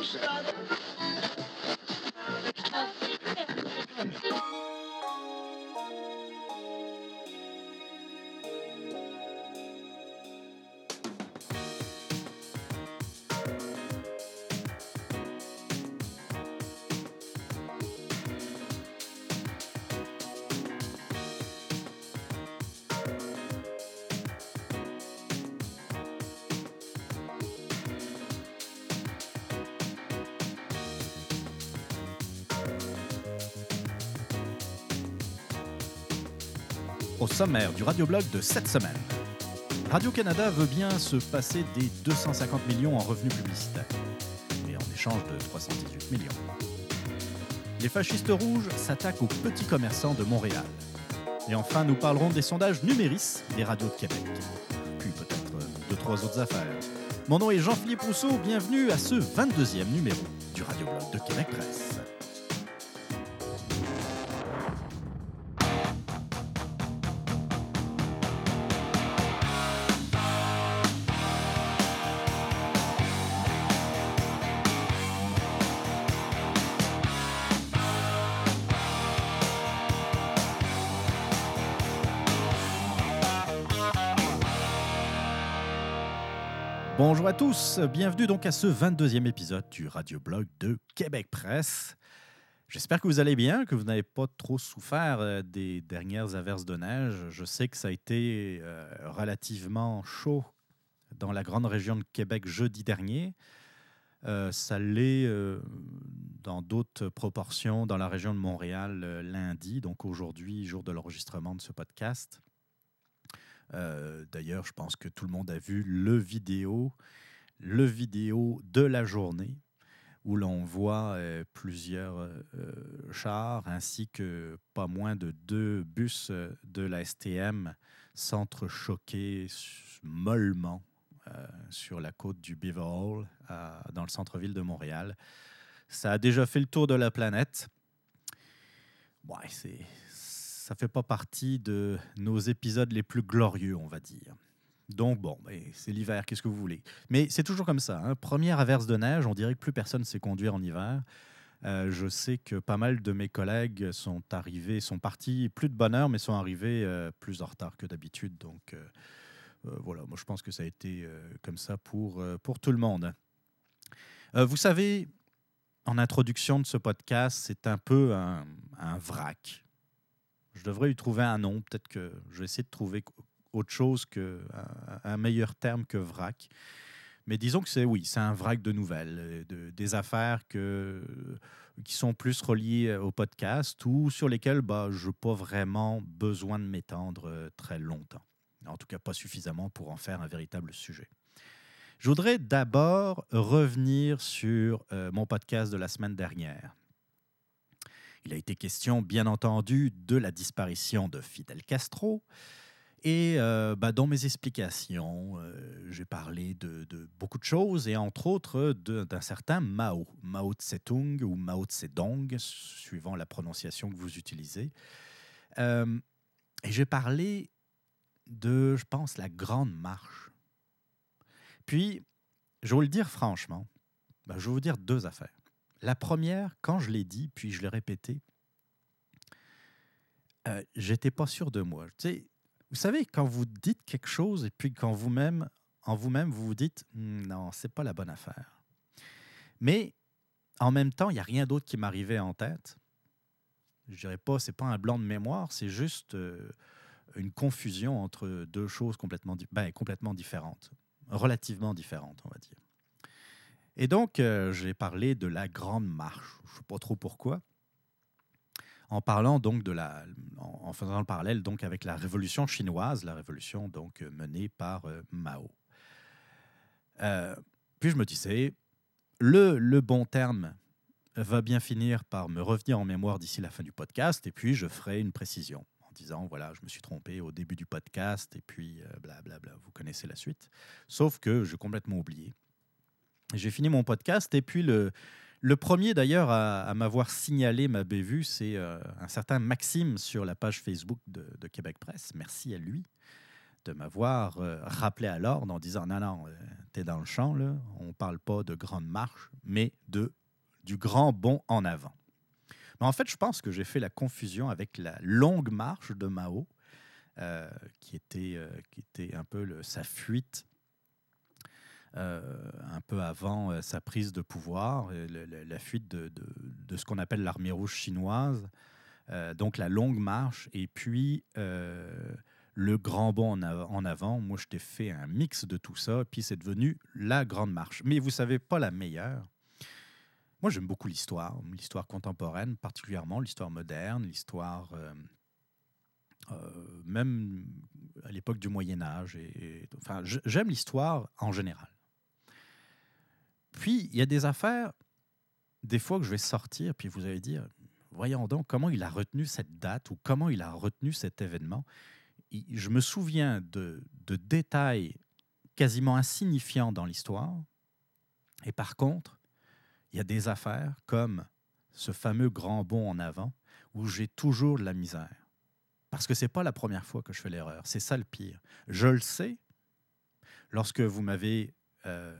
Au sommaire du radioblog de cette semaine. Radio-Canada veut bien se passer des 250 millions en revenus publicitaires, et en échange de 318 millions. Les fascistes rouges s'attaquent aux petits commerçants de Montréal. Et enfin, nous parlerons des sondages numéris des radios de Québec. Puis peut-être euh, deux, trois autres affaires. Mon nom est Jean-Philippe Rousseau, bienvenue à ce 22e numéro du radioblog de Québec Presse. Bonjour à tous, bienvenue donc à ce 22e épisode du radioblog de Québec Presse. J'espère que vous allez bien, que vous n'avez pas trop souffert euh, des dernières averses de neige. Je sais que ça a été euh, relativement chaud dans la grande région de Québec jeudi dernier. Euh, ça l'est dans d'autres proportions dans la région de Montréal lundi, donc aujourd'hui, jour de l'enregistrement de ce podcast. Euh, d'ailleurs, je pense que tout le monde a vu le vidéo, le vidéo de la journée où l'on voit euh, plusieurs euh, chars ainsi que pas moins de deux bus de la STM s'entrechoquer mollement sur la côte du Beaver Hall dans le centre-ville de Montréal. Ça a déjà fait le tour de la planète. Ouais, c'est ça fait pas partie de nos épisodes les plus glorieux, on va dire. Donc bon, c'est l'hiver, qu'est-ce que vous voulez? Mais c'est toujours comme ça. Hein. Première averse de neige, on dirait que plus personne sait conduire en hiver. Euh, je sais que pas mal de mes collègues sont arrivés, sont partis plus de bonne heure, mais sont arrivés euh, plus en retard que d'habitude. Donc euh, voilà, moi je pense que ça a été comme ça pour, pour tout le monde. vous savez, en introduction de ce podcast, c'est un peu un vrac. Je devrais lui trouver un nom. Peut-être que je vais essayer de trouver autre chose que un, meilleur terme que vrac. Mais disons que c'est oui, c'est un vrac de nouvelles, de, des affaires que, qui sont plus reliées au podcast ou sur lesquelles bah, je n'ai pas vraiment besoin de m'étendre euh, très longtemps. En tout cas, pas suffisamment pour en faire un véritable sujet. Je voudrais d'abord revenir sur euh, mon podcast de la semaine dernière. Il a été question, bien entendu, de la disparition de Fidel Castro. Et euh, bah, dans mes explications, euh, j'ai parlé de, beaucoup de choses et entre autres d'un certain Mao, Mao Tse-tung ou Mao Tse-dong, suivant la prononciation que vous utilisez. Euh, et j'ai parlé de, je pense, la Grande Marche. Puis, je vais vous le dire franchement, bah, je vais vous dire deux affaires. La première, quand je l'ai dit, puis je l'ai répété, euh, j'étais pas sûr de moi. Vous savez, quand vous dites quelque chose et puis quand vous-même, en vous-même, vous vous dites «Hmm, non, c'est pas la bonne affaire. Mais en même temps, il n'y a rien d'autre qui m'arrivait en tête. Je dirais pas, c'est pas un blanc de mémoire, c'est juste euh, une confusion entre deux choses complètement, ben, complètement différentes, relativement différentes, on va dire. Et donc, euh, j'ai parlé de la Grande Marche. Je ne sais pas trop pourquoi. En parlant donc de la, en, faisant le parallèle donc avec la révolution chinoise, la révolution donc menée par euh, Mao. Euh, puis je me disais, le, le bon terme va bien finir par me revenir en mémoire d'ici la fin du podcast, et puis je ferai une précision en disant voilà, je me suis trompé au début du podcast, et puis blablabla, vous connaissez la suite. Sauf que j'ai complètement oublié. J'ai fini mon podcast et puis le, premier d'ailleurs à, m'avoir signalé ma bévue, c'est euh, un certain Maxime sur la page Facebook de, Québec Presse. Merci à lui de m'avoir euh, rappelé à l'ordre en disant non, non, euh, t'es dans le champ, on ne parle pas de grande marche, mais de, du grand bond en avant. En fait, je pense que j'ai fait la confusion avec la longue marche de Mao, qui, était, qui était un peu sa fuite un peu avant euh, sa prise de pouvoir, le- la fuite de, de- ce qu'on appelle l'armée rouge chinoise, Euh, donc la longue marche, et puis euh, le grand bond en, en avant. Moi, je t'ai fait un mix de tout ça, puis c'est devenu la grande marche. Mais vous savez, pas la meilleure. Moi, j'aime beaucoup l'histoire, l'histoire contemporaine, particulièrement l'histoire moderne, l'histoire euh, euh, même à l'époque du Moyen Âge. Enfin, j'aime l'histoire en général. Puis, il y a des affaires, des fois que je vais sortir, puis vous allez dire, voyons donc, comment il a retenu cette date ou comment il a retenu cet événement. Je me souviens de, de détails quasiment insignifiants dans l'histoire. Et par contre, il y a des affaires comme ce fameux grand bond en avant où j'ai toujours de la misère. Parce que c'est pas la première fois que je fais l'erreur. C'est ça le pire. Je le sais. Lorsque vous m'avez euh,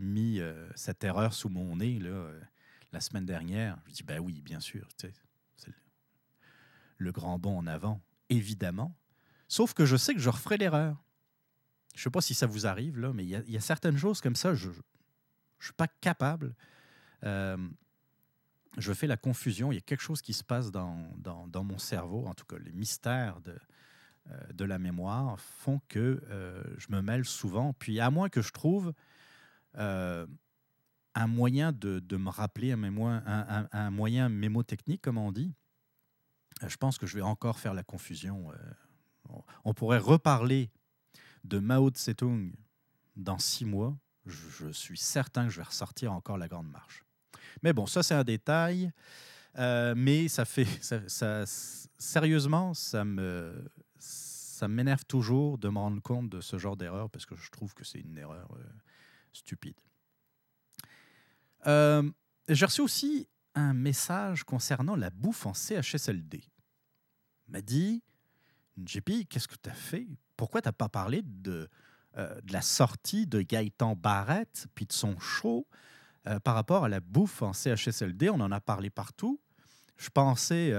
mis euh, cette erreur sous mon nez là, euh, la semaine dernière, je dis ben oui, bien sûr. C'est le, grand bond en avant, évidemment. Sauf que je sais que je referai l'erreur. Je sais pas si ça vous arrive, là, mais il y, a- certaines choses comme ça, je ne suis pas capable. Euh, je fais la confusion. Il y a quelque chose qui se passe dans, dans, dans mon cerveau, en tout cas, les mystères de, de la mémoire font que je me mêle souvent. Puis, à moins que je trouve euh, un moyen de, de me rappeler, un, mémoire, un, un- moyen mémotechnique, comme on dit, euh, je pense que je vais encore faire la confusion. euh. On- pourrait reparler de Mao Tse-tung dans six mois. Je, suis certain que je vais ressortir encore la grande marche. Mais bon, ça c'est un détail. Mais ça fait, ça, sérieusement, ça me, ça m'énerve toujours de me rendre compte de ce genre d'erreur parce que je trouve que c'est une erreur stupide. Euh, J'ai reçu aussi un message concernant la bouffe en CHSLD. M'a dit, JP, qu'est-ce que tu as fait? Pourquoi tu n'as pas parlé de, euh, de la sortie de Gaëtan Barrette puis de son show euh, par rapport à la bouffe en CHSLD, on en a parlé partout. Je pensais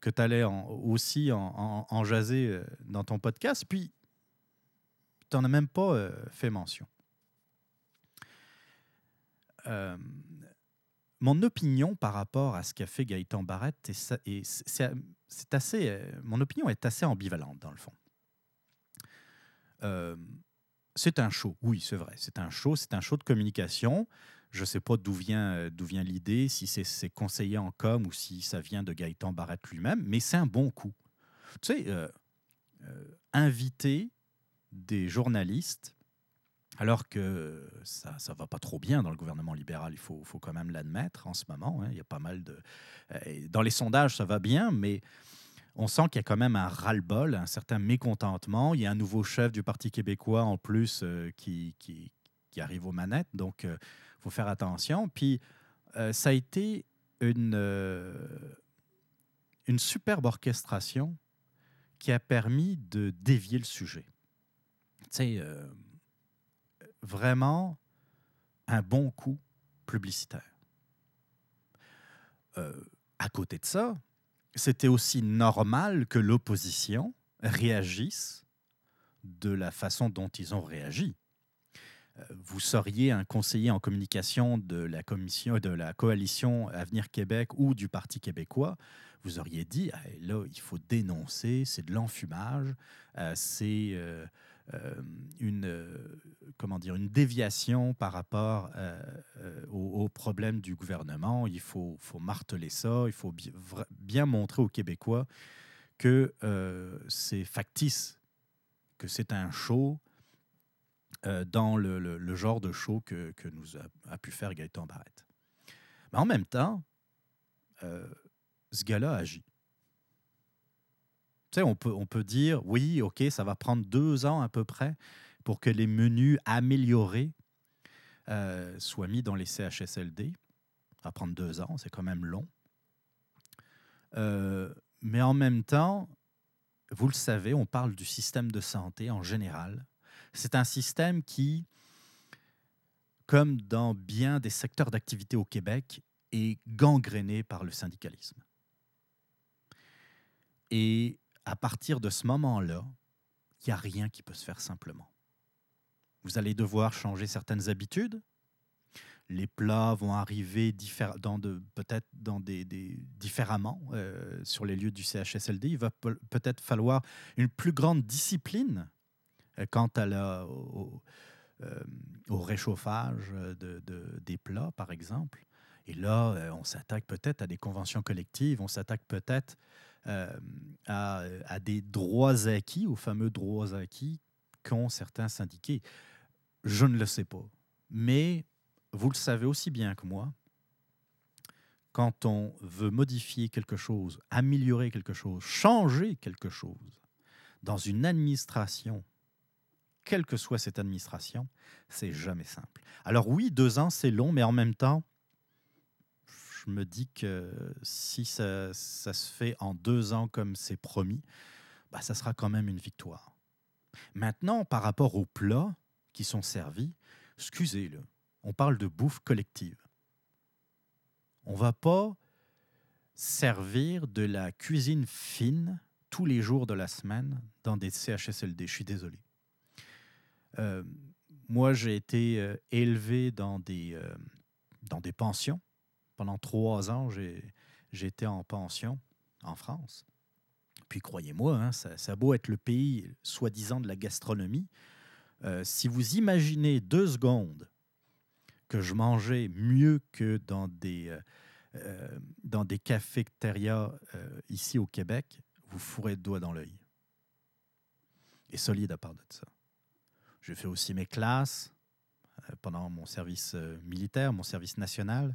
que tu allais aussi en, en- jaser dans ton podcast, puis tu n'en as même pas fait mention. Euh, mon opinion par rapport à ce qu'a fait Gaëtan Barrette, c'est assez, euh, mon opinion est assez ambivalente dans le fond. Euh, c'est un show, oui, c'est vrai. C'est un show, c'est un show de communication. Je ne sais pas d'où vient, l'idée, si c'est ses conseillers en com ou si ça vient de Gaëtan Barrette lui-même, mais c'est un bon coup. Tu sais, inviter des journalistes, alors que ça ne va pas trop bien dans le gouvernement libéral, il faut, faut quand même l'admettre en ce moment. hein. Il y a pas mal de. euh, dans les sondages, ça va bien, mais on sent qu'il y a quand même un ras-le-bol, un certain mécontentement. Il y a un nouveau chef du Parti québécois en plus euh, qui, qui, arrive aux manettes, donc il faut faire attention. Puis euh, ça a été une, euh, une superbe orchestration qui a permis de dévier le sujet. Tu sais, euh, vraiment un bon coup publicitaire. Euh, à côté de ça, c'était aussi normal que l'opposition réagisse de la façon dont ils ont réagi. Euh, Vous seriez un conseiller en communication de la commission de la coalition Avenir Québec ou du Parti québécois, vous auriez dit Ah, là il faut dénoncer, c'est de l'enfumage, euh, c'est une euh, comment dire une déviation par rapport euh, euh, aux, aux problèmes du gouvernement. Il faut, marteler ça, il faut bien montrer aux Québécois que euh, c'est factice, que c'est un show euh, dans le, genre de show que, que nous a, pu faire Gaëtan Barrette. Mais en même temps, euh, ce gars-là agit. On peut, dire, oui, OK, ça va prendre deux ans à peu près pour que les menus améliorés euh, soient mis dans les CHSLD. Ça va prendre deux ans, c'est quand même long. Euh, mais en même temps, vous le savez, on parle du système de santé en général. C'est un système qui, comme dans bien des secteurs d'activité au Québec, est gangréné par le syndicalisme. À partir de ce moment-là, il n'y a rien qui peut se faire simplement. Vous allez devoir changer certaines habitudes. Les plats vont arriver peut-être dans des, différemment euh, sur les lieux du CHSLD. Il va peut-être falloir une plus grande discipline euh, quant à la, au, euh, réchauffage des plats, par exemple. Et là, on s'attaque peut-être à des conventions collectives, on s'attaque peut-être à, à, des droits acquis, aux fameux droits acquis qu'ont certains syndiqués. Je ne le sais pas. Mais vous le savez aussi bien que moi, quand on veut modifier quelque chose, améliorer quelque chose, changer quelque chose dans une administration, quelle que soit cette administration, c'est jamais simple. Alors oui, deux ans, c'est long, mais en même temps, je me dis que si ça, se fait en deux ans comme c'est promis, bah, ça sera quand même une victoire. Maintenant, par rapport aux plats qui sont servis, excusez-le, on parle de bouffe collective. On va pas servir de la cuisine fine tous les jours de la semaine dans des CHSLD. Je suis désolé. Euh, moi, j'ai été euh, élevé dans des, euh, dans des pensions. Pendant trois ans, j'étais en pension en France. Puis croyez-moi, hein, ça, ça, beau être le pays soi-disant de la gastronomie. si vous imaginez deux secondes que je mangeais mieux que dans des, euh, euh, dans des cafétérias euh, ici au Québec, vous fourrez le doigt dans l'œil. Et solide à part de ça. J'ai fait aussi mes classes pendant mon service militaire, mon service national.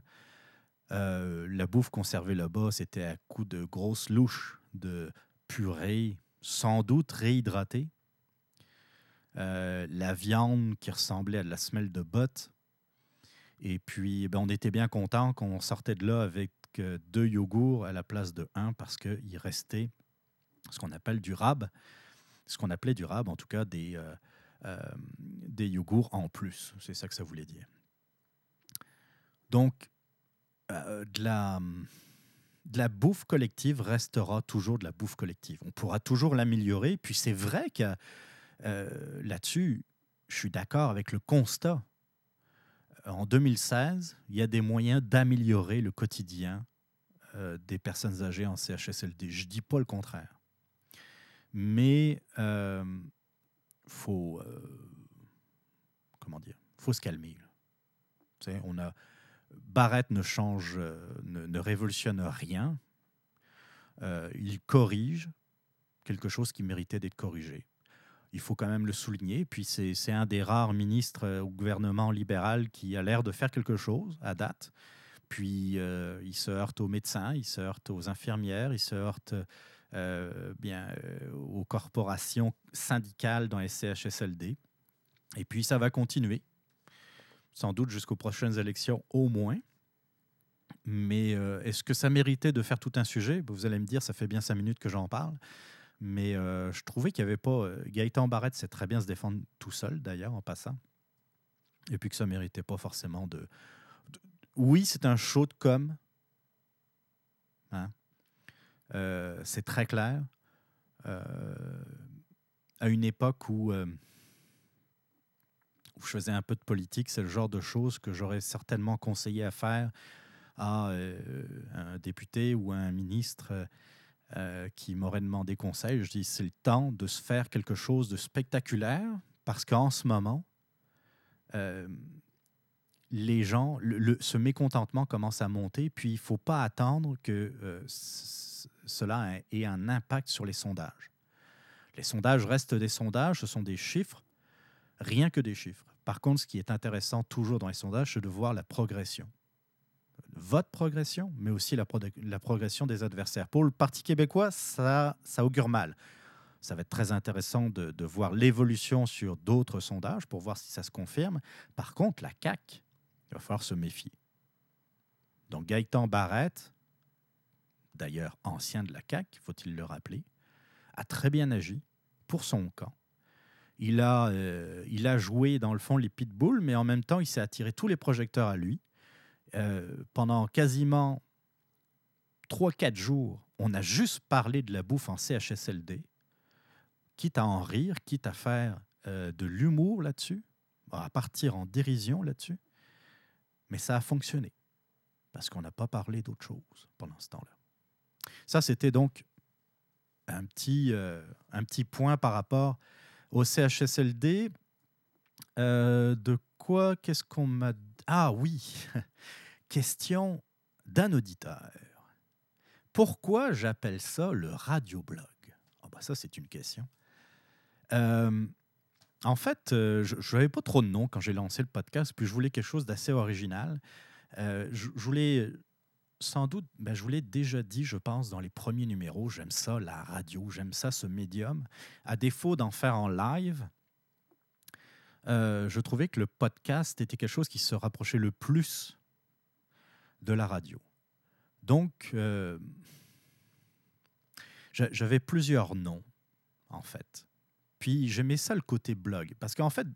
La bouffe qu'on servait là-bas, c'était à coup de grosses louches de purée, sans doute réhydratée. la viande qui ressemblait à de la semelle de botte. Et puis, ben, on était bien content qu'on sortait de là avec euh, deux yogourts à la place de un parce qu'il restait ce qu'on appelle du rab, ce qu'on appelait du rab, en tout cas des, euh, euh, des yogourts en plus. C'est ça que ça voulait dire. Donc, de, la, de la bouffe collective restera toujours de la bouffe collective. On pourra toujours l'améliorer. Puis c'est vrai que là-dessus, je suis d'accord avec le constat en 2016, il y a des moyens d'améliorer le quotidien euh, des personnes âgées en CHSLD. Je ne dis pas le contraire. Mais il euh, faut, euh, comment dire, faut se calmer. on a, Barrett ne change, ne, ne révolutionne rien. il corrige quelque chose qui méritait d'être corrigé il faut quand même le souligner. Puis c'est un des rares ministres euh, au gouvernement libéral qui a l'air de faire quelque chose à date. Puis euh, il se heurte aux médecins, il se heurte aux infirmières, il se heurte euh, bien, aux corporations syndicales dans les CHSLD. Et puis ça va continuer, sans doute jusqu'aux prochaines élections au moins. Mais est-ce que ça méritait de faire tout un sujet? Vous allez me dire, ça fait bien cinq minutes que j'en parle. Mais euh, je trouvais qu'il n'y avait pas. Euh, Gaëtan Barrette sait très bien se défendre tout seul, d'ailleurs, en passant. Et puis que ça ne méritait pas forcément de. Oui, c'est un show de com. Hein? Euh, c'est très clair. à une époque où, je faisais un peu de politique, c'est le genre de choses que j'aurais certainement conseillé à faire à un député ou à un ministre euh, qui m'aurait demandé conseil. Je dis c'est le temps de se faire quelque chose de spectaculaire parce qu'en ce moment, euh, les gens, le, ce mécontentement commence à monter, puis il ne faut pas attendre que euh, cela ait un impact sur les sondages. Les sondages restent des sondages, ce sont des chiffres, rien que des chiffres. Par contre, ce qui est intéressant toujours dans les sondages, c'est de voir la progression votre progression, mais aussi la, progression des adversaires. Pour le Parti québécois, ça, augure mal. Ça va être très intéressant de, de voir l'évolution sur d'autres sondages pour voir si ça se confirme. Par contre, la CAQ, il va falloir se méfier. Donc Gaëtan Barrette, d'ailleurs ancien de la CAQ, faut-il le rappeler, a très bien agi pour son camp. Il a, euh, il a joué, dans le fond, les pitbulls, mais en même temps, il s'est attiré tous les projecteurs à lui. Euh, pendant quasiment 3-4 jours, on a juste parlé de la bouffe en CHSLD, quitte à en rire, quitte à faire euh, de l'humour là-dessus, à partir en dérision là-dessus. Mais ça a fonctionné, parce qu'on n'a pas parlé d'autre chose pendant ce temps-là. Ça, c'était donc un petit, un petit point par rapport au CHSLD. Euh, de quoi Qu'est-ce qu'on m'a. Ah oui Question d'un auditeur. Pourquoi j'appelle ça le radioblog? Oh bah Ça, c'est une question. Euh, en fait, euh, je n'avais pas trop de noms quand j'ai lancé le podcast, puis je voulais quelque chose d'assez original. je, voulais sans doute, ben, je vous l'ai déjà dit, je pense, dans les premiers numéros, j'aime ça, la radio, j'aime ça, ce médium. À défaut d'en faire en live, euh, je trouvais que le podcast était quelque chose qui se rapprochait le plus de la radio. Donc, euh, j'avais plusieurs noms, en fait. Puis j'aimais ça le côté blog, parce qu'en fait,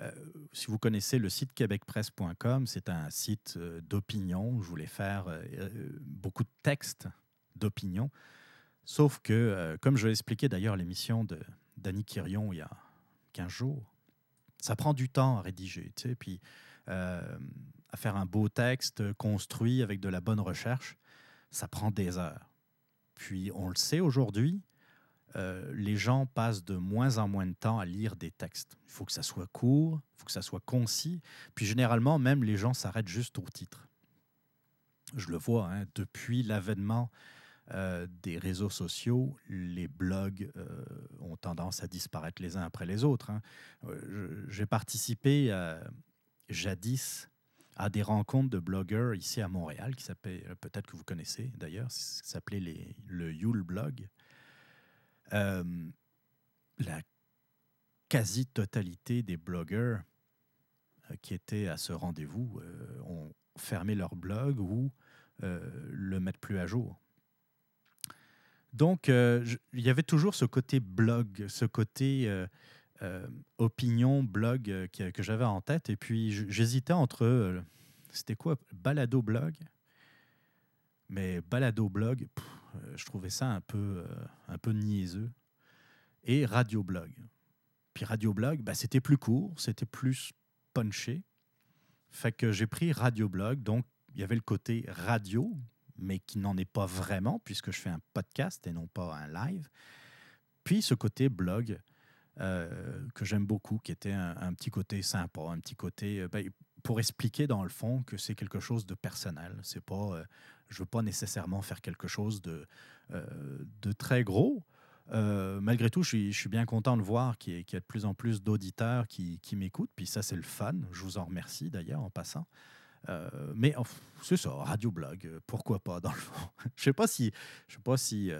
euh, si vous connaissez le site québecpresse.com, c'est un site euh, d'opinion. Je voulais faire euh, beaucoup de textes d'opinion. Sauf que, comme je l'ai expliqué d'ailleurs l'émission de Danny Quirion il y a 15 jours, ça prend du temps à rédiger. Tu sais, puis à faire un beau texte construit avec de la bonne recherche, ça prend des heures. Puis on le sait aujourd'hui, euh, les gens passent de moins en moins de temps à lire des textes. Il faut que ça soit court, il faut que ça soit concis. Puis généralement, même les gens s'arrêtent juste au titre. Je le vois, hein, depuis l'avènement euh, des réseaux sociaux, les blogs euh, ont tendance à disparaître les uns après les autres. Hein. J'ai participé jadis à des rencontres de blogueurs ici à Montréal, qui s'appelait, peut-être que vous connaissez d'ailleurs, s'appelait le Yule Blog. Euh, la quasi-totalité des blogueurs euh, qui étaient à ce rendez-vous euh, ont fermé leur blog ou le mettent plus à jour. Donc, il y avait toujours ce côté blog, ce côté opinion, blog que, j'avais en tête. Et puis, j'hésitais entre, c'était quoi, balado blog? Mais balado blog, je trouvais ça un peu, euh, un peu niaiseux. Et radioblog. Puis radioblog, bah, c'était plus court, c'était plus punché. Fait que j'ai pris radioblog. Donc, il y avait le côté radio, mais qui n'en est pas vraiment, puisque je fais un podcast et non pas un live. Puis ce côté blog, euh, que j'aime beaucoup, qui était un, petit côté sympa, un petit côté. Ben, pour expliquer dans le fond que c'est quelque chose de personnel. C'est pas je ne veux pas nécessairement faire quelque chose de, euh, très gros. Euh, malgré tout, je suis, bien content de voir qu'il y, a de plus en plus d'auditeurs qui, m'écoutent. Puis ça, c'est le fun. Je vous en remercie d'ailleurs en passant. Euh, mais c'est ça, radio blog, pourquoi pas dans le fond. je sais pas si, je sais pas si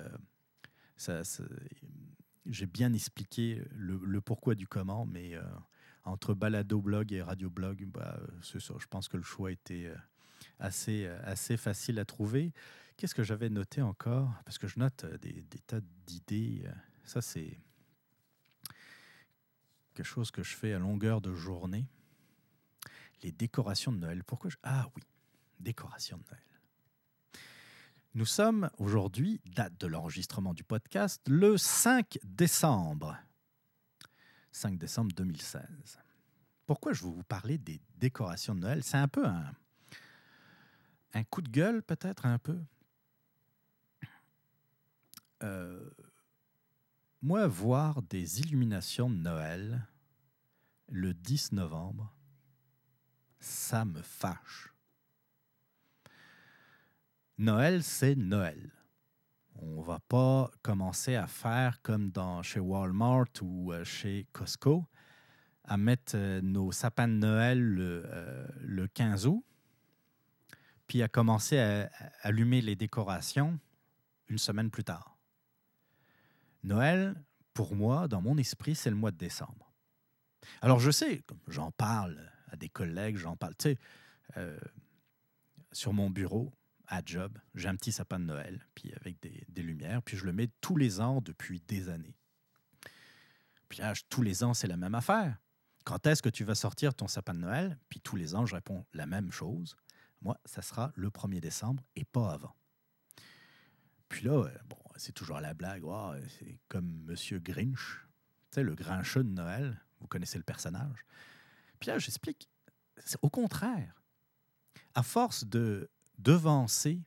j'ai bien expliqué le, pourquoi du comment, mais entre balado blog et radio blog, bah. Je pense que le choix était assez, euh, assez facile à trouver. Qu'est-ce que j'avais noté encore? Parce que je note euh, des, tas d'idées. Euh, ça, c'est quelque chose que je fais à longueur de journée. Les décorations de Noël. Pourquoi. Ah oui, décorations de Noël. Nous sommes aujourd'hui, date de l'enregistrement du podcast, le 5 décembre. 5 décembre 2016. Pourquoi je veux vous parler des décorations de Noël? C'est un peu un, un coup de gueule peut-être un peu? Euh, moi, voir des illuminations de Noël le 10 novembre, ça me fâche. Noël, c'est Noël. On va pas commencer à faire comme dans chez Walmart ou euh, chez Costco, à mettre euh, nos sapins de Noël le, le 15 août puis a commencé à, allumer les décorations une semaine plus tard. Noël, pour moi, dans mon esprit, c'est le mois de décembre. Alors je sais, j'en parle à des collègues, j'en parle, tu sais, euh, sur mon bureau, à job, j'ai un petit sapin de Noël, puis avec des, lumières, puis je le mets tous les ans depuis des années. Puis là, tous les ans, c'est la même affaire. Quand est-ce que tu vas sortir ton sapin de Noël? Puis tous les ans, je réponds la même chose. Moi, ça sera le 1er décembre et pas avant. Puis là, bon, c'est toujours la blague. c'est comme Monsieur Grinch, tu sais, le grincheux de Noël. Vous connaissez le personnage. Puis là, j'explique. Au contraire, à force de devancer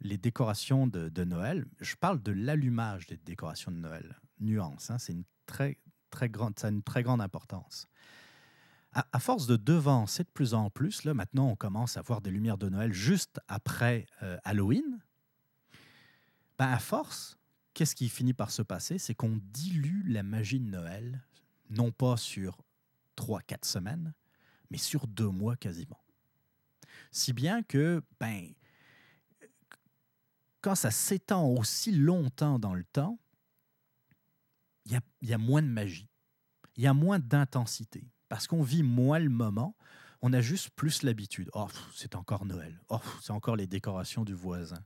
les décorations de, Noël, je parle de l'allumage des décorations de Noël. Nuance, hein, c'est une très, très grande, ça a une très grande importance. À, force de devancer de plus en plus, là, maintenant, on commence à voir des lumières de Noël juste après euh, Halloween. Ben, à force, qu'est-ce qui finit par se passer? C'est qu'on dilue la magie de Noël, non pas sur trois, quatre semaines, mais sur deux mois quasiment. Si bien que, ben, quand ça s'étend aussi longtemps dans le temps, il y, y a, moins de magie, il y a moins d'intensité, parce qu'on vit moins le moment, on a juste plus l'habitude. Oh, c'est encore Noël. Oh, c'est encore les décorations du voisin.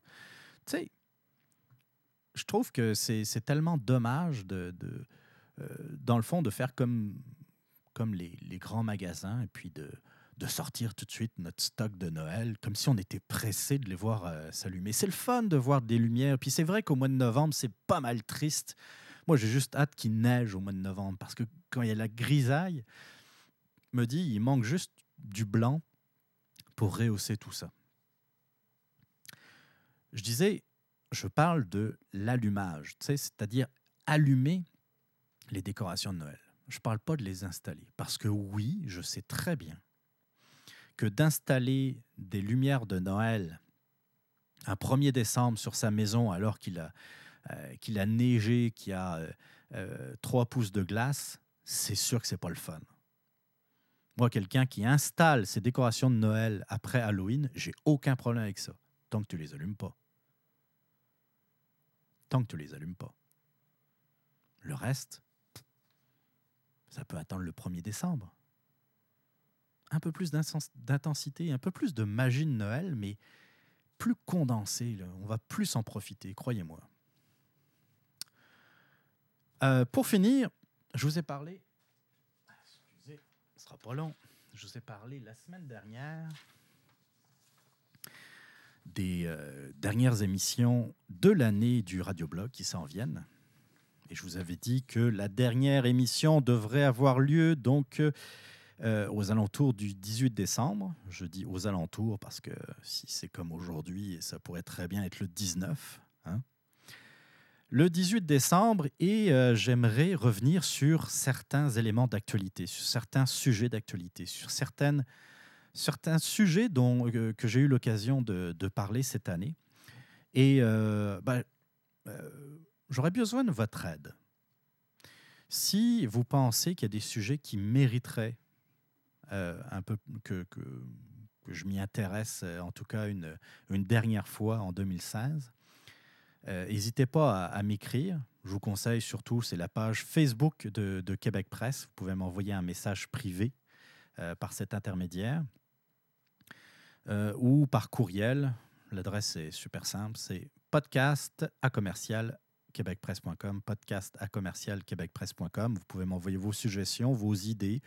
Tu sais, je trouve que c'est tellement dommage de, de euh, dans le fond, de faire comme, comme les, les grands magasins et puis de, de sortir tout de suite notre stock de Noël, comme si on était pressé de les voir euh, s'allumer. C'est le fun de voir des lumières. Puis c'est vrai qu'au mois de novembre, c'est pas mal triste. Moi, j'ai juste hâte qu'il neige au mois de novembre parce que quand il y a la grisaille, me dit, il manque juste du blanc pour rehausser tout ça. Je disais, je parle de l'allumage, c'est-à-dire allumer les décorations de Noël. Je ne parle pas de les installer, parce que oui, je sais très bien que d'installer des lumières de Noël un 1er décembre sur sa maison alors qu'il a, euh, qu'il a neigé, qu'il a euh, euh, trois pouces de glace, c'est sûr que c'est pas le fun. Moi, quelqu'un qui installe ses décorations de Noël après Halloween, j'ai aucun problème avec ça, tant que tu les allumes pas. Tant que tu les allumes pas. Le reste, ça peut attendre le 1er décembre un peu plus d'intensité, un peu plus de magie de Noël, mais plus condensé. On va plus en profiter, croyez-moi. Euh, pour finir, je vous ai parlé. Excusez, ce sera pas long. Je vous ai parlé la semaine dernière des euh, dernières émissions de l'année du Radioblog qui s'en viennent. Et je vous avais dit que la dernière émission devrait avoir lieu donc euh, aux alentours du 18 décembre. Je dis aux alentours parce que si c'est comme aujourd'hui, ça pourrait très bien être le 19. Hein. Le 18 décembre, et euh, j'aimerais revenir sur certains éléments d'actualité, sur certains sujets d'actualité, sur certaines, certains sujets dont, euh, que j'ai eu l'occasion de, parler cette année. Et ben, j'aurais besoin de votre aide. Si vous pensez qu'il y a des sujets qui mériteraient un peu que, je m'y intéresse, euh, en tout cas une, une dernière fois en 2016. Euh, n'hésitez pas à, m'écrire. Je vous conseille surtout, c'est la page Facebook de, de, Québec Presse. Vous pouvez m'envoyer un message privé par cet intermédiaire ou par courriel. L'adresse est super simple, c'est podcast à commercial québecpresse.com, podcast à commercial québecpresse.com. Vous pouvez m'envoyer vos suggestions, vos idées,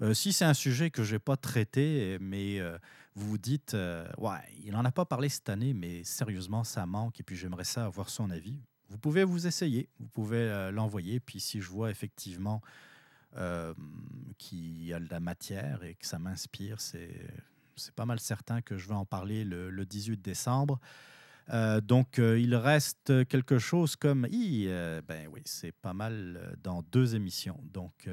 euh, si c'est un sujet que je n'ai pas traité, mais euh, vous vous dites, euh, ouais, il n'en a pas parlé cette année, mais sérieusement, ça manque, et puis j'aimerais ça avoir son avis, vous pouvez vous essayer, vous pouvez l'envoyer, puis si je vois effectivement qu'il y a de la matière et que ça m'inspire, c'est, c'est pas mal certain que je vais en parler le, le 18 décembre. donc, il reste quelque chose comme, ben oui, c'est pas mal dans deux émissions. Donc,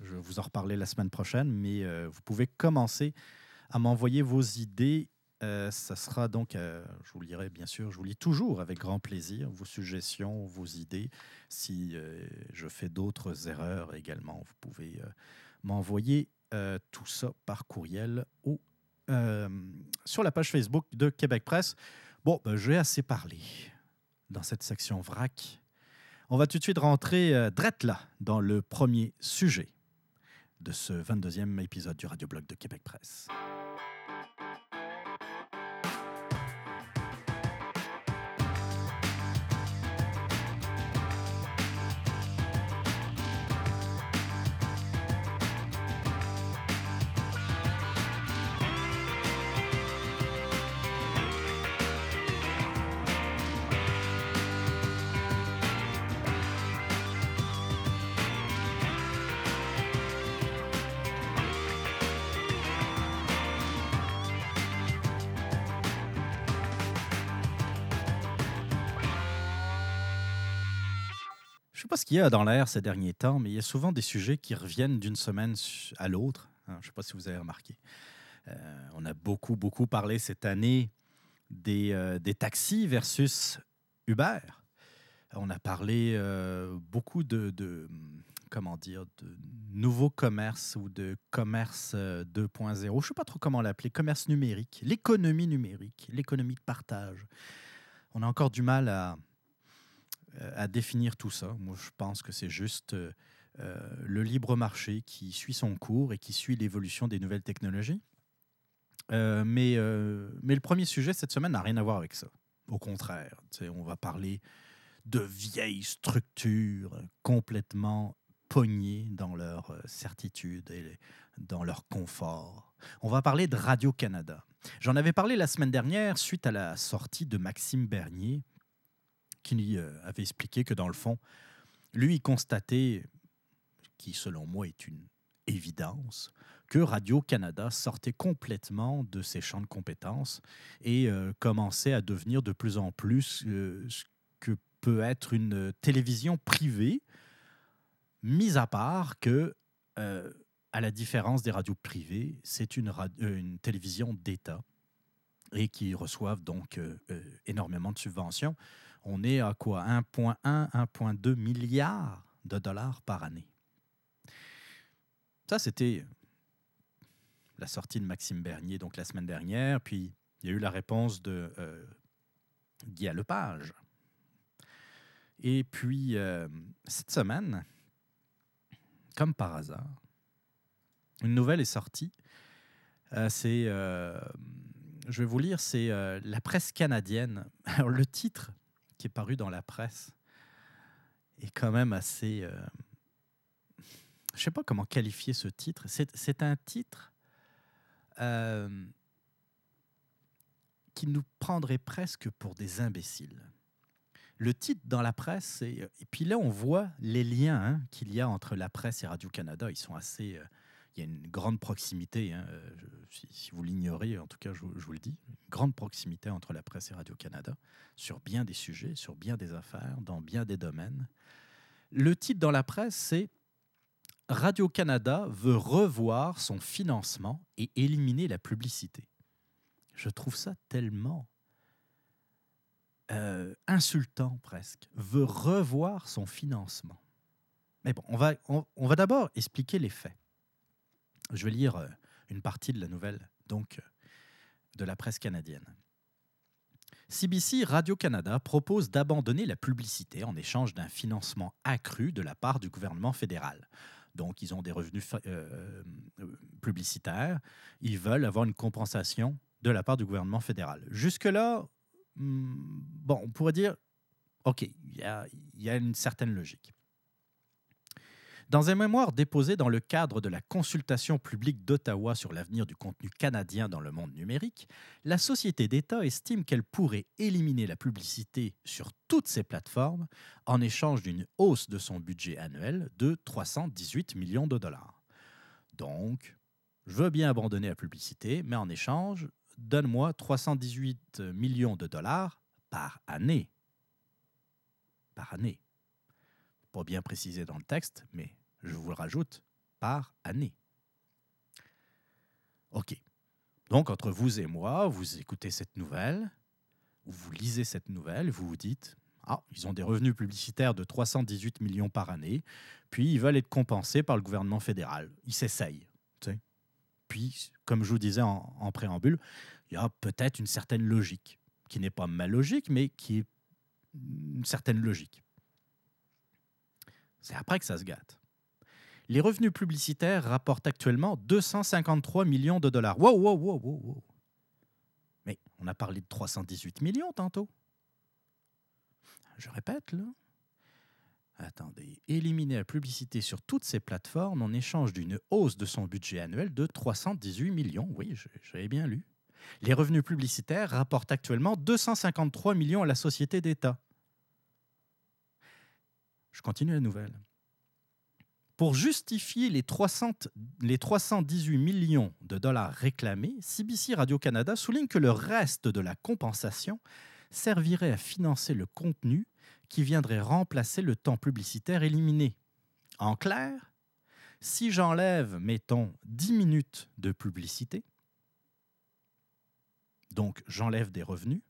je vais vous en reparler la semaine prochaine, mais euh, vous pouvez commencer à m'envoyer vos idées. Euh, ça sera donc, euh, je vous lirai bien sûr, je vous lis toujours avec grand plaisir vos suggestions, vos idées. Si je fais d'autres erreurs également, vous pouvez m'envoyer tout ça par courriel ou sur la page Facebook de Québec Presse. Bon, ben, j'ai assez parlé dans cette section vrac. On va tout de suite rentrer euh, là dans le premier sujet de ce 22e épisode du Radioblog de Québec Presse. Dans l'air ces derniers temps, mais il y a souvent des sujets qui reviennent d'une semaine à l'autre. Hein, je ne sais pas si vous avez remarqué. Euh, on a beaucoup, beaucoup parlé cette année des, euh, des taxis versus Uber. On a parlé euh, beaucoup de, de, comment dire, de nouveaux commerces ou de commerce 2.0. Je ne sais pas trop comment l'appeler, commerce numérique, l'économie numérique, l'économie de partage. On a encore du mal à, à définir tout ça. Moi, je pense que c'est juste le libre marché qui suit son cours et qui suit l'évolution des nouvelles technologies. Euh, mais, euh, mais le premier sujet cette semaine n'a rien à voir avec ça. Au contraire, on va parler de vieilles structures complètement pognées dans leur euh, certitude et dans leur confort. On va parler de Radio-Canada. J'en avais parlé la semaine dernière suite à la sortie de Maxime Bernier, qui avait expliqué que dans le fond, lui, il constatait, qui selon moi est une évidence, que Radio-Canada sortait complètement de ses champs de compétences et euh, commençait à devenir de plus en plus euh, ce que peut être une télévision privée, mis à part que, euh, à la différence des radios privées, c'est une télévision d'État et qui reçoivent donc énormément de subventions. On est à quoi? 1,1, 1,2 milliards de dollars par année. Ça, c'était la sortie de Maxime Bernier donc la semaine dernière, puis il y a eu la réponse de euh, Guy Lepage. Et puis, euh, cette semaine, comme par hasard, une nouvelle est sortie. Euh, c'est, je vais vous lire, c'est la presse canadienne. Alors, le titre qui est paru dans la presse est quand même assez... je ne sais pas comment qualifier ce titre. C'est un titre euh, qui nous prendrait presque pour des imbéciles. Le titre dans la presse, et, puis là on voit les liens hein, qu'il y a entre la presse et Radio-Canada. Ils sont assez... Euh, il y a une grande proximité, hein, euh, si, vous l'ignorez, en tout cas je, vous le dis, une grande proximité entre la presse et Radio-Canada sur bien des sujets, sur bien des affaires, dans bien des domaines. Le titre dans la presse, c'est Radio-Canada veut revoir son financement et éliminer la publicité. Je trouve ça tellement euh, insultant presque. Veut revoir son financement. Mais bon, on va, on, va d'abord expliquer les faits. Je vais lire euh, une partie de la nouvelle, donc, euh, de la presse canadienne. CBC Radio-Canada propose d'abandonner la publicité en échange d'un financement accru de la part du gouvernement fédéral. Donc, ils ont des revenus euh, publicitaires. Ils veulent avoir une compensation de la part du gouvernement fédéral. Jusque-là, hmm, bon, on pourrait dire, OK, il y a une certaine logique. Dans un mémoire déposé dans le cadre de la consultation publique d'Ottawa sur l'avenir du contenu canadien dans le monde numérique, la société d'État estime qu'elle pourrait éliminer la publicité sur toutes ses plateformes en échange d'une hausse de son budget annuel de 318 millions de dollars. Donc, je veux bien abandonner la publicité, mais en échange, donne-moi 318 millions de dollars par année. Par année. Pas bien précisé dans le texte, mais je vous le rajoute, par année. OK. Donc, entre vous et moi, vous écoutez cette nouvelle, ou vous lisez cette nouvelle, vous vous dites Ah, ils ont des revenus publicitaires de 318 millions par année, puis ils veulent être compensés par le gouvernement fédéral. Ils s'essayent. Puis, comme je vous disais en, en préambule, il y a peut-être une certaine logique, qui n'est pas ma logique, mais qui est une certaine logique. C'est après que ça se gâte. Les revenus publicitaires rapportent actuellement 253 millions de dollars. Wow, wow, wow, wow. Mais on a parlé de 318 millions tantôt. Je répète, là. Attendez, éliminer la publicité sur toutes ces plateformes en échange d'une hausse de son budget annuel de 318 millions. Oui, j'avais bien lu. Les revenus publicitaires rapportent actuellement 253 millions à la société d'État. Je continue la nouvelle. Pour justifier les, 300, les 318 millions de dollars réclamés, CBC Radio-Canada souligne que le reste de la compensation servirait à financer le contenu qui viendrait remplacer le temps publicitaire éliminé. En clair, si j'enlève, mettons, 10 minutes de publicité, donc j'enlève des revenus,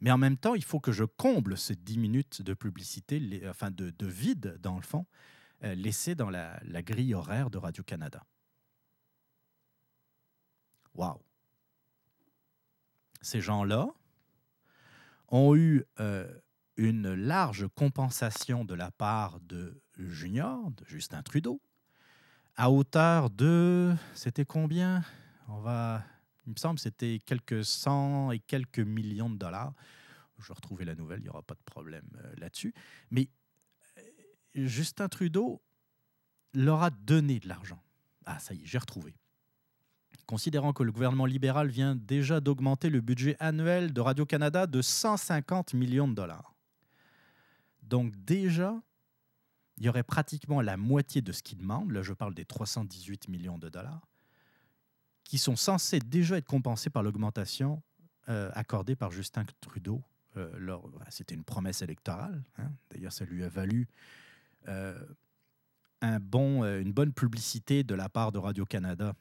mais en même temps, il faut que je comble ces 10 minutes de publicité, enfin de, vide dans le fond, laissé dans la, grille horaire de Radio-Canada. Waouh! Ces gens-là ont eu euh, une large compensation de la part de Junior, de Justin Trudeau, à hauteur de. C'était combien? On va. Il me semble c'était quelques cent et quelques millions de dollars. Je vais retrouver la nouvelle, il n'y aura pas de problème euh, là-dessus. Mais euh, Justin Trudeau leur a donné de l'argent. Ah, ça y est, j'ai retrouvé. Considérant que le gouvernement libéral vient déjà d'augmenter le budget annuel de Radio-Canada de 150 millions de dollars. Donc déjà, il y aurait pratiquement la moitié de ce qu'ils demandent, là je parle des 318 millions de dollars, qui sont censés déjà être compensés par l'augmentation euh, accordée par Justin Trudeau. Euh, c'était une promesse électorale. Hein. D'ailleurs, ça lui a valu un bon, une bonne publicité de la part de Radio-Canada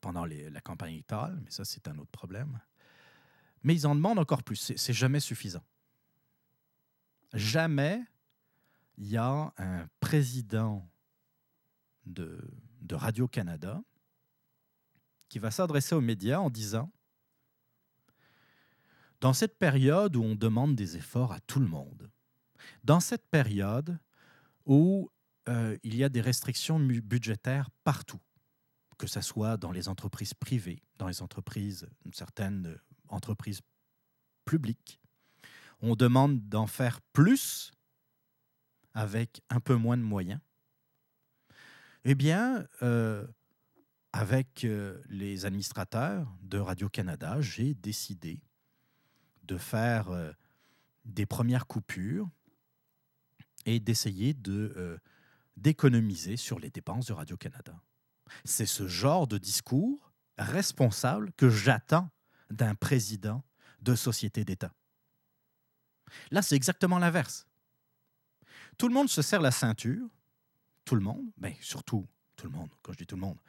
pendant la campagne électorale, mais ça, c'est un autre problème. Mais ils en demandent encore plus. C'est jamais suffisant. Jamais il y a un président de, Radio-Canada qui va s'adresser aux médias en disant Dans cette période où on demande des efforts à tout le monde, dans cette période où euh, il y a des restrictions budgétaires partout, que ce soit dans les entreprises privées, dans les entreprises, certaines entreprises publiques, on demande d'en faire plus avec un peu moins de moyens. Eh bien, euh, avec euh, les administrateurs de Radio-Canada, j'ai décidé de faire des premières coupures et d'essayer de d'économiser sur les dépenses de Radio-Canada. C'est ce genre de discours responsable que j'attends d'un président de société d'État. Là, c'est exactement l'inverse. Tout le monde se serre la ceinture, tout le monde, mais surtout tout le monde, quand je dis tout le monde,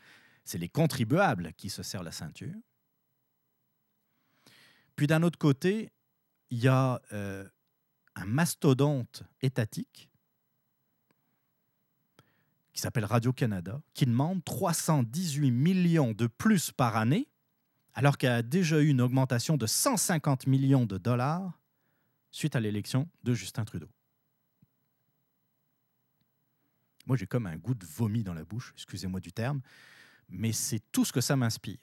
c'est les contribuables qui se serrent la ceinture. Puis d'un autre côté, il y a euh, un mastodonte étatique qui s'appelle Radio-Canada, qui demande 318 millions de plus par année, alors qu'elle a déjà eu une augmentation de 150 millions de dollars suite à l'élection de Justin Trudeau. Moi, j'ai comme un goût de vomi dans la bouche, excusez-moi du terme, mais c'est tout ce que ça m'inspire.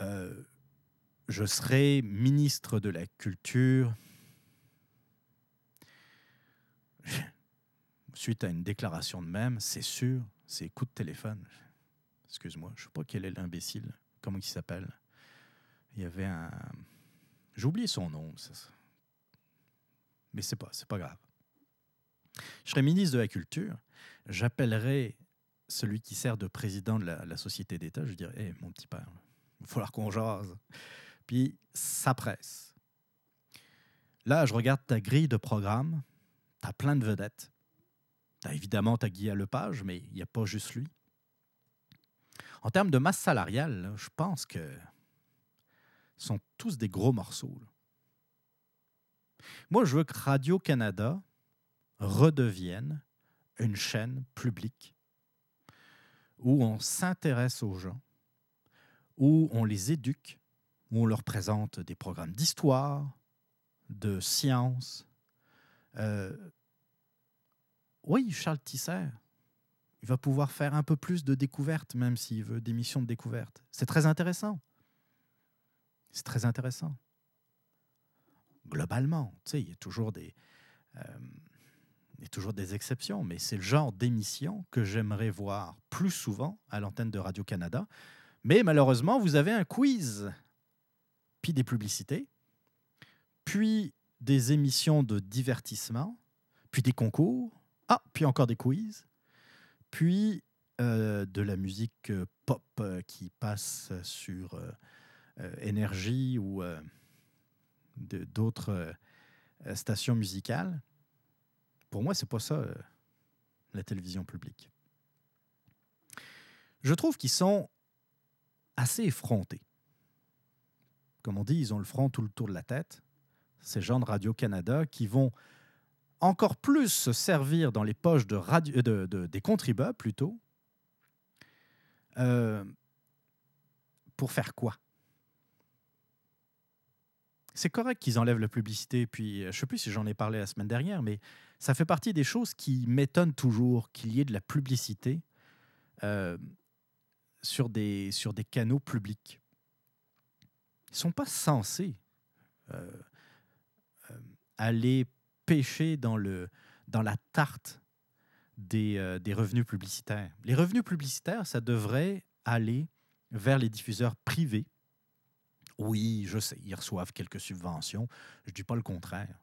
Euh, je serai ministre de la Culture suite à une déclaration de même, c'est sûr, c'est coup de téléphone. Excuse-moi, je ne sais pas quel est l'imbécile, comment il s'appelle. Il y avait un... J'ai oublié son nom. Ça, mais c'est pas, pas grave. Je serai ministre de la Culture, j'appellerai celui qui sert de président de la, Société d'État, je dirais, hé, mon petit père, il va falloir qu'on jase. Puis ça presse. Là, je regarde ta grille de programme, tu as plein de vedettes. Tu as évidemment ta Guy Lepage, mais il n'y a pas juste lui. En termes de masse salariale, je pense que sont tous des gros morceaux. Moi, je veux que Radio-Canada redevienne une chaîne publique où on s'intéresse aux gens, où on les éduque, où on leur présente des programmes d'histoire, de sciences. Euh, oui, Charles Tisser, il va pouvoir faire un peu plus de découvertes, même s'il veut des missions de découverte. C'est très intéressant. C'est très intéressant globalement. Il y a toujours des, euh, il y a toujours des exceptions, mais c'est le genre d'émission que j'aimerais voir plus souvent à l'antenne de Radio-Canada. Mais malheureusement, vous avez un quiz, puis des publicités, puis des émissions de divertissement, puis des concours, ah, puis encore des quiz, puis euh, de la musique pop euh, qui passe sur euh, Énergie ou euh, d'autres stations musicales. Pour moi, c'est pas ça la télévision publique. Je trouve qu'ils sont assez effrontés. Comme on dit, ils ont le front tout le tour de la tête. Ces gens de Radio-Canada qui vont encore plus se servir dans les poches de de, des contribuables plutôt. Euh, pour faire quoi? C'est correct qu'ils enlèvent la publicité, puis je ne sais plus si j'en ai parlé la semaine dernière, mais ça fait partie des choses qui m'étonnent toujours qu'il y ait de la publicité euh, sur des canaux publics. Ils sont pas censés euh, aller pêcher dans, le, dans la tarte des, euh, des, revenus publicitaires. Les revenus publicitaires, ça devrait aller vers les diffuseurs privés. Oui, je sais, ils reçoivent quelques subventions, je ne dis pas le contraire.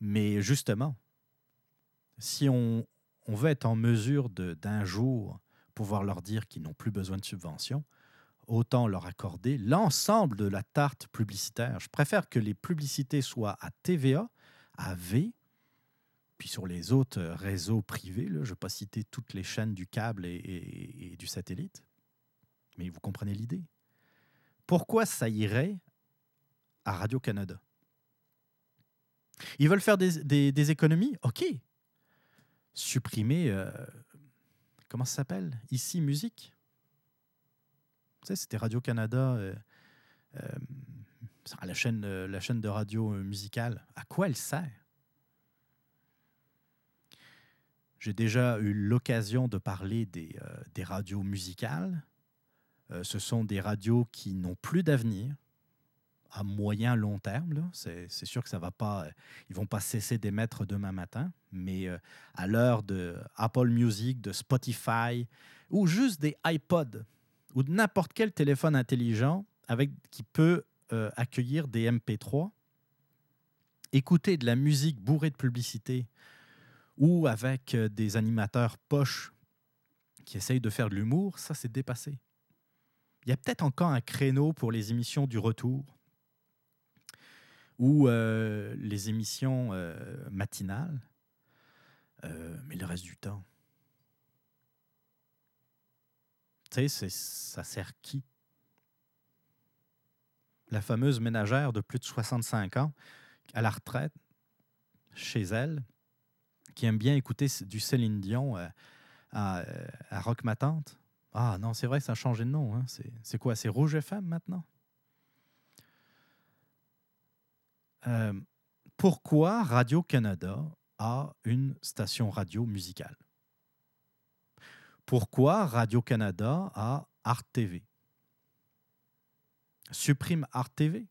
Mais justement, si on, on veut être en mesure d'un jour pouvoir leur dire qu'ils n'ont plus besoin de subventions, autant leur accorder l'ensemble de la tarte publicitaire. Je préfère que les publicités soient à TVA AV. Puis sur les autres réseaux privés, je ne vais pas citer toutes les chaînes du câble et, du satellite, mais vous comprenez l'idée. Pourquoi ça irait à Radio-Canada? Ils veulent faire des, économies? OK. Supprimer, euh, comment ça s'appelle? Ici, musique? Sais, c'était Radio-Canada, euh, euh, la chaîne, euh, la chaîne de radio musicale, à quoi elle sert? J'ai déjà eu l'occasion de parler des, des radios musicales. ce sont des radios qui n'ont plus d'avenir à moyen long terme. C'est sûr que ça va pas, ils vont pas cesser d'émettre demain matin, mais à l'heure de Apple Music, de Spotify, ou juste des iPods, ou de n'importe quel téléphone intelligent avec, qui peut euh, accueillir des MP3, écouter de la musique bourrée de publicité ou avec euh, des animateurs poches qui essayent de faire de l'humour, ça c'est dépassé. Il y a peut-être encore un créneau pour les émissions du retour ou euh, les émissions matinales, mais le reste du temps. Tu sais, ça sert qui? La fameuse ménagère de plus de 65 ans, à la retraite, chez elle, qui aime bien écouter du Céline Dion euh, à, euh, à, Rock Ma Tante. Ah non, c'est vrai, ça a changé de nom. Hein. C'est quoi? C'est Rouge FM maintenant? Euh, pourquoi Radio-Canada a une station radio musicale? Pourquoi Radio-Canada a Art TV? Supprime Art TV.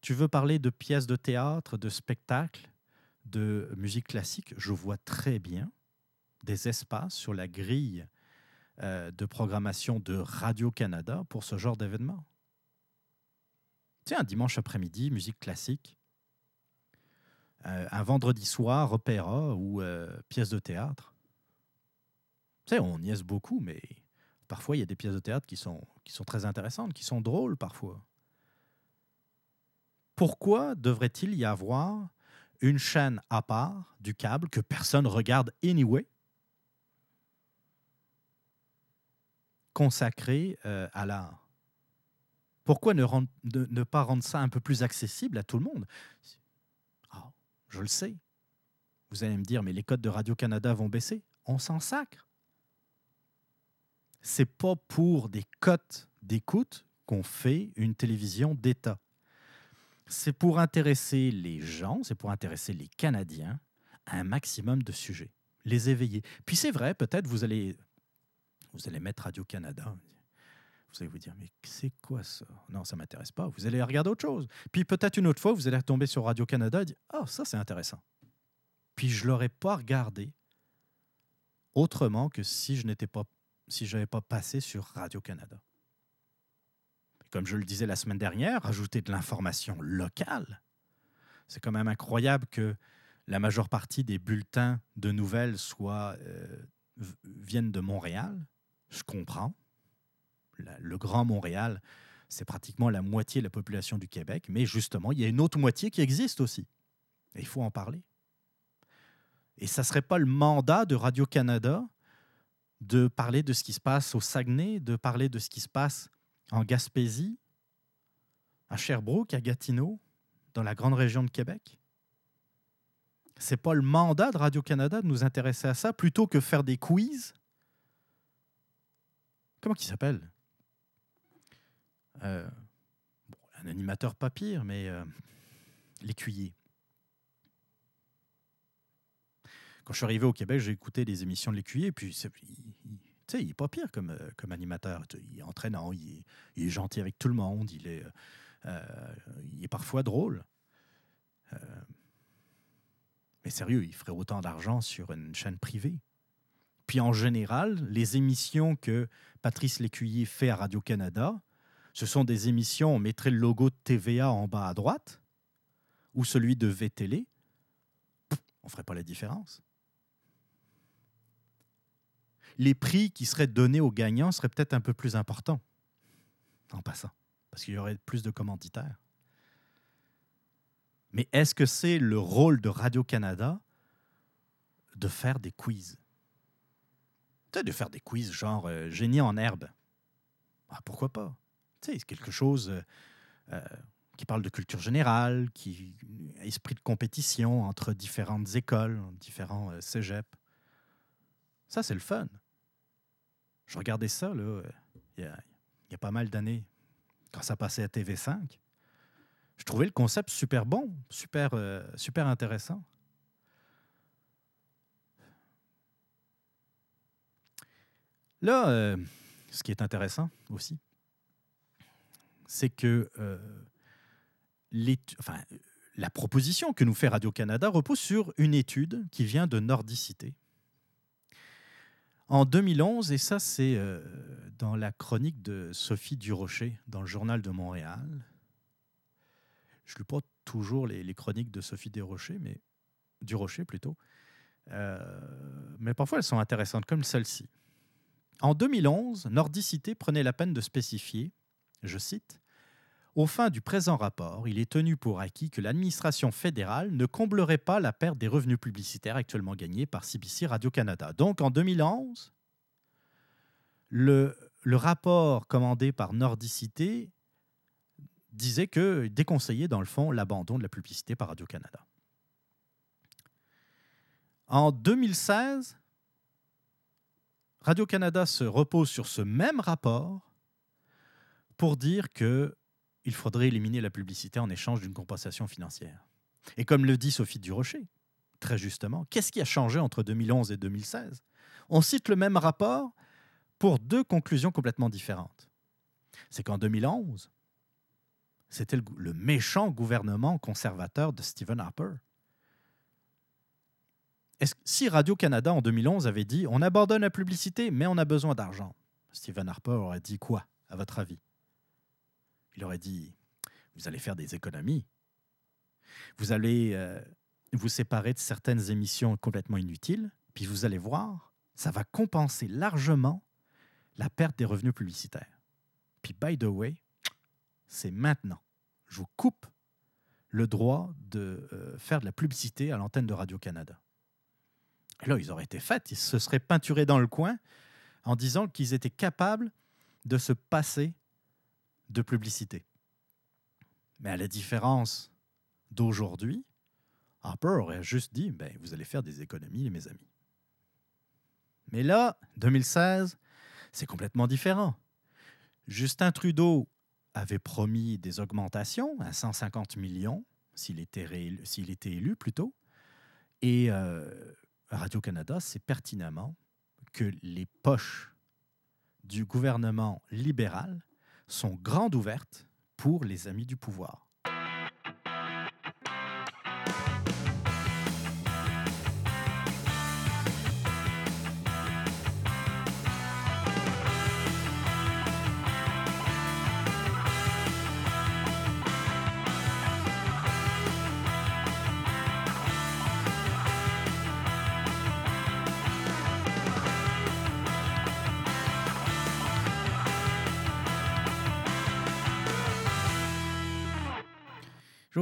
Tu veux parler de pièces de théâtre, de spectacles, de musique classique? Je vois très bien des espaces sur la grille euh, de programmation de Radio-Canada pour ce genre d'événement. Tiens, un dimanche après-midi, musique classique. Euh, un vendredi soir, opéra ou euh, pièce de théâtre. Sais, on niaise beaucoup, mais Parfois, il y a des pièces de théâtre qui sont, très intéressantes, qui sont drôles parfois. Pourquoi devrait-il y avoir une chaîne à part du câble que personne regarde anyway, consacrée euh, à l'art? Pourquoi ne, ne, pas rendre ça un peu plus accessible à tout le monde? Ah, Je le sais. Vous allez me dire, mais les codes de Radio-Canada vont baisser. On s'en sacre c'est pas pour des cotes d'écoute qu'on fait une télévision d'État. C'est pour intéresser les gens, c'est pour intéresser les Canadiens à un maximum de sujets, les éveiller. Puis c'est vrai, peut-être vous allez, vous allez mettre Radio-Canada. Vous allez vous dire, mais c'est quoi ça? Non, ça ne m'intéresse pas. Vous allez regarder autre chose. Puis peut-être une autre fois, vous allez tomber sur Radio-Canada et dire, oh, ça c'est intéressant. Puis je ne l'aurais pas regardé autrement que si je n'étais pas si je n'avais pas passé sur Radio-Canada. Comme je le disais la semaine dernière, ajouter de l'information locale. C'est quand même incroyable que la majeure partie des bulletins de nouvelles soient, euh, viennent de Montréal. Je comprends. le Grand Montréal, c'est pratiquement la moitié de la population du Québec, mais justement, il y a une autre moitié qui existe aussi. Et il faut en parler. Et ça ne serait pas le mandat de Radio-Canada de parler de ce qui se passe au Saguenay, de parler de ce qui se passe en Gaspésie, à Sherbrooke, à Gatineau, dans la grande région de Québec? C'est pas le mandat de Radio-Canada de nous intéresser à ça plutôt que faire des quiz? Comment il s'appelle? Euh, Un animateur pas pire, mais euh, l'écuyer. Quand je suis arrivé au Québec, j'ai écouté les émissions de l'écuyer, puis il, est pas pire comme, euh, comme animateur. Il est entraînant, il est, gentil avec tout le monde, il est, il est parfois drôle. mais sérieux, il ferait autant d'argent sur une chaîne privée. Puis en général, les émissions que Patrice Lécuyer fait à Radio-Canada, ce sont des émissions, on mettrait le logo de TVA en bas à droite, ou celui de VTL, on ne ferait pas la différence. Les prix qui seraient donnés aux gagnants seraient peut-être un peu plus importants, en passant, parce qu'il y aurait plus de commanditaires. Mais est-ce que c'est le rôle de Radio-Canada de faire des quiz? Tu de faire des quiz genre euh, génie en herbe. Ah, pourquoi pas? C'est quelque chose euh, euh, qui parle de culture générale, qui esprit de compétition entre différentes écoles, différents cégeps. Ça, c'est le fun. Je regardais ça, là, il y a, pas mal d'années, quand ça passait à TV5. Je trouvais le concept super bon, super, super intéressant. Là, euh, ce qui est intéressant aussi, c'est que euh, la proposition que nous fait Radio-Canada repose sur une étude qui vient de Nordicité. En 2011, et ça c'est euh, dans la chronique de Sophie Durocher dans le Journal de Montréal. Je ne lis pas toujours les, chroniques de Sophie Durocher, mais Durocher plutôt. mais parfois elles sont intéressantes, comme celle-ci. En 2011, Nordicité prenait la peine de spécifier, je cite, Au fin du présent rapport, il est tenu pour acquis que l'administration fédérale ne comblerait pas la perte des revenus publicitaires actuellement gagnés par CBC Radio-Canada. Donc en 2011, le, rapport commandé par Nordicité disait que déconseillait dans le fond l'abandon de la publicité par Radio-Canada. En 2016, Radio-Canada se repose sur ce même rapport pour dire qu'il faudrait éliminer la publicité en échange d'une compensation financière. Et comme le dit Sophie Durocher, très justement, qu'est-ce qui a changé entre 2011 et 2016 On cite le même rapport pour deux conclusions complètement différentes. C'est qu'en 2011, c'était le, méchant gouvernement conservateur de Stephen Harper si Radio-Canada en 2011 avait dit on abandonne la publicité, mais on a besoin d'argent, Stephen Harper aurait dit quoi, à votre avis? Il aurait dit vous allez faire des économies. Vous allez euh, vous séparer de certaines émissions complètement inutiles, puis vous allez voir, ça va compenser largement la perte des revenus publicitaires. Puis, by the way, c'est maintenant. Je vous coupe le droit de euh, faire de la publicité à l'antenne de Radio-Canada. Là, ils auraient été faits, ils se seraient peinturés dans le coin en disant qu'ils étaient capables de se passer de publicité. Mais à la différence d'aujourd'hui, Harper aurait juste dit ben, Vous allez faire des économies, mes amis. Mais là, 2016, c'est complètement différent. Justin Trudeau avait promis des augmentations à 150 millions s'il était, était, élu plutôt. Et euh, Radio-Canada sait pertinemment que les poches du gouvernement libéral sont grandes ouvertes pour les amis du pouvoir.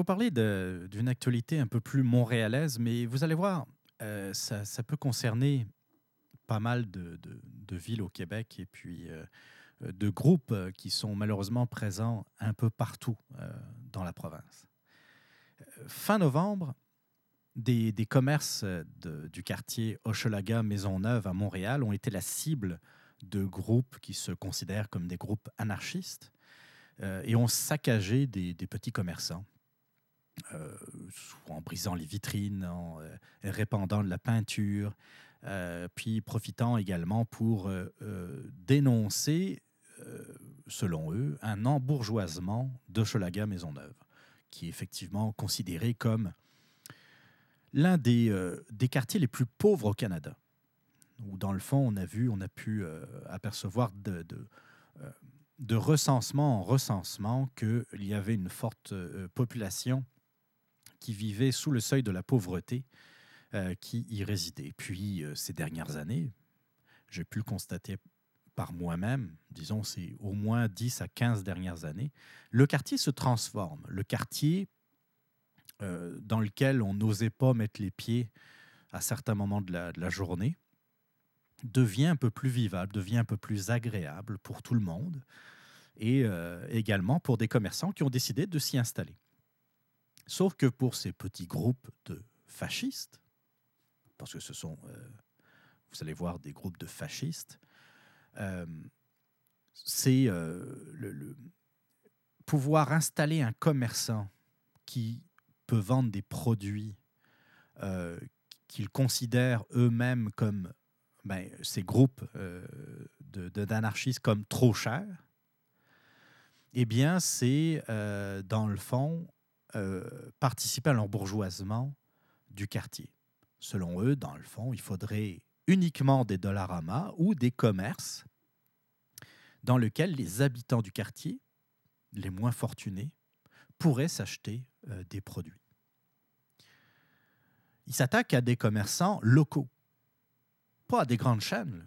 Parler d'une actualité un peu plus montréalaise, mais vous allez voir, euh, ça, peut concerner pas mal de, villes au Québec et puis euh, de groupes qui sont malheureusement présents un peu partout dans la province. Fin novembre, des, commerces du quartier Hochelaga-Maisonneuve à Montréal ont été la cible de groupes qui se considèrent comme des groupes anarchistes euh, et ont saccagé des, petits commerçants. Euh, en brisant les vitrines, en euh, répandant de la peinture, puis profitant également pour dénoncer, selon eux, un embourgeoisement de Maisonneuve, qui est effectivement considéré comme l'un des, des quartiers les plus pauvres au Canada où dans le fond, on a vu, on a pu apercevoir de, de, recensement en recensement qu'il y avait une forte euh, population qui vivait sous le seuil de la pauvreté euh, qui y résidait. Puis, euh, ces dernières années, j'ai pu le constater par moi-même, disons, c'est au moins 10 à 15 dernières années, le quartier se transforme. Le quartier dans lequel on n'osait pas mettre les pieds à certains moments de la, journée, devient un peu plus vivable, devient un peu plus agréable pour tout le monde et euh, également pour des commerçants qui ont décidé de s'y installer. Sauf que pour ces petits groupes de fascistes, parce que ce sont, euh, vous allez voir, des groupes de fascistes, euh, c'est le, pouvoir installer un commerçant qui peut vendre des produits qu'ils considèrent eux-mêmes comme ben, ces groupes d'anarchistes comme trop chers, eh bien, c'est, euh, dans le fond, euh, participer à l'embourgeoisement du quartier. Selon eux, dans le fond, il faudrait uniquement des dollaramas ou des commerces dans lesquels les habitants du quartier, les moins fortunés, pourraient s'acheter euh, des produits. Ils s'attaquent à des commerçants locaux, pas à des grandes chaînes.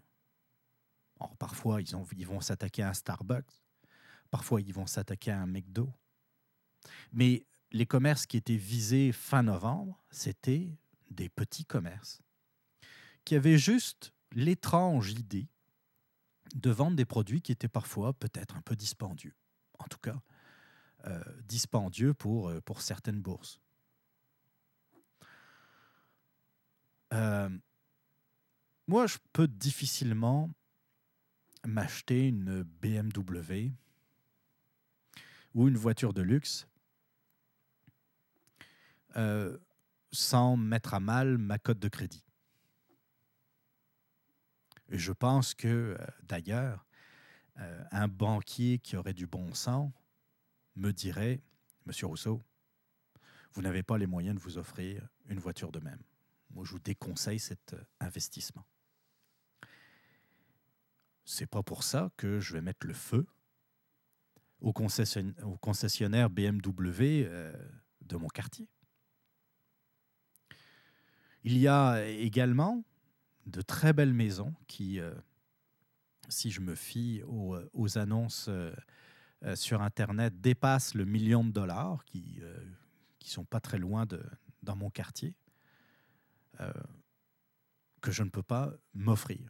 Or, parfois, ils, ils vont s'attaquer à un Starbucks, Parfois, ils vont s'attaquer à un McDo. Mais les commerces qui étaient visés fin novembre, c'était des petits commerces qui avaient juste l'étrange idée de vendre des produits qui étaient parfois peut-être un peu dispendieux. En tout cas, euh, dispendieux pour, euh, pour certaines bourses. Euh, moi, je peux difficilement m'acheter une BMW ou une voiture de luxe euh, sans mettre à mal ma cote de crédit. Et je pense que, euh, d'ailleurs, euh, un banquier qui aurait du bon sens me dirait, Monsieur Rousseau, vous n'avez pas les moyens de vous offrir une voiture de même. Moi, je vous déconseille cet investissement. C'est pas pour ça que je vais mettre le feu au, concessionnaire, BMW de mon quartier. Il y a également de très belles maisons qui, euh, si je me fie aux, aux annonces euh, sur Internet, dépassent le million de dollars, qui ne sont pas très loin dans mon quartier, que je ne peux pas m'offrir.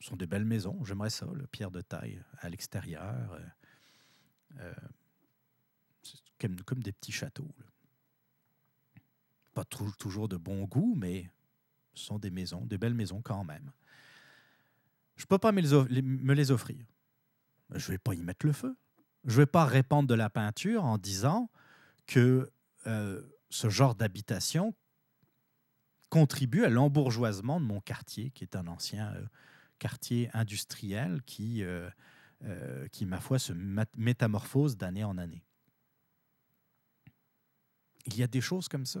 Ce sont des belles maisons, j'aimerais ça, le pierre de taille à l'extérieur, euh, comme, des petits châteaux. Pas toujours de bon goût, mais ce sont des maisons, des belles maisons quand même. Je ne peux pas me les, offrir. Je ne vais pas y mettre le feu. Je ne vais pas répandre de la peinture en disant que euh, ce genre d'habitation contribue à l'embourgeoisement de mon quartier, qui est un ancien euh, quartier industriel qui euh, qui, ma foi, se métamorphose d'année en année. Il y a des choses comme ça.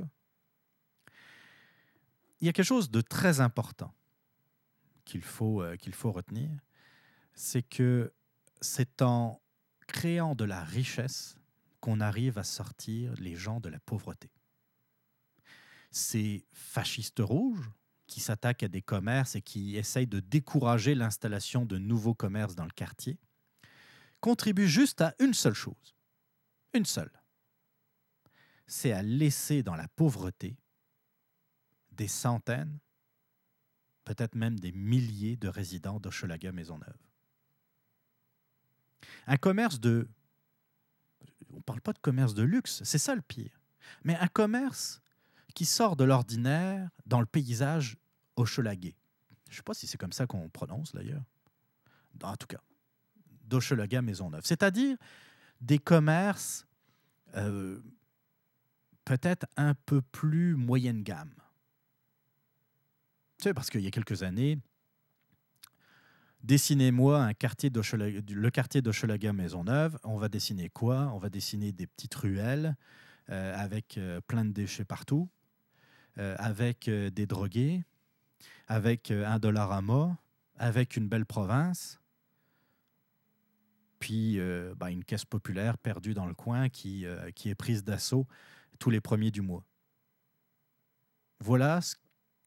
Il y a quelque chose de très important qu'il faut, euh, qu'il faut retenir, c'est que c'est en créant de la richesse qu'on arrive à sortir les gens de la pauvreté. Ces fascistes rouges qui s'attaquent à des commerces et qui essayent de décourager l'installation de nouveaux commerces dans le quartier contribue juste à une seule chose. Une seule. c'est à laisser dans la pauvreté des centaines, peut-être même des milliers de résidents d'Hochelaga Maisonneuve. Un commerce de... On ne parle pas de commerce de luxe, c'est ça le pire. Mais un commerce qui sort de l'ordinaire dans le paysage hochelagais. Je ne sais pas si c'est comme ça qu'on prononce d'ailleurs. En tout cas, d'Hochelaga Maisonneuve. C'est-à-dire des commerces euh, peut-être un peu plus moyenne gamme. Tu sais, parce qu'il y a quelques années, dessinez-moi un quartier le quartier d'Hochelaga Maisonneuve. On va dessiner quoi? On va dessiner des petites ruelles euh, avec euh, plein de déchets partout, avec des drogués, avec un dollar à mot, avec une belle province, puis euh, ben, une caisse populaire perdue dans le coin qui, euh, qui est prise d'assaut tous les premiers du mois. Voilà ce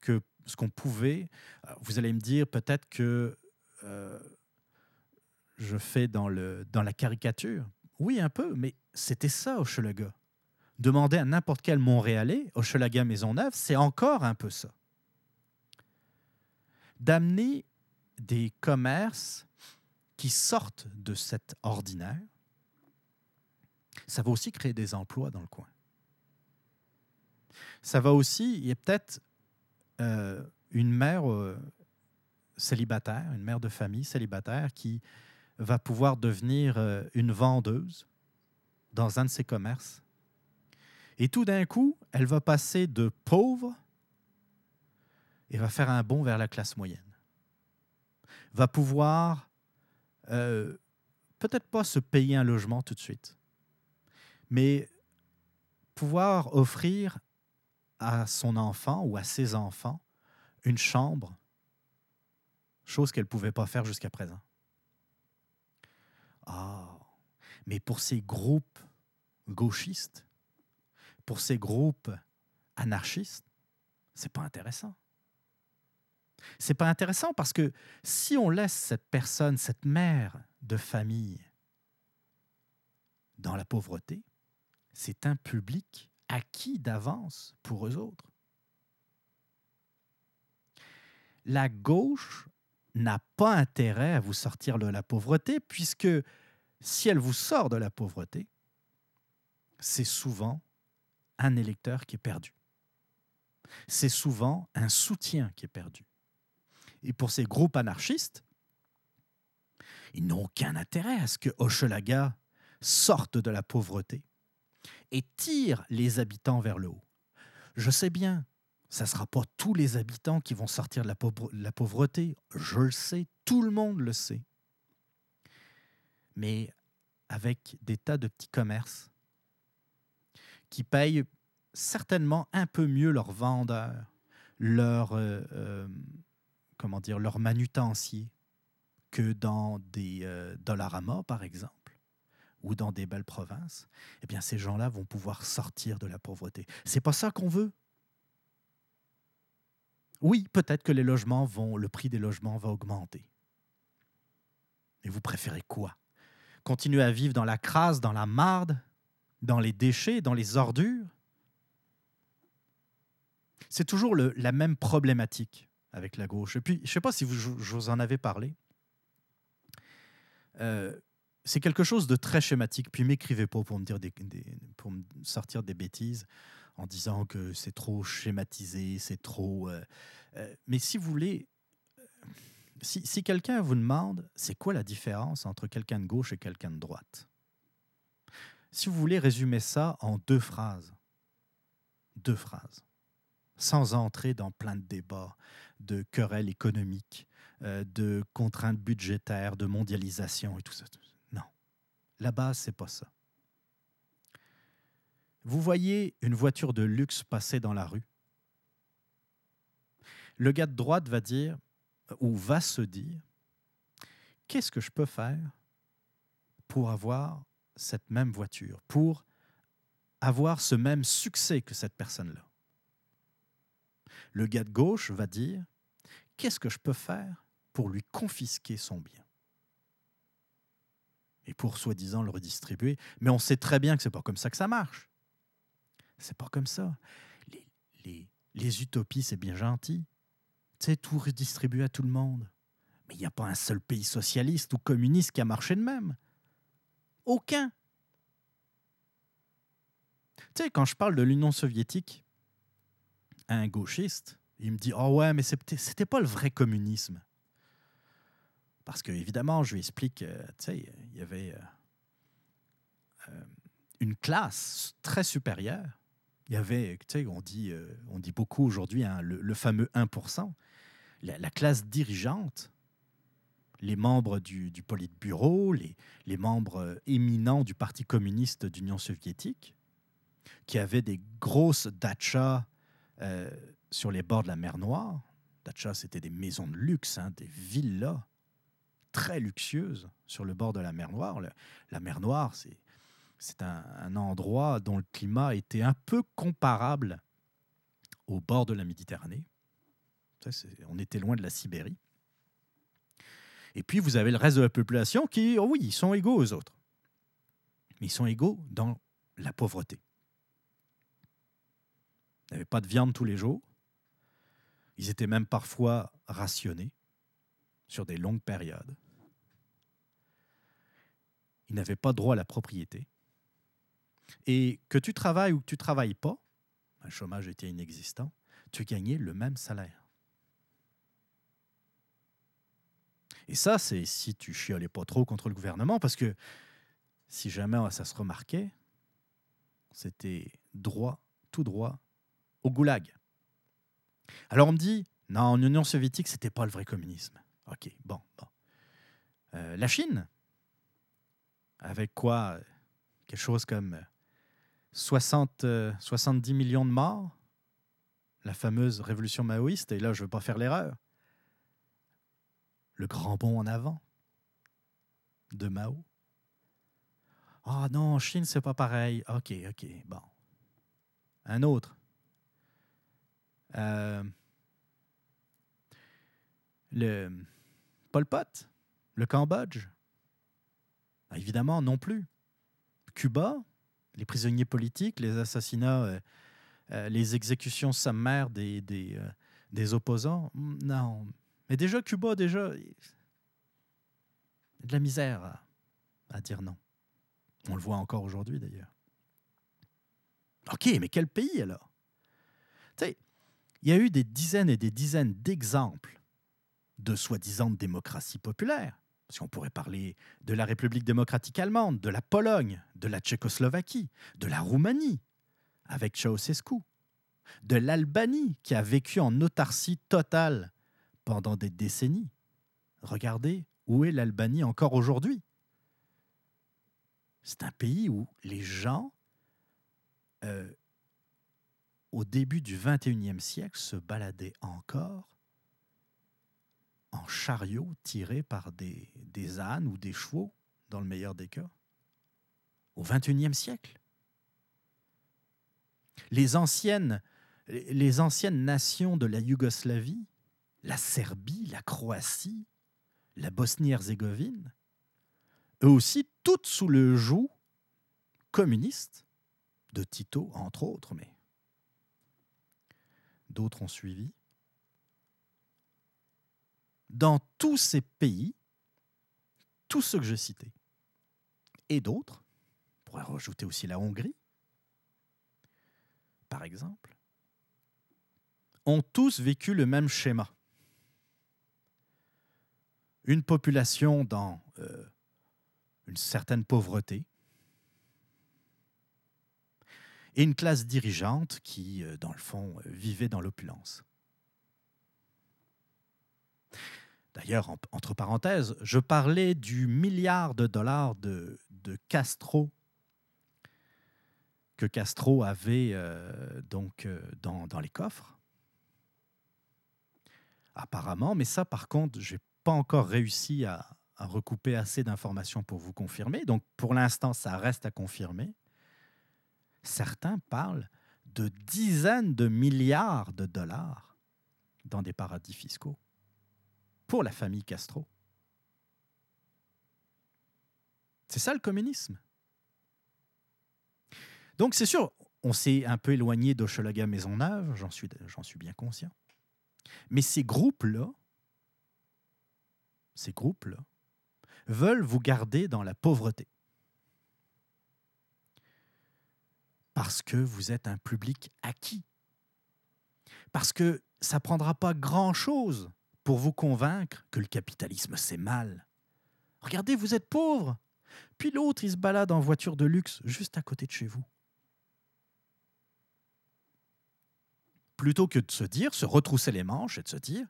que ce qu'on pouvait. Vous allez me dire peut-être que euh, je fais dans, le, dans la caricature. Oui, un peu, mais c'était ça Hochelaga. Demander à n'importe quel Montréalais, Hochelaga Maisonneuve, c'est encore un peu ça. D'amener des commerces qui sortent de cet ordinaire, ça va aussi créer des emplois dans le coin. Ça va aussi, il y a peut-être euh, une mère euh, célibataire, une mère de famille célibataire qui va pouvoir devenir euh, une vendeuse dans un de ses commerces. Et tout d'un coup, elle va passer de pauvre et va faire un bond vers la classe moyenne. Va pouvoir peut-être pas se payer un logement tout de suite, mais pouvoir offrir à son enfant ou à ses enfants une chambre, chose qu'elle ne pouvait pas faire jusqu'à présent. Ah, mais pour ces groupes gauchistes, pour ces groupes anarchistes, c'est pas intéressant. C'est pas intéressant parce que si on laisse cette personne, cette mère de famille dans la pauvreté, c'est un public acquis d'avance pour eux autres. La gauche n'a pas intérêt à vous sortir de la pauvreté puisque si elle vous sort de la pauvreté, c'est souvent un électeur qui est perdu. C'est souvent un soutien qui est perdu et pour ces groupes anarchistes, ils n'ont aucun intérêt à ce que Hochelaga sorte de la pauvreté et tire les habitants vers le haut. Je sais bien, ça ne sera pas tous les habitants qui vont sortir de la, pauvreté, je le sais, tout le monde le sait. Mais avec des tas de petits commerces qui payent certainement un peu mieux leurs vendeurs, leurs, euh, euh, comment dire, leur manutencier que dans des euh, Dollarama, par exemple, ou dans des belles provinces, eh bien, ces gens-là vont pouvoir sortir de la pauvreté. C'est pas ça qu'on veut. Oui, peut-être que les logements vont, le prix des logements va augmenter. Mais vous préférez quoi? Continuer à vivre dans la crasse, dans la marde, dans les déchets, dans les ordures? C'est toujours le, la même problématique avec la gauche. Et puis, je ne sais pas si vous, je vous en avez parlé. Euh, c'est quelque chose de très schématique. Puis m'écrivez pas pour me dire des, pour me sortir des bêtises en disant que c'est trop schématisé, c'est trop. Euh, euh, mais si vous voulez, si, si quelqu'un vous demande, c'est quoi la différence entre quelqu'un de gauche et quelqu'un de droite? Si vous voulez résumer ça en deux phrases, deux phrases, sans entrer dans plein de débats, de querelles économiques, euh, de contraintes budgétaires, de mondialisation et tout ça. Non. La base, c'est pas ça. Vous voyez une voiture de luxe passer dans la rue. Le gars de droite va dire, ou va se dire, qu'est-ce que je peux faire pour avoir cette même voiture, pour avoir ce même succès que cette personne-là? Le gars de gauche va dire, qu'est-ce que je peux faire pour lui confisquer son bien? Et pour soi-disant le redistribuer. Mais on sait très bien que ce n'est pas comme ça que ça marche. C'est pas comme ça. Les utopies, c'est bien gentil. Tu sais, tout redistribuer à tout le monde. Mais il n'y a pas un seul pays socialiste ou communiste qui a marché de même. Aucun. Tu sais, quand je parle de l'Union soviétique à un gauchiste, il me dit Oh ouais, mais c'était pas le vrai communisme. Parce que, évidemment, je lui explique, euh, tu sais, il y avait euh, euh, une classe très supérieure. Il y avait, on dit, on dit beaucoup aujourd'hui, hein, le, fameux 1%, la, classe dirigeante, les membres du, du Politburo, les, les membres éminents du Parti communiste d'Union soviétique, qui avaient des grosses dachas sur les bords de la mer Noire. Dachas, c'était des maisons de luxe, hein, des villas très luxueuses sur le bord de la mer Noire. la mer Noire, c'est, c'est un, endroit dont le climat était un peu comparable au bord de la Méditerranée. on était loin de la Sibérie. Et puis, vous avez le reste de la population qui, oh oui, ils sont égaux aux autres. Mais ils sont égaux dans la pauvreté. Ils n'avaient pas de viande tous les jours. Ils étaient même parfois rationnés sur des longues périodes. Ils n'avaient pas droit à la propriété. Et que tu travailles ou que tu travailles pas, un chômage était inexistant, tu gagnais le même salaire. Et ça, c'est si tu chiolais pas trop contre le gouvernement, parce que si jamais ça se remarquait, c'était droit, tout droit, au goulag. Alors on me dit, non, en Union soviétique, c'était pas le vrai communisme. OK, bon, bon. Euh, la Chine, avec quoi Quelque chose comme 60, 70 euh, millions de morts, la fameuse révolution maoïste, et là, je ne veux pas faire l'erreur. Le grand bond en avant de Mao. Ah non, Chine, c'est pas pareil. OK, OK, bon. Un autre. Euh, le Pol Pot, le Cambodge, ben, évidemment non plus. Cuba, les prisonniers politiques, les assassinats, euh, euh, les exécutions sommaires des, des, opposants, hmm, non. Mais déjà, Cuba, déjà, de la misère à, à dire non. On le voit encore aujourd'hui d'ailleurs. OK, mais quel pays alors? Tu sais, il y a eu des dizaines et des dizaines d'exemples de soi-disant démocratie populaire. Si on pourrait parler de la République démocratique allemande, de la Pologne, de la Tchécoslovaquie, de la Roumanie, avec Ceausescu, de l'Albanie qui a vécu en autarcie totale pendant des décennies. Regardez où est l'Albanie encore aujourd'hui. C'est un pays où les gens euh, au début du 21e siècle, se baladaient encore en chariot tiré par des, ânes ou des chevaux, dans le meilleur des cas? Au 21e siècle? Les anciennes, les anciennes nations de la Yougoslavie, la Serbie, la Croatie, la Bosnie-Herzégovine, eux aussi, toutes sous le joug communiste de Tito, entre autres, mais d'autres ont suivi. Dans tous ces pays, tous ceux que j'ai cités, et d'autres, on pourrait rajouter aussi la Hongrie, par exemple, ont tous vécu le même schéma. Une population dans euh, une certaine pauvreté, et une classe dirigeante qui, euh, dans le fond, euh, vivait dans l'opulence. D'ailleurs, entre parenthèses, je parlais du milliard de dollars de, Castro que Castro avait euh, donc dans, les coffres. Apparemment, mais ça, par contre, je n'ai pas encore réussi à recouper assez d'informations pour vous confirmer. Donc, pour l'instant, ça reste à confirmer certains parlent de dizaines de milliards de dollars dans des paradis fiscaux pour la famille Castro. C'est ça le communisme. Donc c'est sûr, on s'est un peu éloigné d'Hochelaga Maisonneuve, j'en suis, j'en suis bien conscient. Mais ces groupes-là, ces groupes-là, veulent vous garder dans la pauvreté. Parce que vous êtes un public acquis. Parce que ça ne prendra pas grand-chose pour vous convaincre que le capitalisme, c'est mal. Regardez, vous êtes pauvre. Puis l'autre, il se balade en voiture de luxe juste à côté de chez vous. Plutôt que de se dire, se retrousser les manches et de se dire,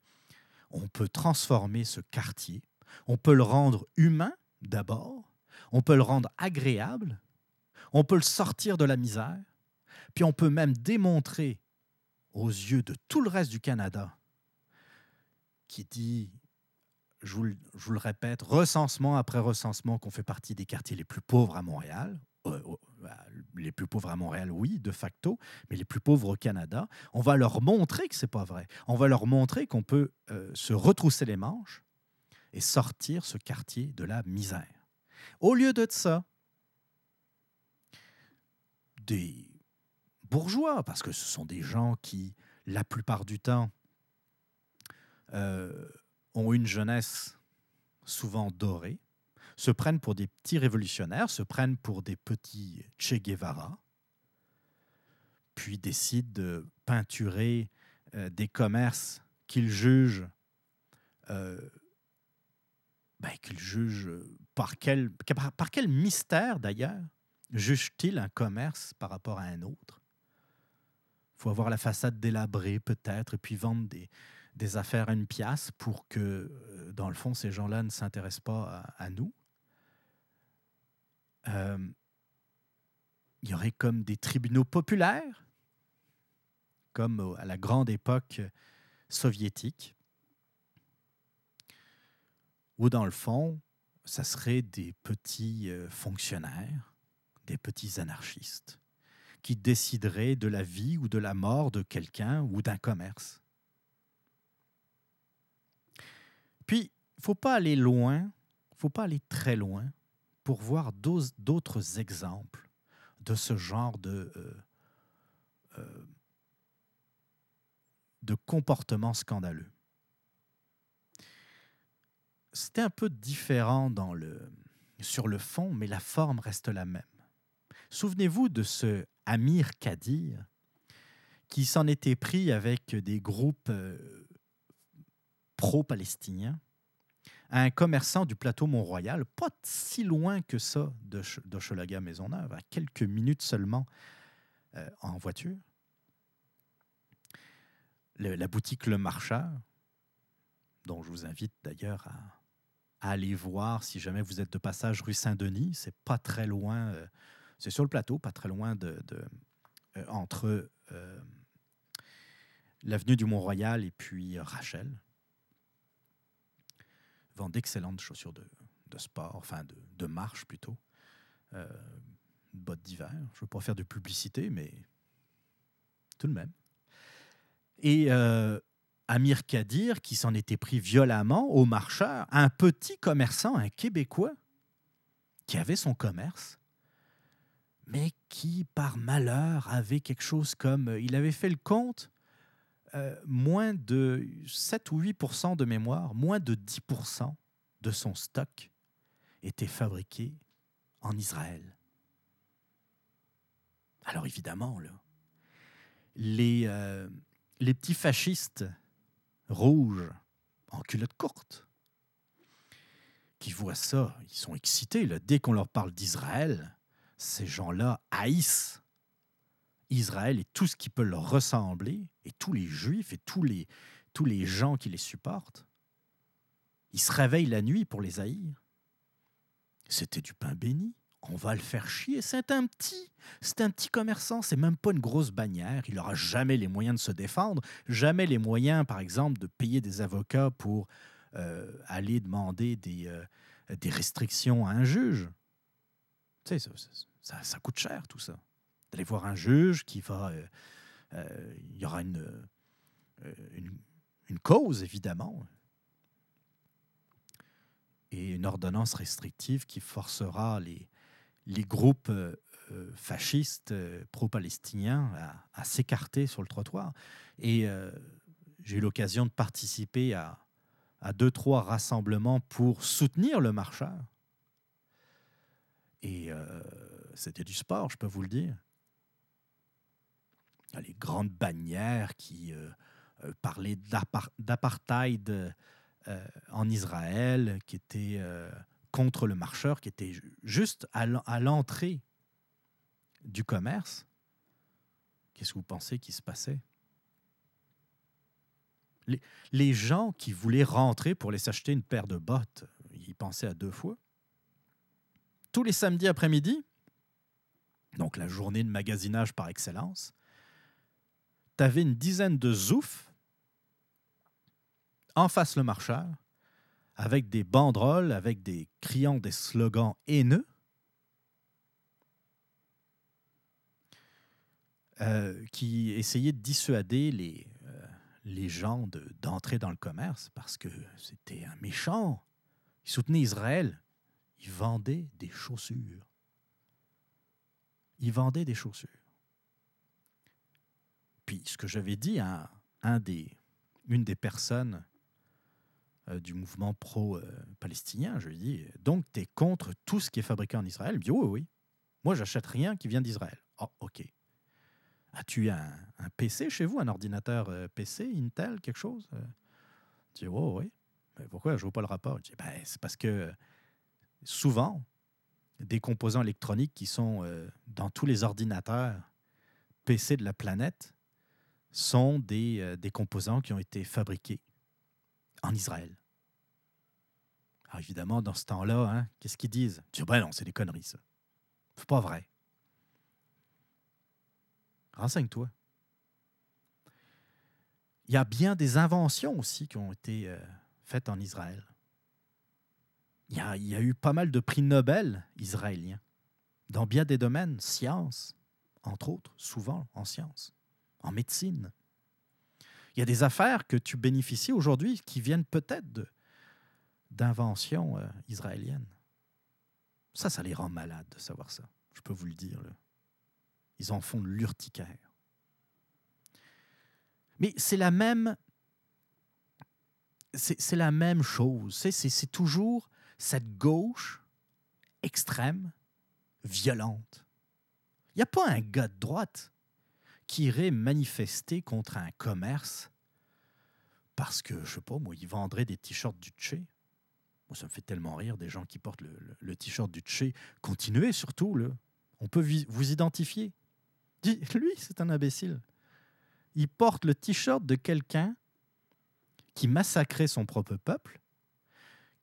on peut transformer ce quartier, on peut le rendre humain d'abord, on peut le rendre agréable, on peut le sortir de la misère, puis on peut même démontrer aux yeux de tout le reste du Canada qui dit, je vous, le répète, recensement après recensement, qu'on fait partie des quartiers les plus pauvres à Montréal, euh, bah, les plus pauvres à Montréal, oui, de facto, mais les plus pauvres au Canada, on va leur montrer que c'est pas vrai. On va leur montrer qu'on peut euh, se retrousser les manches et sortir ce quartier de la misère. Au lieu de ça, des bourgeois, parce que ce sont des gens qui, la plupart du temps, euh, ont une jeunesse souvent dorée, se prennent pour des petits révolutionnaires, se prennent pour des petits Che Guevara, puis décident de peinturer euh, des commerces qu'ils jugent, euh, ben, qu'ils jugent par quel, par quel mystère d'ailleurs juge-t-il un commerce par rapport à un autre? Faut avoir la façade délabrée peut-être, et puis vendre des, des affaires à une pièce pour que, euh, dans le fond, ces gens-là ne s'intéressent pas à, nous. Euh, il y aurait comme des tribunaux populaires, comme à la grande époque soviétique, où dans le fond, ça serait des petits euh, fonctionnaires, des petits anarchistes, qui décideraient de la vie ou de la mort de quelqu'un ou d'un commerce. Puis, il faut pas aller loin, faut pas aller très loin pour voir d'autres exemples de ce genre de, euh, euh, de comportement scandaleux. C'était un peu différent sur le fond, mais la forme reste la même. Souvenez-vous de ce Amir Kadir qui s'en était pris avec des groupes euh, pro-palestinien, un commerçant du plateau Mont-Royal, pas si loin que ça d'Hochelaga Maisonneuve, à quelques minutes seulement euh, en voiture. la boutique Le Marcheur, dont je vous invite d'ailleurs à, aller voir si jamais vous êtes de passage rue Saint-Denis. C'est pas très loin, euh, c'est sur le plateau, pas très loin de, euh, entre l'avenue du Mont-Royal et puis Rachel vend d'excellentes chaussures de, sport, enfin de, marche plutôt, euh, bottes d'hiver. Je ne veux pas faire de publicité, mais tout de même. Et euh, Amir Kadir, qui s'en était pris violemment au marcheur, un petit commerçant, un Québécois, qui avait son commerce, mais qui, par malheur, avait quelque chose comme... Il avait fait le compte euh, moins de 7 ou 8 de mémoire, moins de 10 de son stock était fabriqué en Israël. Alors évidemment, là, les, euh, les petits fascistes rouges en culotte courte, qui voient ça, ils sont excités. Là. Dès qu'on leur parle d'Israël, ces gens-là haïssent Israël et tout ce qui peut leur ressembler, et tous les juifs et tous les, tous les gens qui les supportent, ils se réveillent la nuit pour les haïr. C'était du pain béni. On va le faire chier. C'est un petit, c'est un petit commerçant. C'est même pas une grosse bannière. Il n'aura jamais les moyens de se défendre, jamais les moyens, par exemple, de payer des avocats pour euh, aller demander des, euh, des restrictions à un juge. Tu sais, ça, ça coûte cher tout ça d'aller voir un juge qui va. Euh, euh, il y aura une, euh, une, une, cause, évidemment, et une ordonnance restrictive qui forcera les, les groupes fascistes pro-palestiniens à, s'écarter sur le trottoir. Et j'ai eu l'occasion de participer à, à deux, trois rassemblements pour soutenir le marcheur. Et c'était du sport, je peux vous le dire. Les grandes bannières qui parlaient d'apartheid en Israël, qui étaient contre le marcheur, qui étaient juste à l'entrée du commerce. Qu'est-ce que vous pensez qui se passait? Les, gens qui voulaient rentrer pour aller s'acheter une paire de bottes, ils pensaient à deux fois. Tous les samedis après-midi, donc la journée de magasinage par excellence, une dizaine de zoufs en face le marcheur, avec des banderoles, avec des criants des slogans haineux. Euh, qui essayaient de dissuader les, les gens d'entrer dans le commerce parce que c'était un méchant. Il soutenait Israël. Il vendait des chaussures. Il vendait des chaussures. Ce que j'avais dit à un des, une des personnes euh, du mouvement pro-palestinien, je lui ai dit, donc tu es contre tout ce qui est fabriqué en Israël? Il me dit, oui, oui. Moi, j'achète rien qui vient d'Israël. Oh, OK. As-tu un, PC chez vous, un ordinateur euh, PC, Intel, quelque chose Je dis Oh, oui. Mais pourquoi je ne vois pas le rapport? Je ben, C'est parce que souvent, des composants électroniques qui sont euh, dans tous les ordinateurs PC de la planète sont des, euh, des composants qui ont été fabriqués en Israël. Alors évidemment, dans ce temps-là, hein, qu'est-ce qu'ils disent? Je dis ben non, c'est des conneries, ça. C'est pas vrai. Renseigne-toi. Il y a bien des inventions aussi qui ont été euh, faites en Israël. Il y, a, il y, a, eu pas mal de prix Nobel israéliens dans bien des domaines, sciences, entre autres, souvent en sciences, en médecine. Il y a des affaires que tu bénéficies aujourd'hui qui viennent peut-être d'inventions euh, israéliennes. Ça, ça les rend malades de savoir ça. Je peux vous le dire. Ils en font de l'urticaire. Mais c'est la même. C'est la même chose. C'est toujours cette gauche extrême, violente. Il n'y a pas un gars de droite qui irait manifester contre un commerce? Parce que, je sais pas, moi, il vendrait des t-shirts du Tché. Moi, ça me fait tellement rire des gens qui portent le, t-shirt du Tché. Continuez surtout, là. On peut vous identifier. Lui, c'est un imbécile. Il porte le t-shirt de quelqu'un qui massacrait son propre peuple,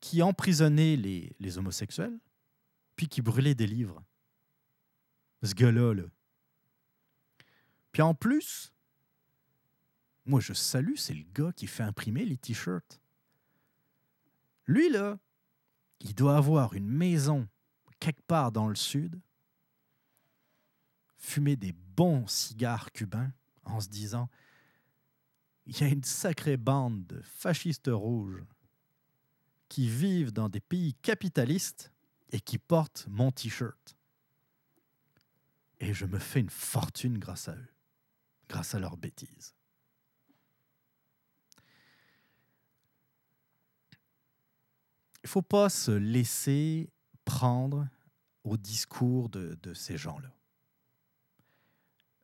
qui emprisonnait les, homosexuels, puis qui brûlait des livres. Ce gars-là, là. Puis en plus, moi je salue, c'est le gars qui fait imprimer les t-shirts. Lui, là, il doit avoir une maison quelque part dans le sud, fumer des bons cigares cubains en se disant il y a une sacrée bande de fascistes rouges qui vivent dans des pays capitalistes et qui portent mon t-shirt. Et je me fais une fortune grâce à eux, grâce à leurs bêtises. Il ne faut pas se laisser prendre au discours de, ces gens-là.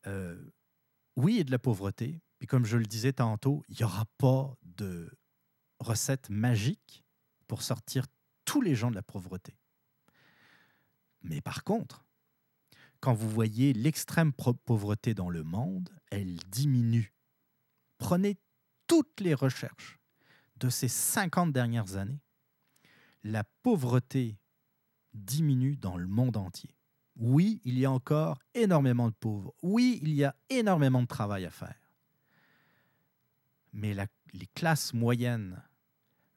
Euh, oui, il y a de la pauvreté. Puis comme je le disais tantôt, il n'y aura pas de recette magique pour sortir tous les gens de la pauvreté. Mais par contre, quand vous voyez l'extrême pauvreté dans le monde, elle diminue. Prenez toutes les recherches de ces 50 dernières années. La pauvreté diminue dans le monde entier. Oui, il y a encore énormément de pauvres. Oui, il y a énormément de travail à faire. Mais les classes moyennes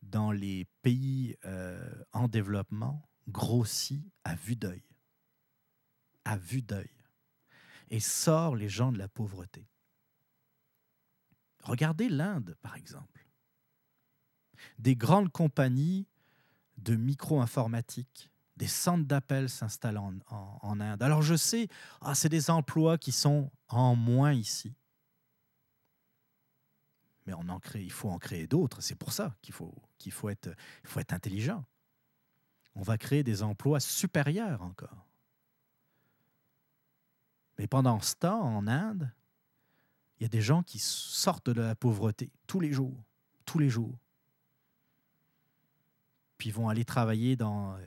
dans les pays euh, en développement grossissent à vue d'œil. À vue d'œil. Et sort les gens de la pauvreté. Regardez l'Inde, par exemple. Des grandes compagnies de micro-informatique Des centres d'appel s'installent en, Inde. Alors je sais, ah, c'est des emplois qui sont en moins ici. Mais on en crée, il faut en créer d'autres. C'est pour ça qu'il faut, qu'il faut, être, faut être intelligent. On va créer des emplois supérieurs encore. Mais pendant ce temps, en Inde, il y a des gens qui sortent de la pauvreté tous les jours, tous les jours. Puis vont aller travailler dans, euh,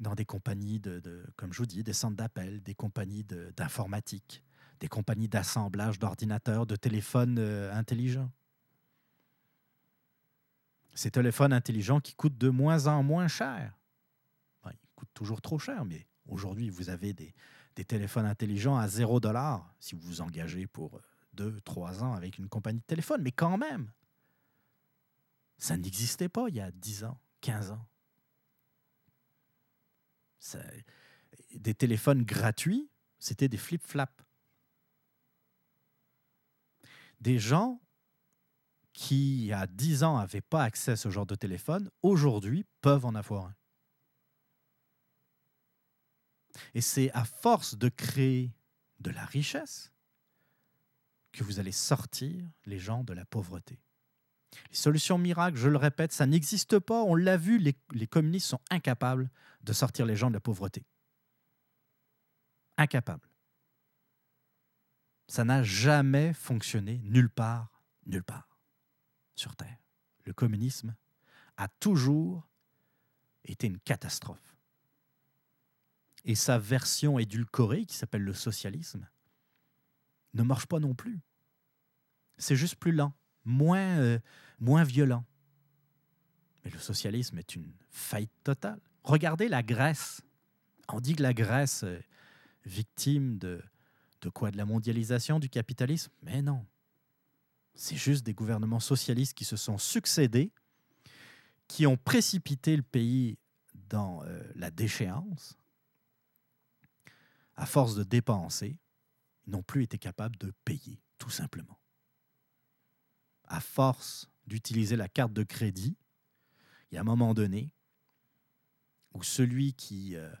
dans des compagnies, de, comme je vous dis, des centres d'appel, des compagnies d'informatique, des compagnies d'assemblage d'ordinateurs, de téléphones euh, intelligents. Ces téléphones intelligents qui coûtent de moins en moins cher. ils coûtent toujours trop cher, mais aujourd'hui, vous avez des, des téléphones intelligents à 0 dollar si vous vous engagez pour 2, euh, 3 ans avec une compagnie de téléphone. Mais quand même, ça n'existait pas il y a 10 ans, 15 ans. des téléphones gratuits, c'était des flip-flaps. Des gens qui, il y a 10 ans, n'avaient pas accès à ce genre de téléphone, aujourd'hui peuvent en avoir un. Et c'est à force de créer de la richesse que vous allez sortir les gens de la pauvreté. Les solutions miracles, je le répète, ça n'existe pas. On l'a vu, les, communistes sont incapables de sortir les gens de la pauvreté. Incapables. Ça n'a jamais fonctionné nulle part, nulle part sur Terre. Le communisme a toujours été une catastrophe et sa version édulcorée, qui s'appelle le socialisme, ne marche pas non plus. C'est juste plus lent, moins, euh, moins violent. Mais le socialisme est une faillite totale. Regardez la Grèce. On dit que la Grèce est victime de, de quoi? De la mondialisation, du capitalisme? Mais non. C'est juste des gouvernements socialistes qui se sont succédés, qui ont précipité le pays dans euh, la déchéance, à force de dépenser, ils n'ont plus été capables de payer, tout simplement. À force d'utiliser la carte de crédit, il y a un moment donné où celui qui, euh,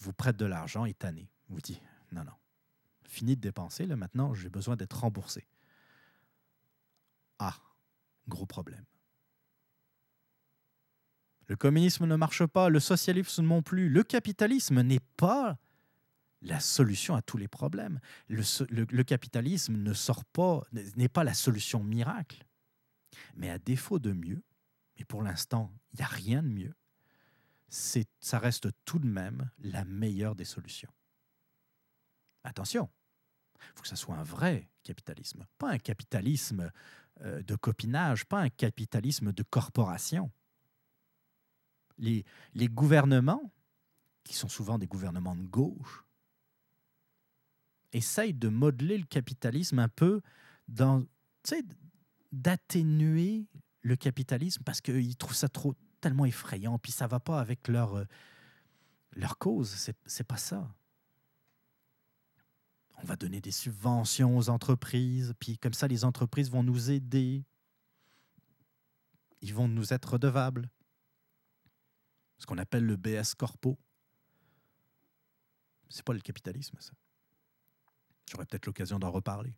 vous prête de l'argent est tanné. Vous dit non, non, fini de dépenser, là maintenant j'ai besoin d'être remboursé. Ah, gros problème. Le communisme ne marche pas, le socialisme non plus, le capitalisme n'est pas la solution à tous les problèmes. Le, capitalisme n'est pas la solution miracle. Mais à défaut de mieux, et pour l'instant, il n'y a rien de mieux, ça reste tout de même la meilleure des solutions. Attention, il faut que ça soit un vrai capitalisme, pas un capitalisme euh, de copinage, pas un capitalisme de corporation. les gouvernements, qui sont souvent des gouvernements de gauche, essaye de modeler le capitalisme un peu dans, d'atténuer le capitalisme parce qu'ils trouvent ça trop tellement effrayant, puis ça va pas avec leur, euh, leur cause. C'est, c'est pas ça. On va donner des subventions aux entreprises, puis comme ça, les entreprises vont nous aider. Ils vont nous être redevables. Ce qu'on appelle le BS Corpo. C'est pas le capitalisme, ça. J'aurai peut-être l'occasion d'en reparler.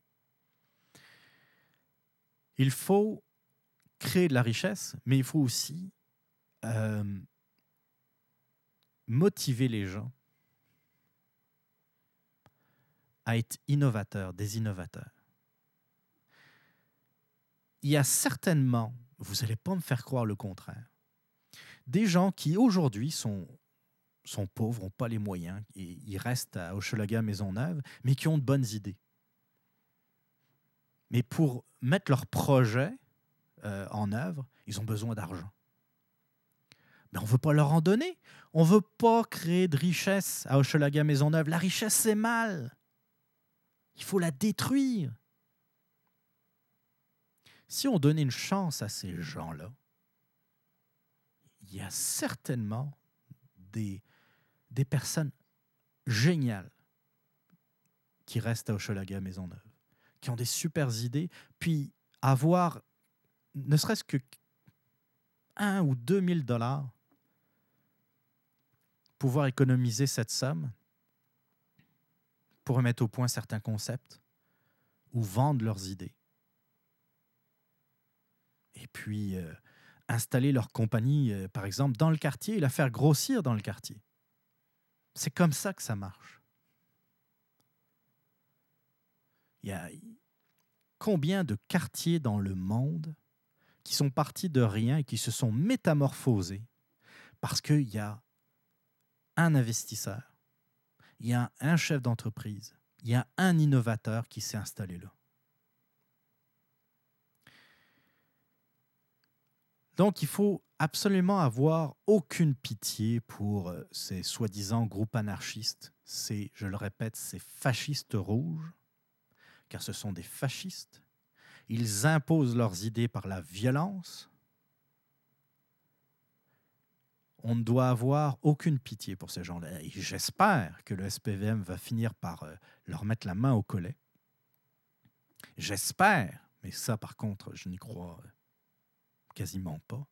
Il faut créer de la richesse, mais il faut aussi euh, motiver les gens à être innovateurs, des innovateurs. Il y a certainement, vous n'allez pas me faire croire le contraire, des gens qui aujourd'hui sont sont pauvres, n'ont pas les moyens, et ils restent à Hochelaga Maisonneuve, mais qui ont de bonnes idées. Mais pour mettre leur projet euh, en œuvre, ils ont besoin d'argent. Mais on ne veut pas leur en donner. On ne veut pas créer de richesse à Hochelaga Maisonneuve. La richesse, c'est mal. Il faut la détruire. Si on donnait une chance à ces gens-là, il y a certainement des, des personnes géniales qui restent à Hochelaga Maisonneuve, qui ont des super idées, puis avoir ne serait-ce que un ou deux mille dollars pouvoir économiser cette somme pour remettre au point certains concepts ou vendre leurs idées. Et puis euh, installer leur compagnie, euh, par exemple, dans le quartier et la faire grossir dans le quartier. C'est comme ça que ça marche. Il y a combien de quartiers dans le monde qui sont partis de rien et qui se sont métamorphosés parce qu'il y a un investisseur, il y a un chef d'entreprise, il y a un innovateur qui s'est installé là? Donc, il faut absolument avoir aucune pitié pour euh, ces soi-disant groupes anarchistes. C'est, je le répète, ces fascistes rouges, car ce sont des fascistes. Ils imposent leurs idées par la violence. On ne doit avoir aucune pitié pour ces gens-là. Et j'espère que le SPVM va finir par euh, leur mettre la main au collet. J'espère, mais ça par contre, je n'y crois euh, quasiment pas,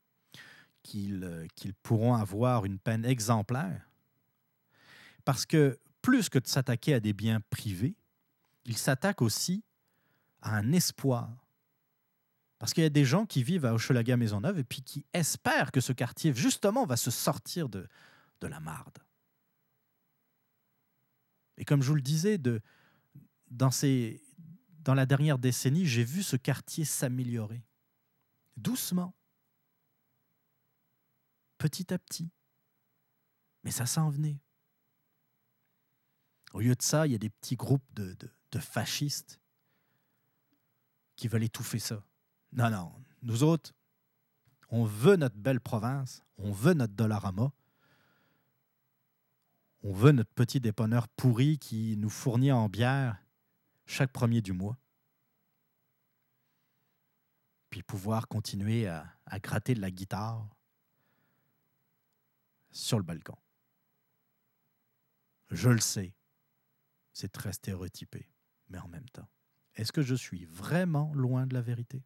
euh, qu'ils pourront avoir une peine exemplaire. Parce que plus que de s'attaquer à des biens privés, ils s'attaquent aussi à un espoir. Parce qu'il y a des gens qui vivent à Hochelaga Maisonneuve et puis qui espèrent que ce quartier, justement, va se sortir de, de la marde. Et comme je vous le disais, de, dans, ces, dans la dernière décennie, j'ai vu ce quartier s'améliorer. Doucement petit à petit. Mais ça s'en venait. Au lieu de ça, il y a des petits groupes de, fascistes qui veulent étouffer ça. Non, non, nous autres, on veut notre belle province, on veut notre dollarama, on veut notre petit dépanneur pourri qui nous fournit en bière chaque premier du mois. Puis pouvoir continuer à, gratter de la guitare, sur le balcon. Je le sais, c'est très stéréotypé, mais en même temps, est-ce que je suis vraiment loin de la vérité?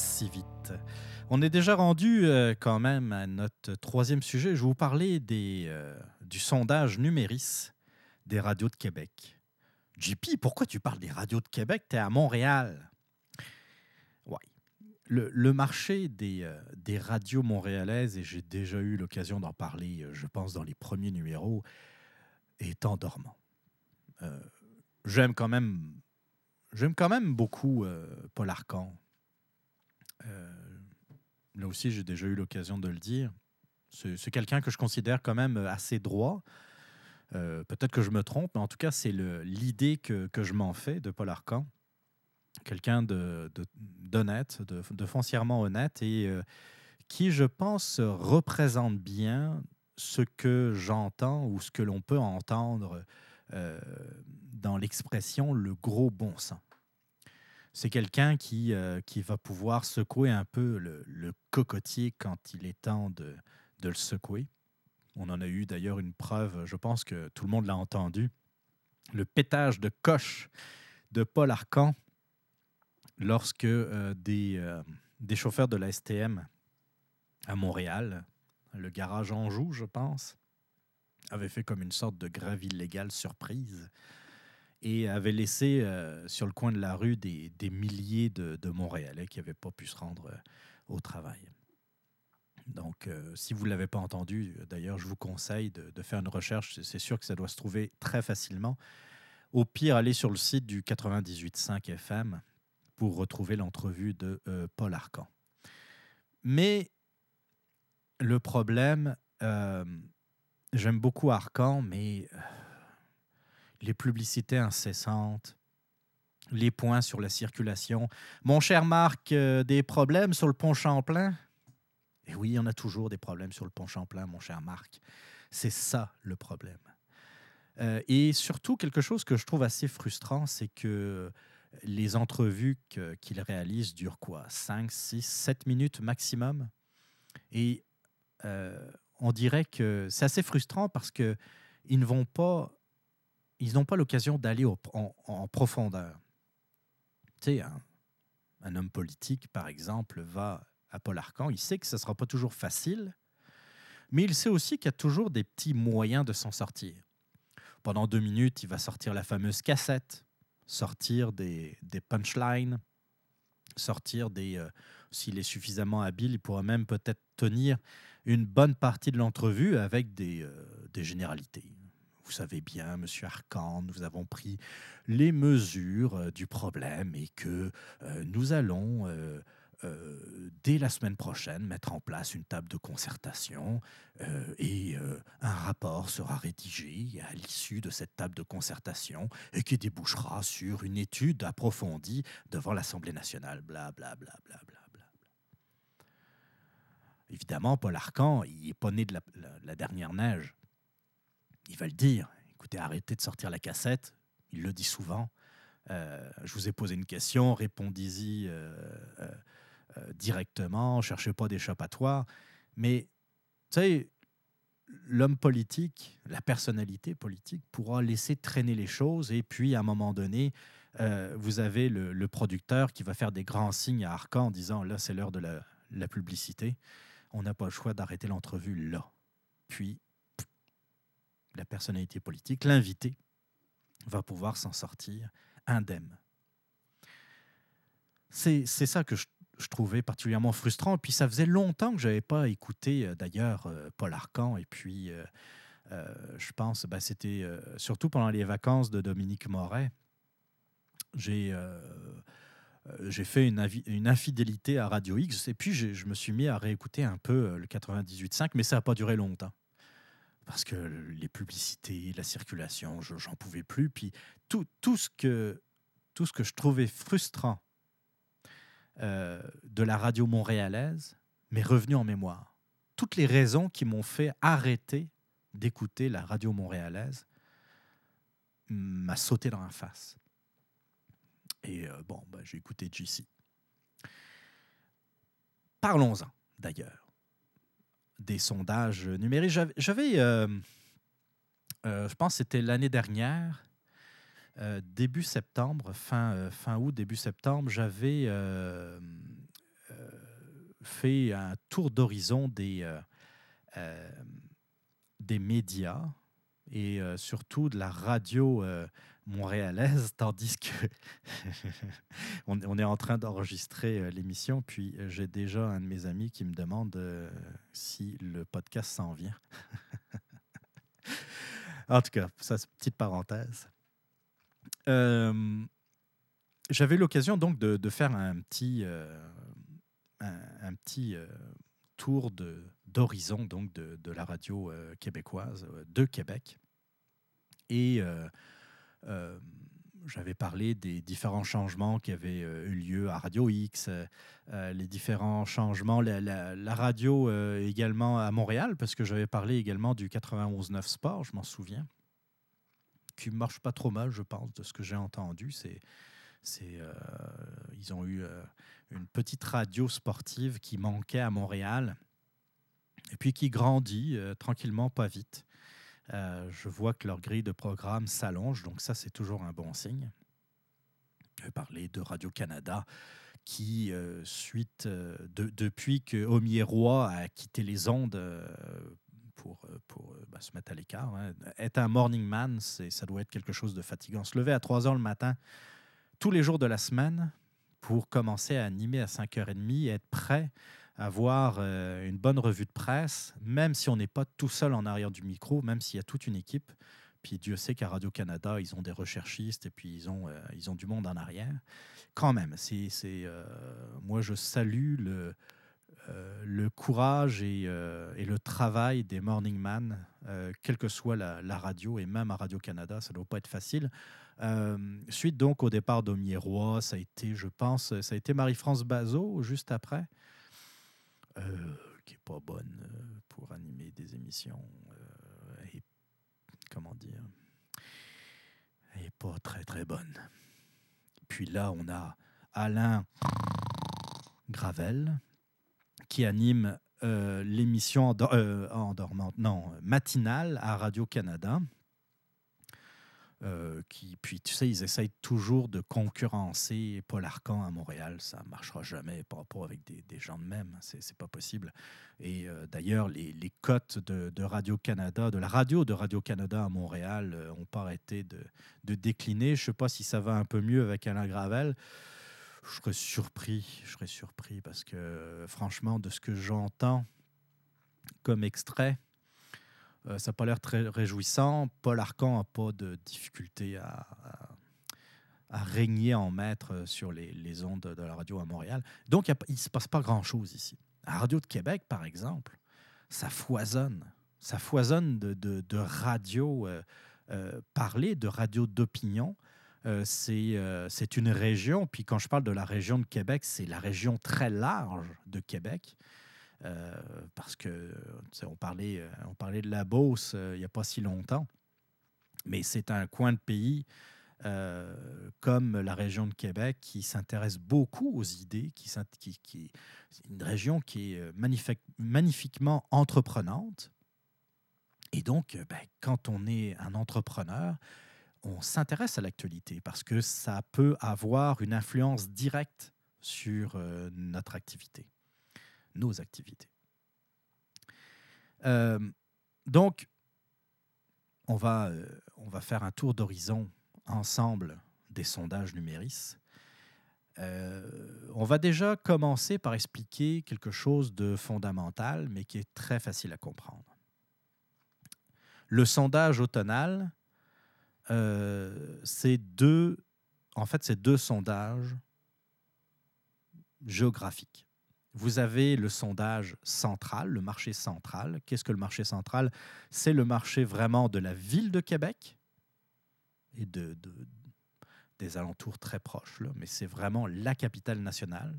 Si vite. On est déjà rendu euh, quand même à notre troisième sujet. Je vais vous parler des, euh, du sondage Numéris des radios de Québec. JP, pourquoi tu parles des radios de Québec? Tu es à Montréal. Oui. Le, marché des, euh, des, radios montréalaises, et j'ai déjà eu l'occasion d'en parler, je pense, dans les premiers numéros, est endormant. j'aime quand même j'aime quand même beaucoup Paul Arcan. Euh, là aussi, j'ai déjà eu l'occasion de le dire. C'est quelqu'un que je considère quand même assez droit. Euh, peut-être que je me trompe, mais en tout cas, c'est l'idée que, je m'en fais de Paul Arcan. Quelqu'un d'honnête, de, de, foncièrement honnête et euh, qui, je pense, représente bien ce que j'entends ou ce que l'on peut entendre dans l'expression le gros bon sens c'est quelqu'un qui, euh, qui va pouvoir secouer un peu le, cocotier quand il est temps de, de, le secouer. On en a eu d'ailleurs une preuve, je pense que tout le monde l'a entendu, le pétage de coche de Paul Arcan lorsque euh, des, euh, des chauffeurs de la STM à Montréal, le garage Anjou, je pense, avaient fait comme une sorte de grève illégale surprise et avait laissé euh, sur le coin de la rue des, milliers de, Montréalais qui n'avaient pas pu se rendre euh, au travail. Donc, euh, si vous ne l'avez pas entendu, d'ailleurs, je vous conseille de, faire une recherche. C'est sûr que ça doit se trouver très facilement. Au pire, allez sur le site du 98.5 FM pour retrouver l'entrevue de Paul Arcan. Mais le problème, j'aime beaucoup Arcan, mais les publicités incessantes, les points sur la circulation. Mon cher Marc, euh, des problèmes sur le pont Champlain? Et oui, on a toujours des problèmes sur le pont Champlain, mon cher Marc. C'est ça le problème. Euh, et surtout, quelque chose que je trouve assez frustrant, c'est que les entrevues qu'il réalise durent quoi? 5, 6, 7 minutes maximum? Et euh, on dirait que c'est assez frustrant parce qu'ils ne vont pas, ils n'ont pas l'occasion d'aller en, profondeur. Un, homme politique, par exemple, va à Paul Arcan, il sait que ce ne sera pas toujours facile, mais il sait aussi qu'il y a toujours des petits moyens de s'en sortir. Pendant deux minutes, il va sortir la fameuse cassette, sortir des, punchlines, sortir des... Euh, s'il est suffisamment habile, il pourra même peut-être tenir une bonne partie de l'entrevue avec des, euh, des généralités. Vous savez bien, Monsieur Arcan, nous avons pris les mesures euh, du problème et que nous allons euh, dès la semaine prochaine, mettre en place une table de concertation euh, et euh, un rapport sera rédigé à l'issue de cette table de concertation et qui débouchera sur une étude approfondie devant l'Assemblée nationale. Bla, bla, bla, bla, bla, bla. Évidemment, Paul Arcan, il n'est pas né de la, dernière neige. Il va le dire. Écoutez, arrêtez de sortir la cassette. Il le dit souvent. je vous ai posé une question, répondez-y euh, directement, cherchez pas d'échappatoire. Mais, tu sais, l'homme politique, la personnalité politique pourra laisser traîner les choses et puis, à un moment donné, euh, vous avez le, producteur qui va faire des grands signes à Arcan en disant là, c'est l'heure de la, publicité. On n'a pas le choix d'arrêter l'entrevue là. Puis, la personnalité politique, l'invité, va pouvoir s'en sortir indemne. C'est ça que je trouvais particulièrement frustrant. Puis ça faisait longtemps que je n'avais pas écouté euh, d'ailleurs euh, Paul Arcan. Et puis euh, je pense, bah, c'était surtout pendant les vacances de Dominique Moret. J'ai j'ai fait une, une, infidélité à Radio X et puis je, me suis mis à réécouter un peu le 98.5, mais ça n'a pas duré longtemps. Parce que les publicités, la circulation, j'en pouvais plus. Puis tout, ce que, tout ce que je trouvais frustrant euh, de la radio montréalaise m'est revenu en mémoire. Toutes les raisons qui m'ont fait arrêter d'écouter la radio montréalaise m'a sauté dans la face. Et euh, bon, ben, j'ai écouté JC. Parlons-en, d'ailleurs, des sondages numériques. J'avais, euh, je pense que c'était l'année dernière, euh, début septembre, fin, euh, fin août, début septembre, j'avais euh, fait un tour d'horizon des, des médias et surtout de la radio montréalaise, tandis que on, est en train d'enregistrer l'émission, puis j'ai déjà un de mes amis qui me demande si le podcast s'en vient. en tout cas, ça c'est une petite parenthèse. Euh, j'avais l'occasion donc de, faire un petit, euh, un, petit euh, tour d'horizon donc de, la radio québécoise de Québec. Et j'avais parlé des différents changements qui avaient eu lieu à Radio X, les différents changements, la, radio également à Montréal, parce que j'avais parlé également du 91.9 Sport, je m'en souviens qui marche pas trop mal, je pense, de ce que j'ai entendu. C'est, c'est, euh, ils ont eu euh, une petite radio sportive qui manquait à Montréal et puis qui grandit euh, tranquillement, pas vite. Je vois que leur grille de programme s'allonge, donc ça, c'est toujours un bon signe. Je vais parler de Radio-Canada qui, suite, de, depuis que Homier Roy a quitté les ondes pour, euh, euh, bah, se mettre à l'écart. Hein. Être un morning man, ça doit être quelque chose de fatigant. Se lever à 3 heures le matin, tous les jours de la semaine, pour commencer à animer à 5h30, être prêt avoir euh, une bonne revue de presse, même si on n'est pas tout seul en arrière du micro, même s'il y a toute une équipe. Puis Dieu sait qu'à Radio-Canada, ils ont des recherchistes et puis ils ont, ils ont du monde en arrière. Quand même, c'est, moi je salue le, le courage et, euh, le travail des Morning Man, euh, quelle que soit la, radio, et même à Radio-Canada, ça ne doit pas être facile. Euh, suite donc au départ d'Omier-Roy, ça a été, je pense, ça a été Marie-France Bazot juste après, qui n'est pas bonne pour animer des émissions. et, comment dire Elle n'est pas très très bonne. Puis là, on a Alain Gravel, qui anime euh, l'émission euh, endormante, non, matinale à Radio-Canada. Euh, qui, puis tu sais, ils essayent toujours de concurrencer Paul Arcan à Montréal. Ça ne marchera jamais, pas, pas avec des, gens de même. C'est pas possible. Et d'ailleurs, les, cotes de, Radio-Canada, de la radio de Radio-Canada à Montréal, n'ont pas arrêté de, de décliner. Je ne sais pas si ça va un peu mieux avec Alain Gravel je serais surpris, je serais surpris parce que franchement, de ce que j'entends comme extrait, euh, ça n'a pas l'air très réjouissant. Paul Arcan n'a pas de difficulté à, régner en maître sur les, ondes de la radio à Montréal. Donc, il ne se passe pas grand-chose ici. À Radio de Québec, par exemple, ça foisonne. Ça foisonne de, de, de radio euh, euh, parlée, de radio d'opinion. Euh, euh, c'est une région, puis quand je parle de la région de Québec, c'est la région très large de Québec. Euh, parce que on parlait, on parlait de la Beauce il n'y a pas si longtemps, mais c'est un coin de pays comme la région de Québec qui s'intéresse beaucoup aux idées, qui, qui, qui une région qui est magnifiquement entreprenante. Et donc, ben, quand on est un entrepreneur, on s'intéresse à l'actualité parce que ça peut avoir une influence directe sur euh, notre activité, nos activités. Euh, donc, on va, euh, on va faire un tour d'horizon ensemble des sondages numéris. on va déjà commencer par expliquer quelque chose de fondamental, mais qui est très facile à comprendre. Le sondage automnal euh, c'est deux, en fait, c'est deux sondages géographiques. Vous avez le sondage central, le marché central. Qu'est-ce que le marché central? C'est le marché vraiment de la ville de Québec et de, des alentours très proches, mais c'est vraiment la capitale nationale.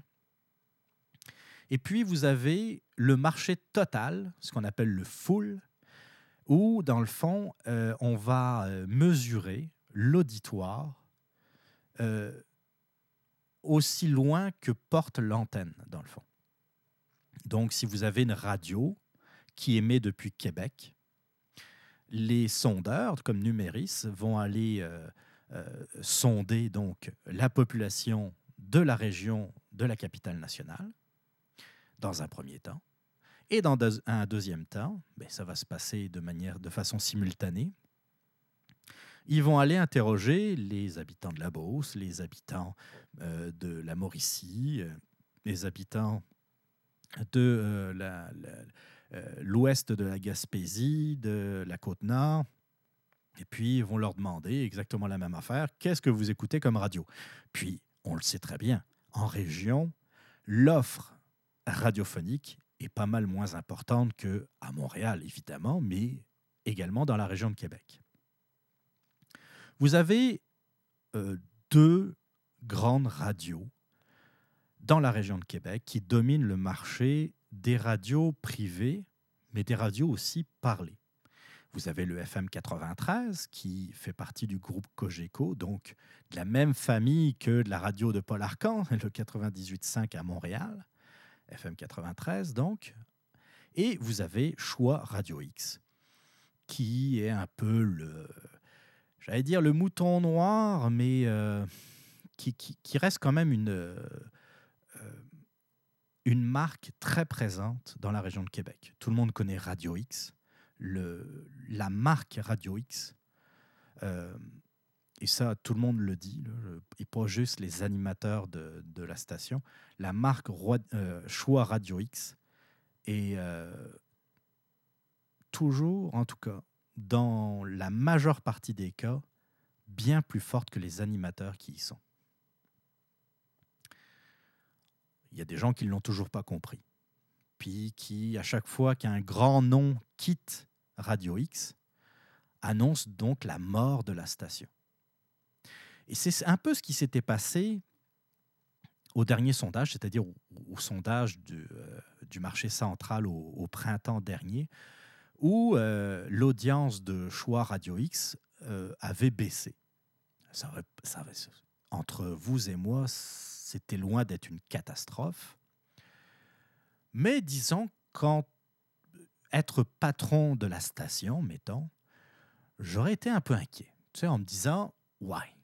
Et puis, vous avez le marché total, ce qu'on appelle le full, où, dans le fond, euh, on va euh, mesurer l'auditoire euh, aussi loin que porte l'antenne, dans le fond. Donc, si vous avez une radio qui émet depuis Québec, les sondeurs, comme Numéris, vont aller sonder donc la population de la région de la capitale nationale, dans un premier temps. Et dans un deuxième temps, ben, ça va se passer de, manière, façon simultanée. Ils vont aller interroger les habitants de la Beauce, les habitants euh, de la Mauricie, euh, les habitants de euh, l'ouest de la Gaspésie, de la Côte-Nord. Et puis, ils vont leur demander exactement la même affaire. Qu'est-ce que vous écoutez comme radio? Puis, on le sait très bien, en région, l'offre radiophonique est pas mal moins importante qu'à Montréal, évidemment, mais également dans la région de Québec. Vous avez euh, deux grandes radios dans la région de Québec qui dominent le marché des radios privées, mais des radios aussi parlées. Vous avez le FM 93 qui fait partie du groupe Cogeco, donc de la même famille que de la radio de Paul Arcan, le 98.5 à Montréal. FM 93 donc. Et vous avez Choix Radio X, qui est un peu le, j'allais dire le mouton noir, mais euh, qui, qui, reste quand même une, euh, une marque très présente dans la région de Québec. Tout le monde connaît Radio X. Le, la marque Radio X euh, et ça, tout le monde le dit, et pas juste les animateurs de, la station, la marque euh, Choix Radio X est euh, toujours, en tout cas, dans la majeure partie des cas, bien plus forte que les animateurs qui y sont. Il y a des gens qui ne l'ont toujours pas compris. puis qui, à chaque fois qu'un grand nom quitte Radio X, annonce donc la mort de la station. Et c'est un peu ce qui s'était passé au dernier sondage, c'est-à-dire au, sondage du, euh, du, marché central au, printemps dernier, où euh, l'audience de choix Radio X euh, avait baissé. Ça, ça, entre vous et moi, c'était loin d'être une catastrophe. Mais disons, quand être patron de la station, mettons, j'aurais été un peu inquiet. Tu sais, en me disant, ouais,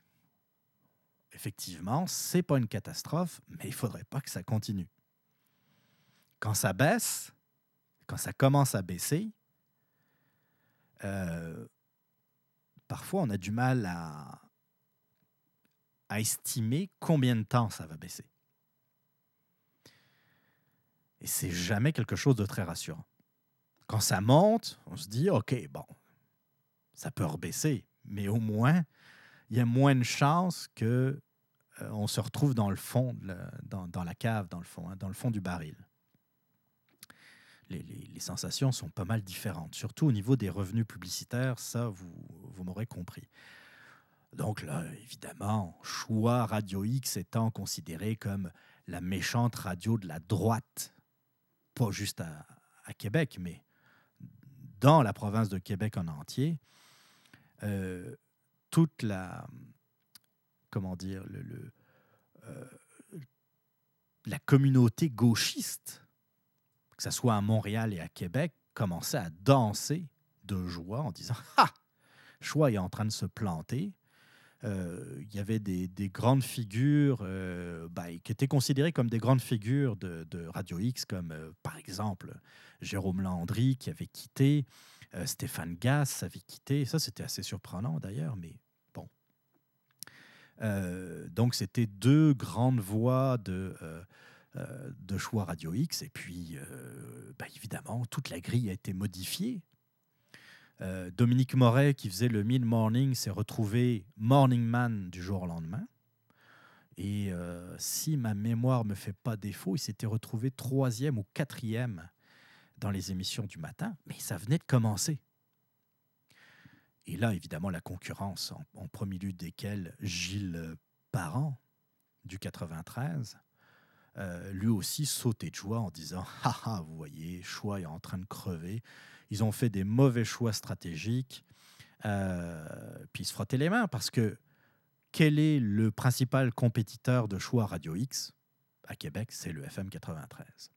effectivement, c'est pas une catastrophe, mais il faudrait pas que ça continue. Quand ça baisse, quand ça commence à baisser, euh, parfois on a du mal à, à estimer combien de temps ça va baisser. Et c'est jamais quelque chose de très rassurant. Quand ça monte, on se dit, OK, bon, ça peut rebaisser, mais au moins, il y a moins de chances que euh, on se retrouve dans le fond, dans, la cave, dans le fond, hein, dans le fond du baril. Les, sensations sont pas mal différentes, surtout au niveau des revenus publicitaires, ça, vous, vous m'aurez compris. Donc là, évidemment, choix Radio X étant considéré comme la méchante radio de la droite, pas juste à, Québec, mais dans la province de Québec en entier, euh, toute la, euh, la communauté gauchiste, que ce soit à Montréal et à Québec, commençait à danser de joie en disant Ah, choix est en train de se planter. Euh, il y avait des, grandes figures euh, bah, qui étaient considérées comme des grandes figures de, Radio X, comme par exemple Jérôme Landry qui avait quitté, Stéphane Gass avait quitté. Ça, c'était assez surprenant d'ailleurs, mais euh, donc, c'était deux grandes voix de, euh, euh, de choix Radio X. Et puis, bah, évidemment, toute la grille a été modifiée. Dominique Moret, qui faisait le mid-morning, s'est retrouvé morning man du jour au lendemain. Et si ma mémoire me fait pas défaut, il s'était retrouvé troisième ou quatrième dans les émissions du matin, mais ça venait de commencer. Et là, évidemment, la concurrence, en, premier lieu desquels Gilles Parent, du 93, euh, lui aussi sautait de joie en disant Ah ah, vous voyez, choix est en train de crever. Ils ont fait des mauvais choix stratégiques. Euh, puis il se frottait les mains parce que quel est le principal compétiteur de choix Radio X à Québec? C'est le FM 93.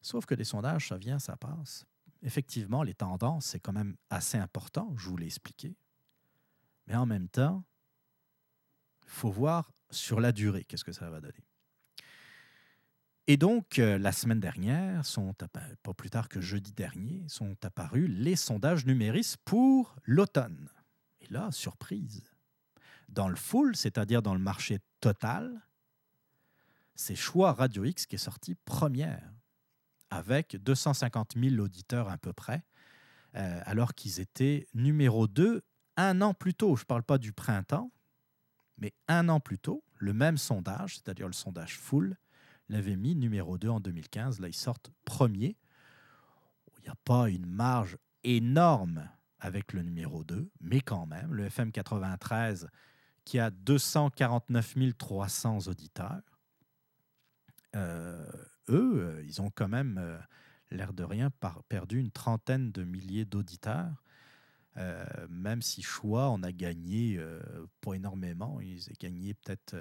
Sauf que des sondages, ça vient, ça passe effectivement, les tendances, c'est quand même assez important, je vous l'ai expliqué. Mais en même temps, il faut voir sur la durée, qu'est-ce que ça va donner. Et donc, euh, la semaine dernière, pas plus tard que jeudi dernier, sont apparus les sondages numéristes pour l'automne. Et là, surprise, dans le full, c'est-à-dire dans le marché total, c'est Choix Radio X qui est sorti première avec 250 000 auditeurs à peu près, euh, alors qu'ils étaient numéro 2 un an plus tôt. Je ne parle pas du printemps, mais un an plus tôt, le même sondage, c'est-à-dire le sondage full, l'avait mis numéro 2 en 2015. Là, ils sortent premier. Il n'y a pas une marge énorme avec le numéro 2, mais quand même, le FM 93 qui a 249 300 auditeurs, euh, eux, euh, ils ont quand même, euh, l'air de rien, perdu une trentaine de milliers d'auditeurs. même si choix, on a gagné pas énormément, ils ont gagné peut-être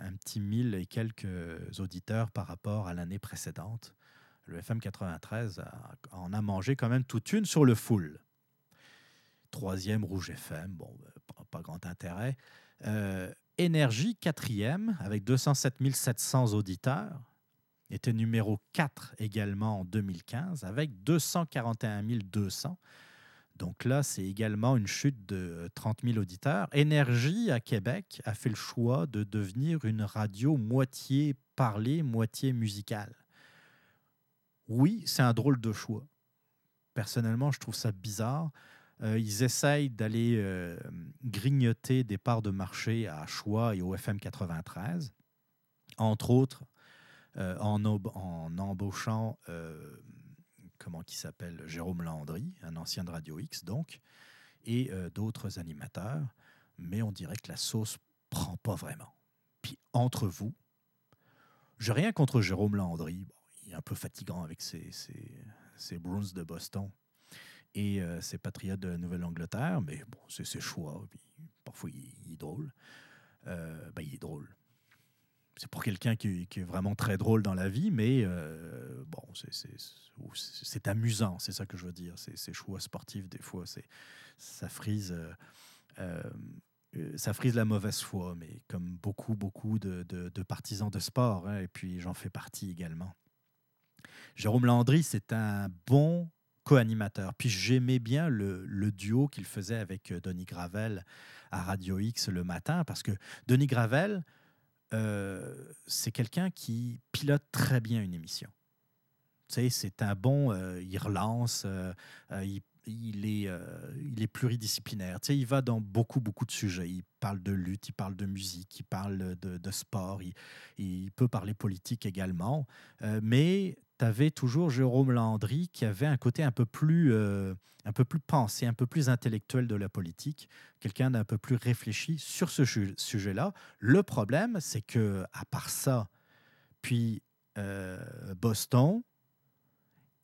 un, petit mille et quelques auditeurs par rapport à l'année précédente. Le FM 93 en a mangé quand même toute une sur le full. Troisième, Rouge FM, bon, pas, grand intérêt. Énergie, quatrième, avec 207 700 auditeurs, était numéro 4 également en 2015, avec 241 200. Donc là, c'est également une chute de 30 000 auditeurs. Énergie à Québec a fait le choix de devenir une radio moitié parlée, moitié musicale. Oui, c'est un drôle de choix. Personnellement, je trouve ça bizarre. Euh, ils essayent d'aller euh, grignoter des parts de marché à Choix et au FM 93, entre autres en, embauchant, comment qui s'appelle, Jérôme Landry, un ancien de Radio X donc, et d'autres animateurs. Mais on dirait que la sauce prend pas vraiment. Puis entre vous, j'ai rien contre Jérôme Landry. il est un peu fatigant avec ses, Bruins de Boston et ses Patriotes de Nouvelle-Angleterre, mais bon, c'est ses choix. parfois, il, est drôle. Ben, il est drôle c'est pour quelqu'un qui, est vraiment très drôle dans la vie, mais euh, bon, c'est amusant, c'est ça que je veux dire. Ces choix sportifs, des fois, ça frise, euh, euh, ça frise la mauvaise foi, mais comme beaucoup, beaucoup de, partisans de sport, hein, et puis j'en fais partie également. Jérôme Landry, c'est un bon co-animateur. Puis j'aimais bien le, le duo qu'il faisait avec Denis Gravel à Radio X le matin, parce que Denis Gravel, euh, c'est quelqu'un qui pilote très bien une émission. Tu sais, c'est un bon, euh, il relance, euh, il, est, il est pluridisciplinaire. Tu sais, il va dans beaucoup, beaucoup de sujets. Il parle de lutte, il parle de musique, il parle de, sport, il, il, peut parler politique également. mais tu avais toujours Jérôme Landry qui avait un côté un peu plus, euh, un peu plus pensé, un peu plus intellectuel de la politique, quelqu'un d'un peu plus réfléchi sur ce sujet-là. Le problème, c'est que à part ça, puis euh, Boston,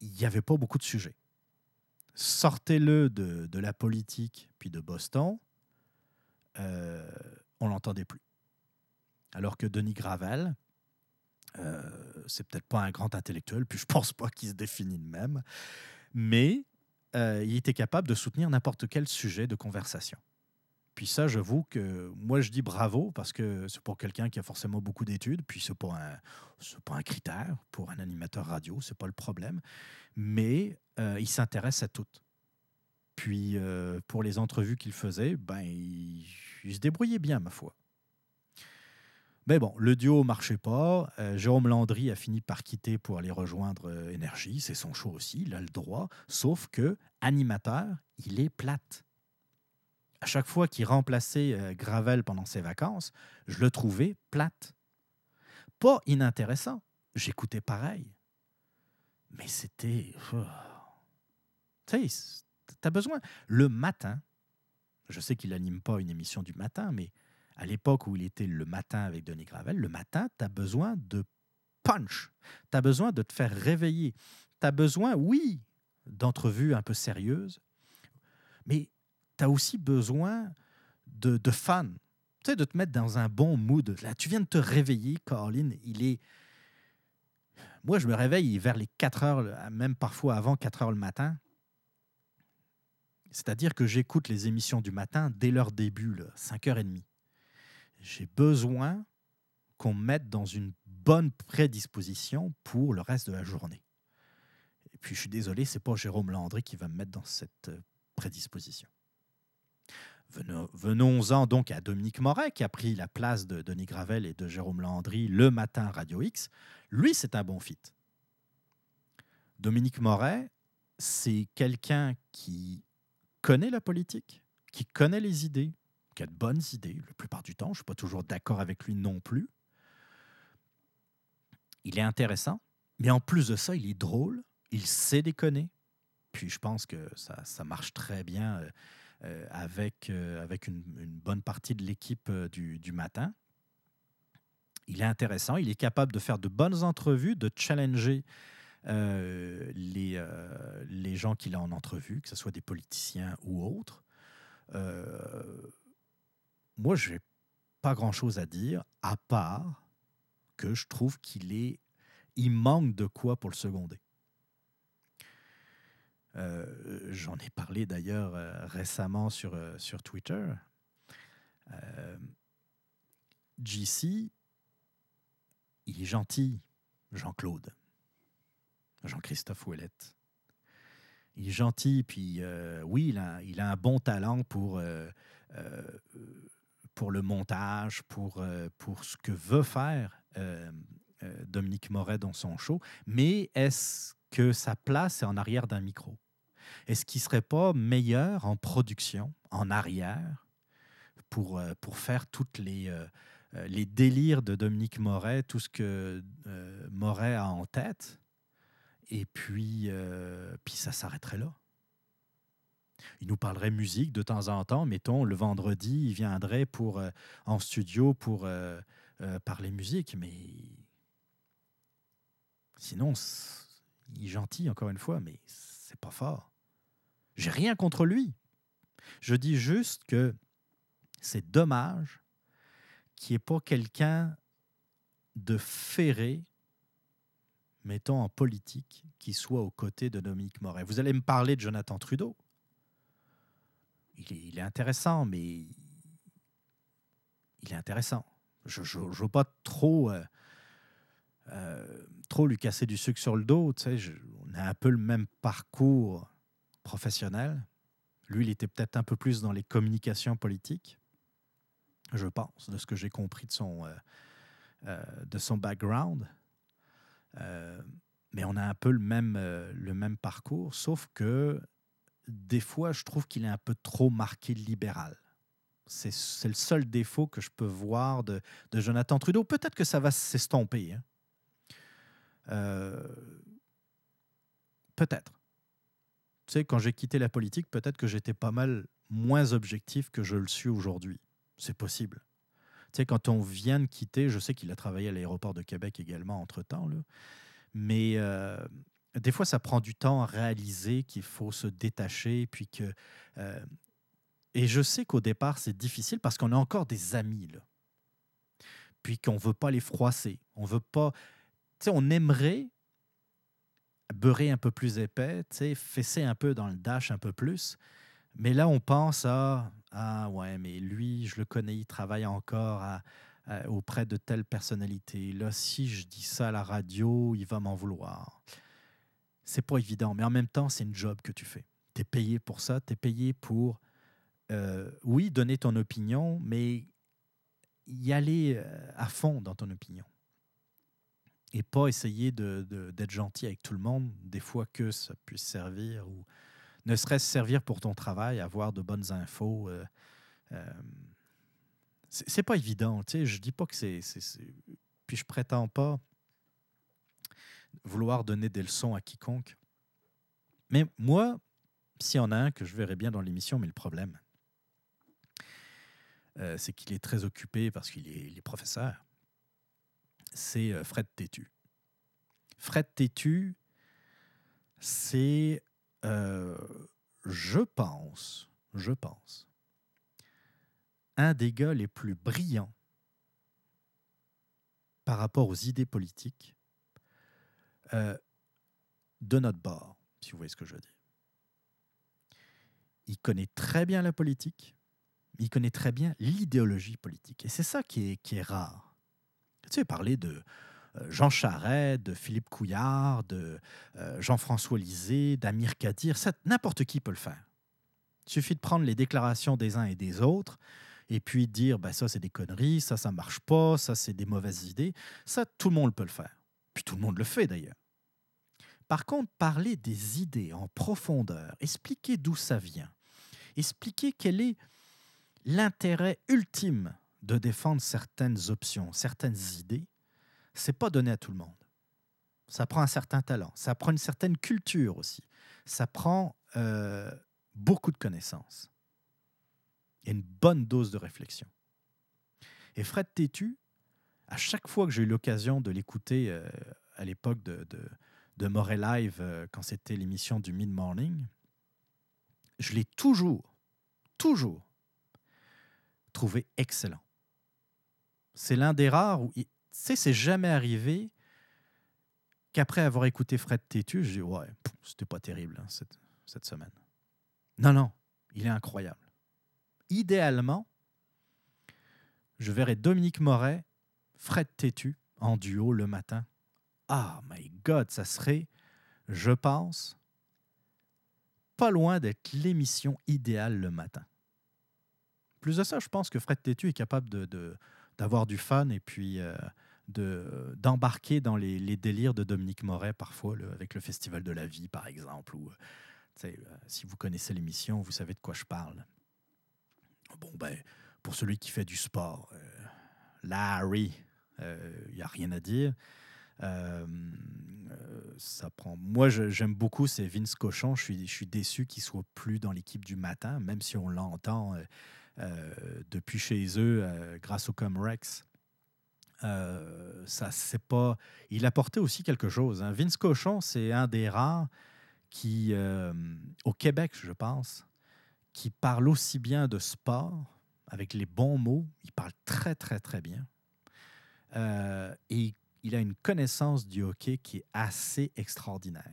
il n'y avait pas beaucoup de sujets. Sortez-le de, de, la politique, puis de Boston, euh, on l'entendait plus. Alors que Denis Gravel, euh, c'est peut-être pas un grand intellectuel, puis je pense pas qu'il se définit de même, mais euh, il était capable de soutenir n'importe quel sujet de conversation. Puis ça, j'avoue que moi, je dis bravo parce que c'est pour quelqu'un qui a forcément beaucoup d'études, puis c'est pas un, pas un critère pour un animateur radio, c'est pas le problème, mais euh, il s'intéresse à tout. Puis pour les entrevues qu'il faisait, ben, il se débrouillait bien, ma foi. Mais bon, le duo marchait pas. Euh, Jérôme Landry a fini par quitter pour aller rejoindre euh, Énergie. C'est son choix aussi, il a le droit. Sauf que, animateur, il est plate. À chaque fois qu'il remplaçait euh, Gravel pendant ses vacances, je le trouvais plate. Pas inintéressant. J'écoutais pareil. Mais c'était. Tu sais, tu as besoin. Le matin, je sais qu'il n'anime pas une émission du matin, mais à l'époque où il était le matin avec Denis Gravel, le matin, tu as besoin de punch. Tu as besoin de te faire réveiller. Tu as besoin, oui, d'entrevues un peu sérieuses, mais tu as aussi besoin de, de fun. Tu sais, de te mettre dans un bon mood. Là, tu viens de te réveiller, Caroline. Il est. Moi, je me réveille vers les 4 heures, même parfois avant 4 heures le matin. C'est-à-dire que j'écoute les émissions du matin dès leur début, 5h30 j'ai besoin qu'on me mette dans une bonne prédisposition pour le reste de la journée. Et puis je suis désolé, c'est pas Jérôme Landry qui va me mettre dans cette euh, prédisposition. Venons-en donc à Dominique Moret, qui a pris la place de Denis Gravel et de Jérôme Landry le matin Radio X. Lui, c'est un bon fit. Dominique Moret, c'est quelqu'un qui connaît la politique, qui connaît les idées, qui a de bonnes idées, la plupart du temps. Je ne suis pas toujours d'accord avec lui non plus. Il est intéressant, mais en plus de ça, il est drôle, il sait déconner. Puis je pense que ça, ça marche très bien euh, euh, avec, euh, avec une, bonne partie de l'équipe du, du, matin. Il est intéressant, il est capable de faire de bonnes entrevues, de challenger les, les gens qu'il a en entrevue, que ce soit des politiciens ou autres moi, je n'ai pas grand-chose à dire, à part que je trouve qu'il est, il manque de quoi pour le seconder. Euh, j'en ai parlé d'ailleurs euh, récemment sur, euh, sur Twitter. JC, il est gentil, Jean-Claude, Jean-Christophe Ouellette. Il est gentil, puis oui, il a, il a, un bon talent pour pour le montage, pour, euh, pour ce que veut faire euh, euh, Dominique Moret dans son show, mais est-ce que sa place est en arrière d'un micro? Est-ce qu'il ne serait pas meilleur en production, en arrière, pour, pour faire toutes les, les délires de Dominique Moret, tout ce que Moret a en tête? Et puis, puis ça s'arrêterait là. Il nous parlerait musique de temps en temps. Mettons, le vendredi, il viendrait pour, en studio pour parler musique. Mais sinon, il est gentil, encore une fois, mais c'est pas fort. J'ai rien contre lui. Je dis juste que c'est dommage qu'il n'y ait pas quelqu'un de ferré, mettons en politique, qui soit aux côtés de Dominique Moret. Vous allez me parler de Jonathan Trudeau. Il est, intéressant, mais il est intéressant. Je ne veux pas trop, euh, euh, trop lui casser du sucre sur le dos. On a un peu le même parcours professionnel. Lui, il était peut-être un peu plus dans les communications politiques, je pense, de ce que j'ai compris de son, euh, de son background. Mais on a un peu le même, le même parcours, sauf que des fois, je trouve qu'il est un peu trop marqué libéral. C'est le seul défaut que je peux voir de, de Jonathan Trudeau. Peut-être que ça va s'estomper. Hein. Peut-être tu sais, quand j'ai quitté la politique, peut-être que j'étais pas mal moins objectif que je le suis aujourd'hui. C'est possible. Tu sais, quand on vient de quitter, je sais qu'il a travaillé à l'aéroport de Québec également entre-temps, mais euh, des fois, ça prend du temps à réaliser qu'il faut se détacher, puis que... Euh, et je sais qu'au départ, c'est difficile parce qu'on a encore des amis, là. Puis qu'on ne veut pas les froisser. On veut pas... Tu sais, on aimerait beurrer un peu plus épais, fesser un peu dans le dash un peu plus. Mais là, on pense à Ah ouais, mais lui, je le connais, il travaille encore auprès de telle personnalité. Là, si je dis ça à la radio, il va m'en vouloir. C'est pas évident, mais en même temps, c'est une job que tu fais. Tu es payé pour ça, tu es payé pour, euh, oui, donner ton opinion, mais y aller euh, à fond dans ton opinion et pas essayer d'être de, gentil avec tout le monde, des fois que ça puisse servir, ou ne serait-ce servir pour ton travail, avoir de bonnes infos. Euh, euh, c'est pas évident, tu sais, je dis pas que c'est... Puis je prétends pas vouloir donner des leçons à quiconque. Mais moi, s'il y en a un que je verrais bien dans l'émission, mais le problème, euh, c'est qu'il est très occupé parce qu'il est, est professeur c'est euh, Fred Tétu. Fred Tétu, c'est, euh, je pense, je pense, un des gars les plus brillants par rapport aux idées politiques euh, de notre bord, si vous voyez ce que je veux dire. Il connaît très bien la politique, il connaît très bien l'idéologie politique. Et c'est ça qui est rare. Tu sais, parler de euh, Jean Charest, de Philippe Couillard, de euh, Jean-François Lisée, d'Amir Kadir, n'importe qui peut le faire. Il suffit de prendre les déclarations des uns et des autres et puis dire ben ça c'est des conneries, ça ça marche pas, ça c'est des mauvaises idées. Ça tout le monde peut le faire. Puis tout le monde le fait d'ailleurs. Par contre, parler des idées en profondeur, expliquer d'où ça vient, expliquer quel est l'intérêt ultime de défendre certaines options, certaines idées, c'est pas donné à tout le monde. Ça prend un certain talent, ça prend une certaine culture aussi, ça prend euh, beaucoup de connaissances et une bonne dose de réflexion. Et Fred Tétu, à chaque fois que j'ai eu l'occasion de l'écouter euh, à l'époque de, de, Morel Live, euh, quand c'était l'émission du Mid-Morning, je l'ai toujours, toujours trouvé excellent c'est l'un des rares où, tu sais, c'est jamais arrivé qu'après avoir écouté Fred Tétu, je dis, ouais, c'était pas terrible hein, cette, cette semaine. Non, non, il est incroyable. Idéalement, je verrais Dominique Moret, Fred Tétu en duo le matin. Ah, my God, ça serait, je pense, pas loin d'être l'émission idéale le matin. Plus de ça, je pense que Fred Tétu est capable de, d'avoir du fun et puis euh, de, d'embarquer dans les, délires de Dominique Moret parfois, avec le Festival de la vie par exemple. Ou, euh, si vous connaissez l'émission, vous savez de quoi je parle. Bon, ben, pour celui qui fait du sport, euh, Larry, il n'y a rien à dire. Euh, ça prend. Moi, j'aime beaucoup, c'est Vince Cochon. Je suis, je suis déçu qu'il soit plus dans l'équipe du matin, même si on l'entend depuis chez eux grâce au Comrex. ça, c'est pas. Il apportait aussi quelque chose. Hein. Vince Cochon, c'est un des rares qui, au Québec, je pense, qui parle aussi bien de sport avec les bons mots. Il parle très, très, très bien. Et il a une connaissance du hockey qui est assez extraordinaire.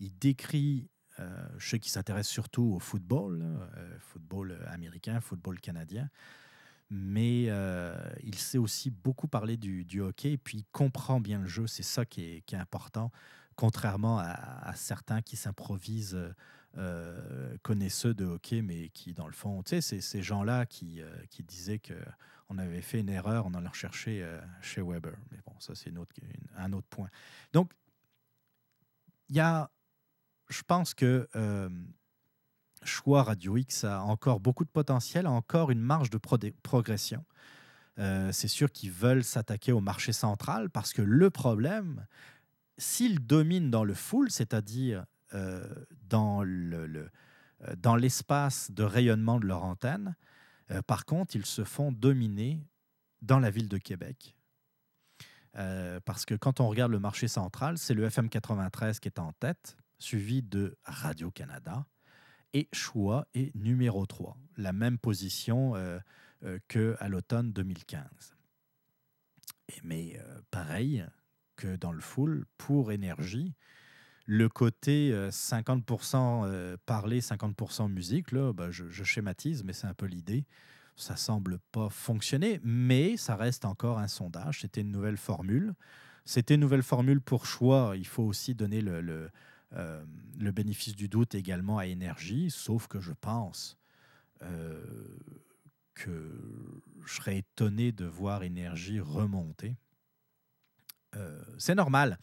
Il décrit, euh, je sais qu'il s'intéresse surtout au football, euh, football américain, football canadien, mais euh, il sait aussi beaucoup parler du, hockey et puis il comprend bien le jeu. C'est ça qui est, important, contrairement à, certains qui s'improvisent connaisseux de hockey, mais qui, dans le fond, tu sais, c'est ces gens-là qui, qui disaient que on avait fait une erreur, on en a recherché euh, chez Weber. Mais bon, ça, c'est un autre point. Donc, il y a, je pense que euh, Choix Radio X a encore beaucoup de potentiel, a encore une marge de progression. Euh, c'est sûr qu'ils veulent s'attaquer au marché central parce que le problème, s'ils dominent dans le full, c'est-à-dire le, dans l'espace de rayonnement de leur antenne, euh, par contre, ils se font dominer dans la ville de Québec. Euh, parce que quand on regarde le marché central, c'est le FM 93 qui est en tête, suivi de Radio-Canada. Et Choix est numéro 3, la même position euh, qu'à l'automne 2015. mais pareil que dans le full, pour énergie, le côté 50% euh, euh, parler, 50% musique, là, bah, je, schématise, mais c'est un peu l'idée. Ça semble pas fonctionner, mais ça reste encore un sondage. C'était une nouvelle formule. C'était une nouvelle formule pour choix. Il faut aussi donner le, euh, le bénéfice du doute également à énergie, sauf que je pense que je serais étonné de voir énergie remonter. c'est normal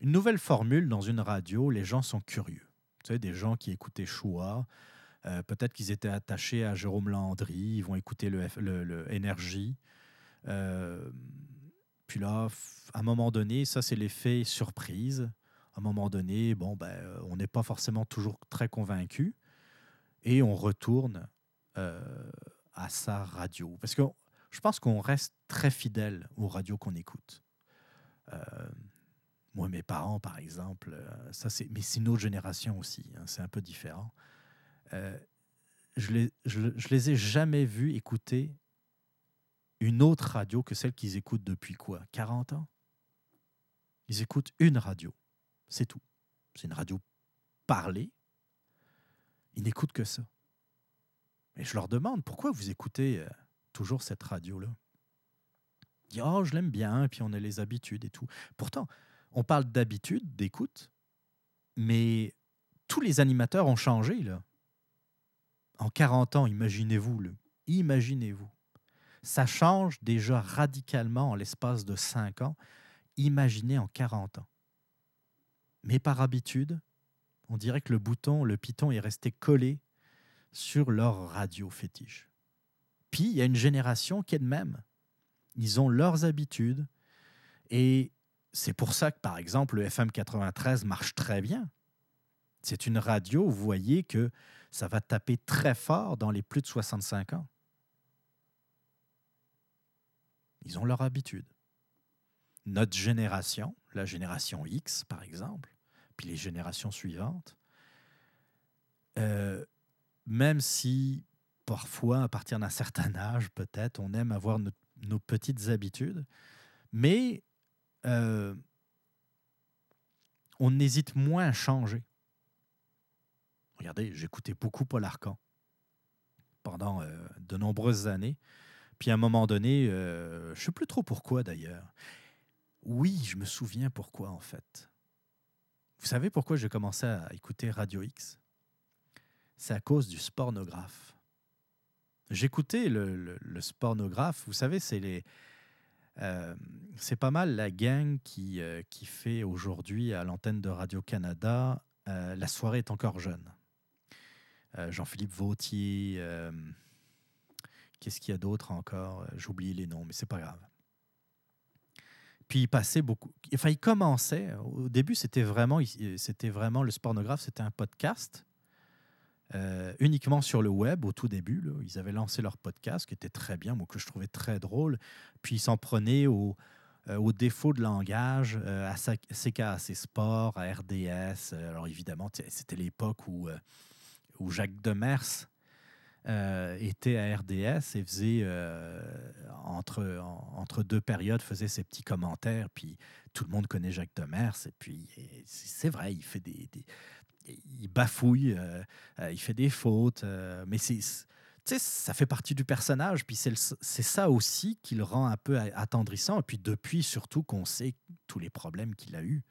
une nouvelle formule dans une radio, les gens sont curieux. Tu sais, des gens qui écoutaient Choix, euh, peut-être qu'ils étaient attachés à Jérôme Landry, ils vont écouter le, le, Énergie. Euh, puis là, à un moment donné, ça c'est l'effet surprise. À un moment donné, bon, ben, euh, on n'est pas forcément toujours très convaincu et on retourne à sa radio. Parce que je pense qu'on reste très fidèle aux radios qu'on écoute. Moi, mes parents, par exemple, euh, ça c'est, mais c'est une autre génération aussi, hein, c'est un peu différent. Euh, je, les, je, les ai jamais vus écouter une autre radio que celle qu'ils écoutent depuis quoi 40 ans? Ils écoutent une radio, c'est tout. C'est une radio parlée. Ils n'écoutent que ça. Et je leur demande pourquoi vous écoutez euh, toujours cette radio-là? Ils disent Oh, je l'aime bien, puis on a les habitudes et tout. Pourtant, on parle d'habitude, d'écoute, mais tous les animateurs ont changé, là. En 40 ans, imaginez-vous, imaginez-vous. Ça change déjà radicalement en l'espace de 5 ans. Imaginez en 40 ans. Mais par habitude, on dirait que le bouton, le piton est resté collé sur leur radio fétiche. Puis, il y a une génération qui est de même. Ils ont leurs habitudes et c'est pour ça que, par exemple, le FM 93 marche très bien. C'est une radio, vous voyez que ça va taper très fort dans les plus de 65 ans. Ils ont leur habitude. Notre génération, la génération X, par exemple, puis les générations suivantes, euh, même si parfois, à partir d'un certain âge, peut-être, on aime avoir nos petites habitudes, mais euh, on hésite moins à changer. Regardez, j'écoutais beaucoup Paul Arcan pendant euh, de nombreuses années. Puis à un moment donné, euh, je ne sais plus trop pourquoi d'ailleurs. Oui, je me souviens pourquoi en fait. Vous savez pourquoi j'ai commencé à écouter Radio X? C'est à cause du spornographe. J'écoutais le, le, vous savez, c'est les, euh, c'est pas mal la gang qui, euh, qui fait aujourd'hui à l'antenne de Radio-Canada euh, La soirée est encore jeune. Jean-Philippe Vautier, Qu'est-ce qu'il y a d'autre encore? J'oublie les noms, mais c'est pas grave. Puis il passait beaucoup. Enfin, il commençait. Au début, c'était vraiment, c'était vraiment le spornographe, c'était un podcast. Euh, uniquement sur le web au tout début. Ils avaient lancé leur podcast qui était très bien, moi que je trouvais très drôle. Puis ils s'en prenaient au, euh, aux défauts de langage, euh, à CKAC Sport, à RDS. Alors évidemment, c'était l'époque où, où Jacques Demers était à RDS et faisait entre, entre deux périodes, faisait ses petits commentaires. Puis tout le monde connaît Jacques Demers. Et puis c'est vrai, il fait des il bafouille, euh, euh, il fait des fautes, euh, mais c'est ça fait partie du personnage, puis c'est ça aussi qui le rend un peu attendrissant. Et puis depuis, surtout, qu'on sait tous les problèmes qu'il a eus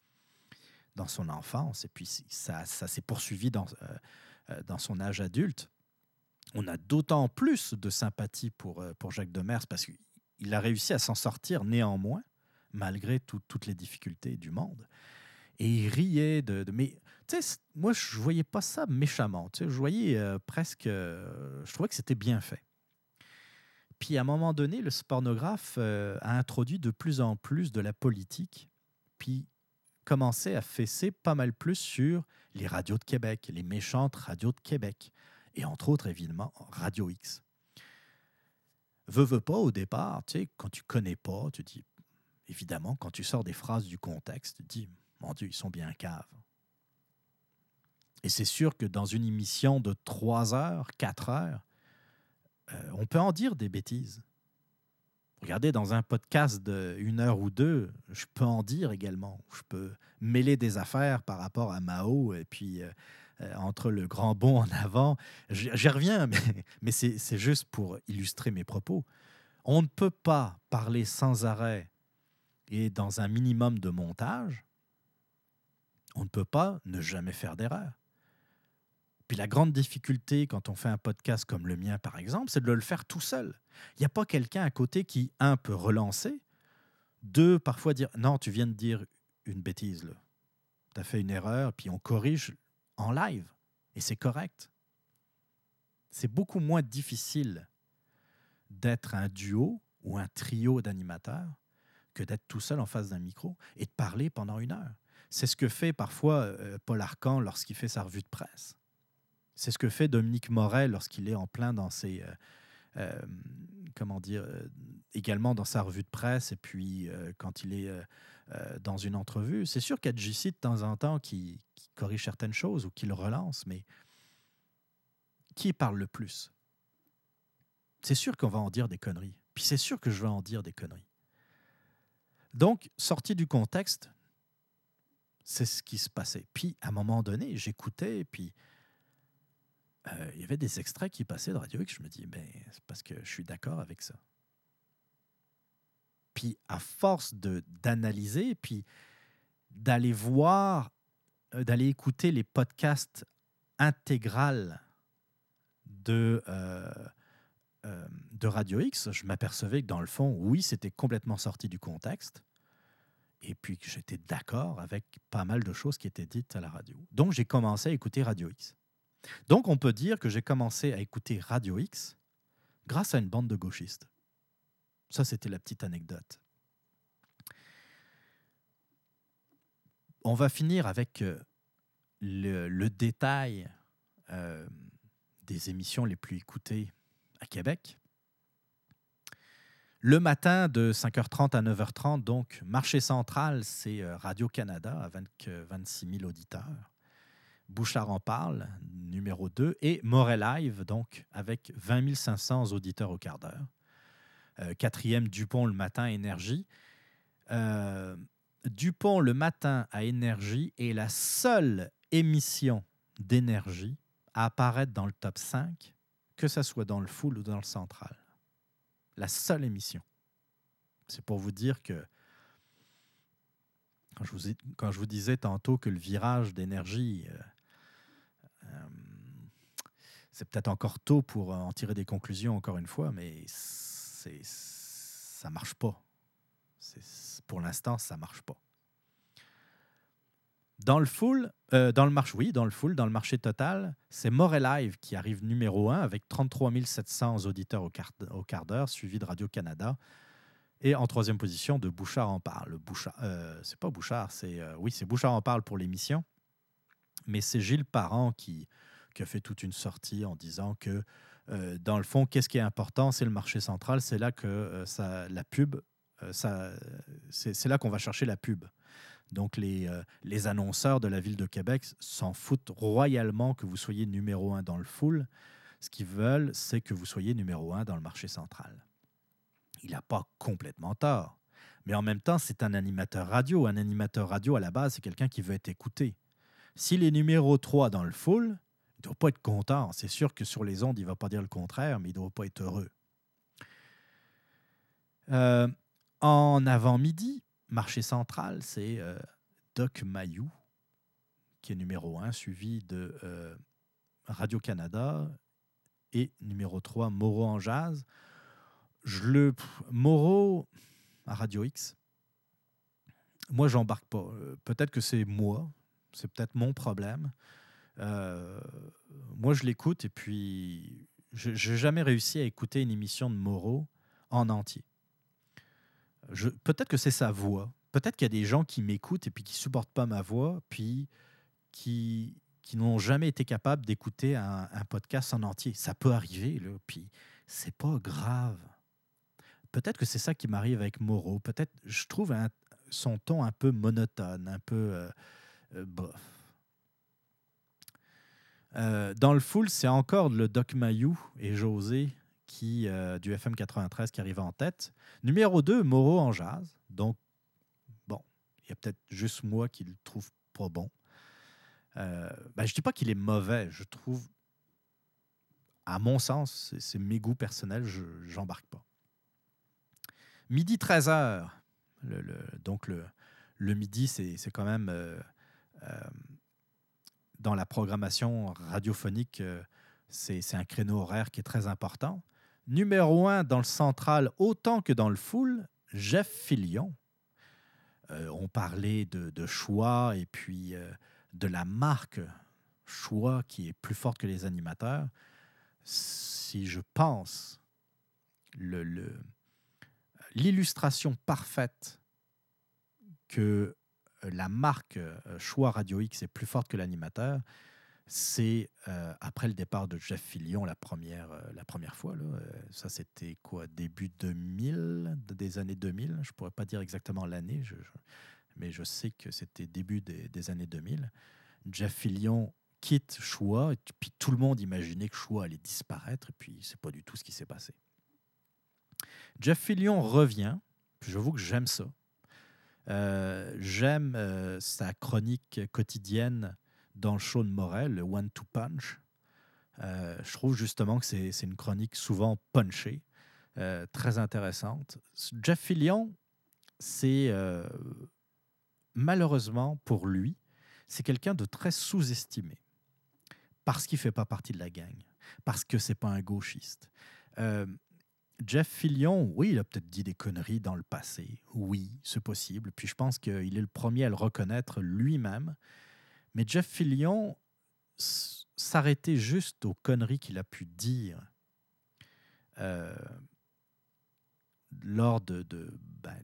dans son enfance, et puis ça, ça s'est poursuivi dans, dans son âge adulte. On a d'autant plus de sympathie pour, pour Jacques Demers parce qu'il a réussi à s'en sortir néanmoins, malgré toutes les difficultés du monde. Et il riait de... de mais moi, je voyais pas ça méchamment. je voyais euh, presque. Euh, je trouvais que c'était bien fait. Puis à un moment donné, le pornographe euh, a introduit de plus en plus de la politique, puis commençait à fesser pas mal plus sur les radios de Québec, les méchantes radios de Québec, et entre autres, évidemment, Radio X. Veux, veux pas, au départ, tu sais, quand tu connais pas, tu dis, évidemment, quand tu sors des phrases du contexte, tu dis, mon Dieu, ils sont bien caves. Et c'est sûr que dans une émission de 3 heures, 4 heures, euh, on peut en dire des bêtises. Regardez, dans un podcast de une heure ou deux, je peux en dire également. Je peux mêler des affaires par rapport à Mao et puis euh, euh, entre le grand bond en avant. J'y reviens, mais, mais c'est juste pour illustrer mes propos. On ne peut pas parler sans arrêt et dans un minimum de montage. On ne peut pas ne jamais faire d'erreur. Puis la grande difficulté quand on fait un podcast comme le mien, par exemple, c'est de le faire tout seul. Il n'y a pas quelqu'un à côté qui, un, peut relancer, deux, parfois dire non, tu viens de dire une bêtise, tu as fait une erreur, puis on corrige en live. Et c'est correct. C'est beaucoup moins difficile d'être un duo ou un trio d'animateurs que d'être tout seul en face d'un micro et de parler pendant une heure. C'est ce que fait parfois euh, Paul Arcan lorsqu'il fait sa revue de presse. C'est ce que fait Dominique Morel lorsqu'il est en plein dans ses. Euh, euh, comment dire Également dans sa revue de presse et puis quand il est dans une entrevue. C'est sûr qu'il y a de temps en temps qui, corrige certaines choses ou qui relance, mais qui parle le plus? C'est sûr qu'on va en dire des conneries. Puis c'est sûr que je vais en dire des conneries. Donc, sorti du contexte, c'est ce qui se passait. Puis, à un moment donné, j'écoutais, puis euh, il y avait des extraits qui passaient de Radio X. Je me dis, ben, c'est parce que je suis d'accord avec ça. Puis à force d'analyser, puis d'aller voir, euh, d'aller écouter les podcasts intégrales de, euh, de Radio X, je m'apercevais que dans le fond, oui, c'était complètement sorti du contexte. Et puis que j'étais d'accord avec pas mal de choses qui étaient dites à la radio. Donc j'ai commencé à écouter Radio X. Donc on peut dire que j'ai commencé à écouter Radio X grâce à une bande de gauchistes. Ça, c'était la petite anecdote. On va finir avec euh, le, détail euh, des émissions les plus écoutées à Québec. Le matin de 5h30 à 9h30, donc, marché central, c'est euh, Radio-Canada avec 26 000 auditeurs. Bouchard en parle, numéro 2, et Morel Live, donc avec 20 500 auditeurs au quart d'heure. Euh, quatrième, Dupont le matin, Énergie. Euh, Dupont le matin à Énergie est la seule émission d'énergie à apparaître dans le top 5, que ce soit dans le full ou dans le central. La seule émission. C'est pour vous dire que quand je vous, disais tantôt que le virage d'énergie euh, c'est peut-être encore tôt pour en tirer des conclusions, encore une fois, mais c'est, ça marche pas. pour l'instant, ça marche pas. Dans le full, euh, dans le marché, oui, dans le full, dans le marché total, c'est More Live qui arrive numéro 1 avec 33 700 auditeurs au quart, au quart d'heure, suivi de Radio-Canada. Et en troisième position, de Bouchard en parle. Bouchard, euh, c'est pas Bouchard, c'est euh, oui, c'est Bouchard en parle pour l'émission, mais c'est Gilles Parent qui, qui, a fait toute une sortie en disant que euh, dans le fond, qu'est-ce qui est important, c'est le marché central, c'est là que ça, la pub, ça, c'est, là qu'on va chercher la pub. Donc les, les annonceurs de la ville de Québec s'en foutent royalement que vous soyez numéro un dans le full. Ce qu'ils veulent, c'est que vous soyez numéro un dans le marché central il n'a pas complètement tort. Mais en même temps, c'est un animateur radio. Un animateur radio, à la base, c'est quelqu'un qui veut être écouté. S'il est numéro 3 dans le full, doit pas être content. C'est sûr que sur les ondes, il va pas dire le contraire, mais il ne doit pas être heureux. Euh, en avant-midi, marché central, c'est euh, Doc Mayou, qui est numéro 1, suivi de euh, Radio-Canada et numéro 3, Moreau en jazz je le. Moreau à Radio X, moi, j'embarque pas. Peut-être que c'est moi, c'est peut-être mon problème. Euh, moi, je l'écoute et puis je n'ai jamais réussi à écouter une émission de Moreau en entier. Peut-être que c'est sa voix. Peut-être qu'il y a des gens qui m'écoutent et puis qui supportent pas ma voix, puis qui, n'ont jamais été capables d'écouter un, un, podcast en entier. Ça peut arriver, là, puis c'est pas grave. Peut-être que c'est ça qui m'arrive avec Moreau. Peut-être, je trouve son ton un peu monotone, un peu euh, euh, bof. Euh, dans le full, c'est encore le Doc Mayou et José qui, du FM 93 qui arrivent en tête. Numéro 2, Moreau en jazz. Donc, bon, il y a peut-être juste moi qui le trouve pas bon. ben, je dis pas qu'il est mauvais. Je trouve, à mon sens, c'est mes goûts personnels, je n'embarque pas. Midi 13h. Le, donc, le, le midi, c'est quand même euh, euh, dans la programmation radiophonique, euh, c'est un créneau horaire qui est très important. Numéro un dans le central autant que dans le full, Jeff Fillion. on parlait de, choix et puis de la marque choix qui est plus forte que les animateurs. Si je pense l'illustration parfaite que euh, la marque euh, Choix Radio X est plus forte que l'animateur, c'est euh, après le départ de Jeff Fillion la première, la première fois. Ça, c'était quoi Début 2000, des années 2000. Je ne pourrais pas dire exactement l'année, mais je sais que c'était début des, années 2000. Jeff Fillion quitte Choix, et puis tout le monde imaginait que Choix allait disparaître, et puis c'est pas du tout ce qui s'est passé. Jeff Fillion revient. J'avoue que j'aime ça. Euh, j'aime euh, sa chronique quotidienne dans le show de Morel, le One to Punch. Euh, je trouve justement que c'est une chronique souvent punchée, très intéressante. Jeff Fillion, c'est malheureusement pour lui, c'est quelqu'un de très sous-estimé parce qu'il ne fait pas partie de la gang, parce que c'est pas un gauchiste. Jeff Fillion, oui, il a peut-être dit des conneries dans le passé. Oui, c'est possible. Puis je pense qu'il est le premier à le reconnaître lui-même. Mais Jeff Fillion s'arrêtait juste aux conneries qu'il a pu dire euh, lors de, de, ben,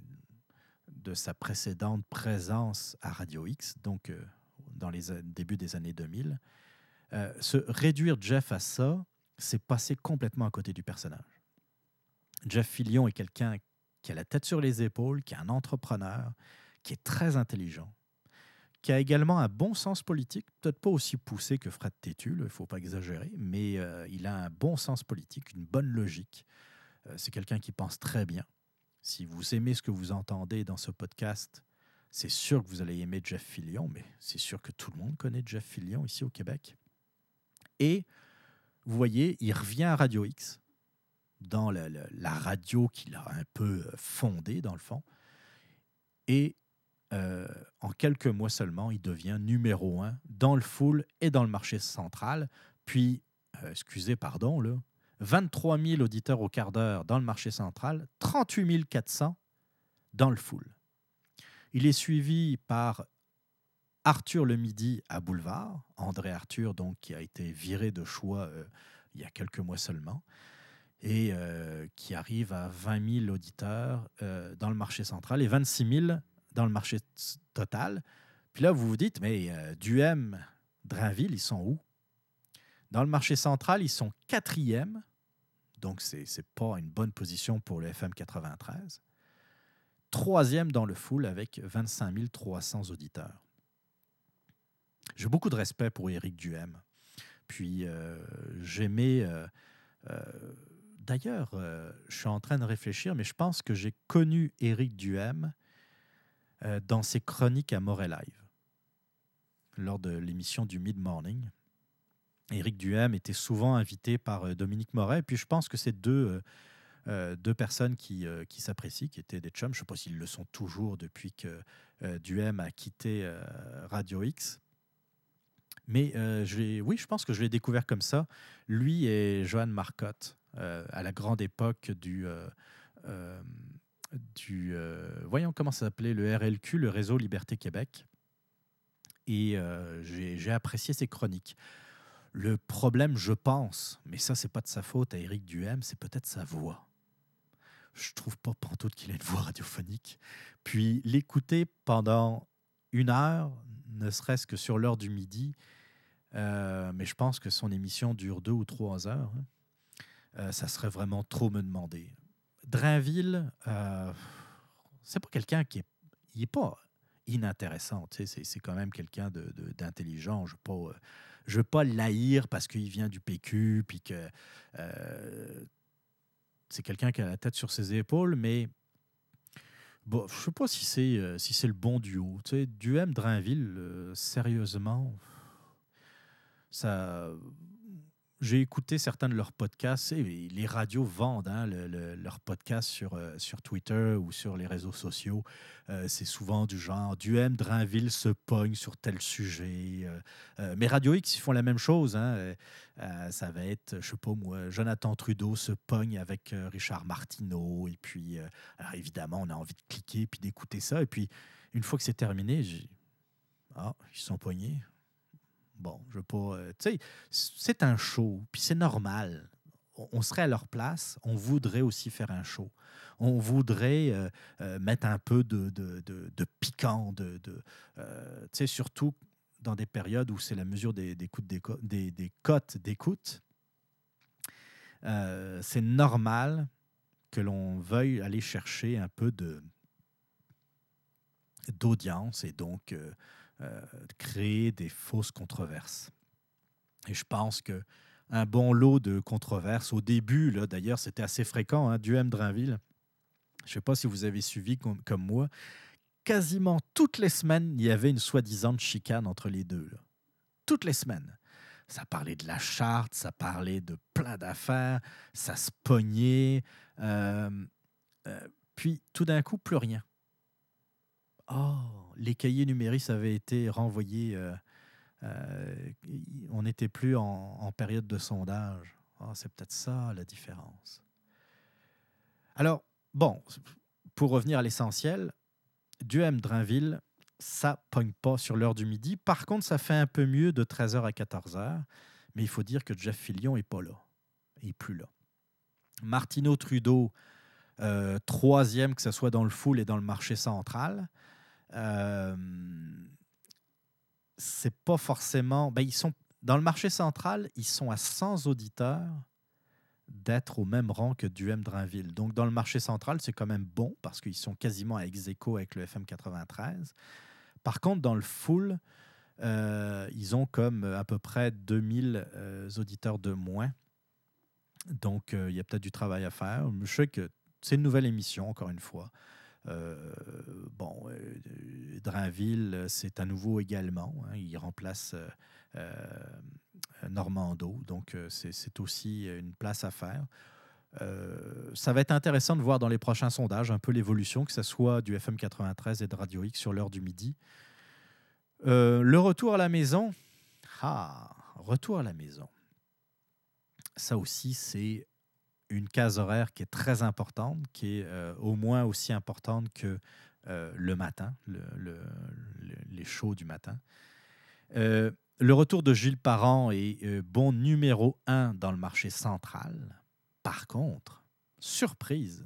de, sa précédente présence à Radio X, donc euh, dans les débuts des années 2000. Euh, se réduire Jeff à ça, c'est passer complètement à côté du personnage. Jeff Fillion est quelqu'un qui a la tête sur les épaules, qui est un entrepreneur, qui est très intelligent, qui a également un bon sens politique, peut-être pas aussi poussé que Fred Tétu, il ne faut pas exagérer, mais euh, il a un bon sens politique, une bonne logique. Euh, c'est quelqu'un qui pense très bien. Si vous aimez ce que vous entendez dans ce podcast, c'est sûr que vous allez aimer Jeff Fillion, mais c'est sûr que tout le monde connaît Jeff Fillion ici au Québec. Et vous voyez, il revient à Radio X dans la, radio qu'il a un peu euh, fondée, dans le fond. Et euh, en quelques mois seulement, il devient numéro un dans le full et dans le marché central. Puis, euh, excusez, pardon, là, 23 000 auditeurs au quart d'heure dans le marché central, 38 400 dans le full. Il est suivi par Arthur le midi à Boulevard, André Arthur, donc, qui a été viré de choix il y a quelques mois seulement, et euh, qui arrive à 20 000 auditeurs euh, dans le marché central et 26 000 dans le marché total. Puis là, vous vous dites, mais Duhem, Drainville, ils sont où? Dans le marché central, ils sont quatrième, donc ce n'est pas une bonne position pour le FM 93. Troisième dans le full avec 25 300 auditeurs. J'ai beaucoup de respect pour Éric Duhem. Puis euh, j'aimais. Euh, euh, d'ailleurs, je suis en train de réfléchir, mais je pense que j'ai connu Éric Duhem dans ses chroniques à Moray Live, lors de l'émission du Mid Morning. Éric Duhem était souvent invité par Dominique Moret, puis je pense que c'est deux, deux personnes qui, qui s'apprécient, qui étaient des chums. Je ne sais pas s'ils le sont toujours depuis que Duhem a quitté Radio X. Mais euh, oui, je pense que je l'ai découvert comme ça. Lui et Johan Marcotte, euh, à la grande époque du. Euh, du voyons comment ça s'appelait, le RLQ, le Réseau Liberté Québec. Et j'ai apprécié ses chroniques. Le problème, je pense, mais ça, c'est pas de sa faute à Éric Duhem, c'est peut-être sa voix. Je trouve pas pantoute qu'il ait une voix radiophonique. Puis l'écouter pendant une heure, ne serait-ce que sur l'heure du midi, euh, mais je pense que son émission dure deux ou trois heures. Hein. Euh, ça serait vraiment trop me demander. Drainville, euh, c'est pas quelqu'un qui est, il est pas inintéressant. Tu c'est quand même quelqu'un d'intelligent. De, je ne veux pas, je veux pas l'haïr parce qu'il vient du PQ, puis que c'est quelqu'un qui a la tête sur ses épaules, mais je sais pas si c'est si c'est le bon duo. Tu sais, Duhem Drainville, sérieusement ça, j'ai écouté certains de leurs podcasts. Et les radios vendent hein, leurs podcasts sur, euh, sur Twitter ou sur les réseaux sociaux. Euh, c'est souvent du genre Duhem, Drainville se pogne sur tel sujet. Euh, mais Radio X, ils font la même chose. Hein. ça va être, je sais pas moi, Jonathan Trudeau se pogne avec Richard Martineau. Et puis, alors évidemment, on a envie de cliquer puis d'écouter ça. Et puis, une fois que c'est terminé, j'ai. Ah, ils sont poignés. Bon, je veux pas. Euh, tu sais, c'est un show, puis c'est normal. On, serait à leur place, on voudrait aussi faire un show. On voudrait euh, euh, mettre un peu de, de, de, piquant, de, tu sais, surtout dans des périodes où c'est la mesure des, des, des, des cotes d'écoute. c'est normal que l'on veuille aller chercher un peu de d'audience et donc créer des fausses controverses. Et je pense que un bon lot de controverses, au début, d'ailleurs, c'était assez fréquent, hein, du M. Drainville. Je ne sais pas si vous avez suivi comme, moi. Quasiment toutes les semaines, il y avait une soi-disant chicane entre les deux. Toutes les semaines. Ça parlait de la charte, ça parlait de plein d'affaires, ça se pognait. Euh, euh, puis tout d'un coup, plus rien. Oh, les cahiers numériques avaient été renvoyés. Euh, euh, on n'était plus en, période de sondage. Oh, c'est peut-être ça la différence. Alors, bon, pour revenir à l'essentiel, Duhem Drainville, ça pogne pas sur l'heure du midi. Par contre, ça fait un peu mieux de 13h à 14h. Mais il faut dire que Jeff Fillion n'est pas là. Il n'est plus là. Martineau Trudeau, euh, troisième, que ce soit dans le full et dans le marché central. Euh, c'est pas forcément. Ben, ils sont dans le marché central, ils sont à 100 auditeurs d'être au même rang que Duhem Drainville. Donc, dans le marché central, c'est quand même bon parce qu'ils sont quasiment à ex avec le FM 93. Par contre, dans le full, euh, ils ont comme à peu près 2000 euh, auditeurs de moins. Donc, il y a peut-être du travail à faire. Je sais que c'est une nouvelle émission, encore une fois. Euh, bon, euh, Drainville, c'est à nouveau également. Hein, il remplace euh, Normando, donc c'est aussi une place à faire. ça va être intéressant de voir dans les prochains sondages un peu l'évolution, que ce soit du FM 93 et de Radio X sur l'heure du midi. le retour à la maison. Ah, retour à la maison. Ça aussi, c'est une case horaire qui est très importante, qui est euh, au moins aussi importante que euh, le matin, les shows du matin. le retour de Gilles Parent est bon numéro un dans le marché central. Par contre, surprise,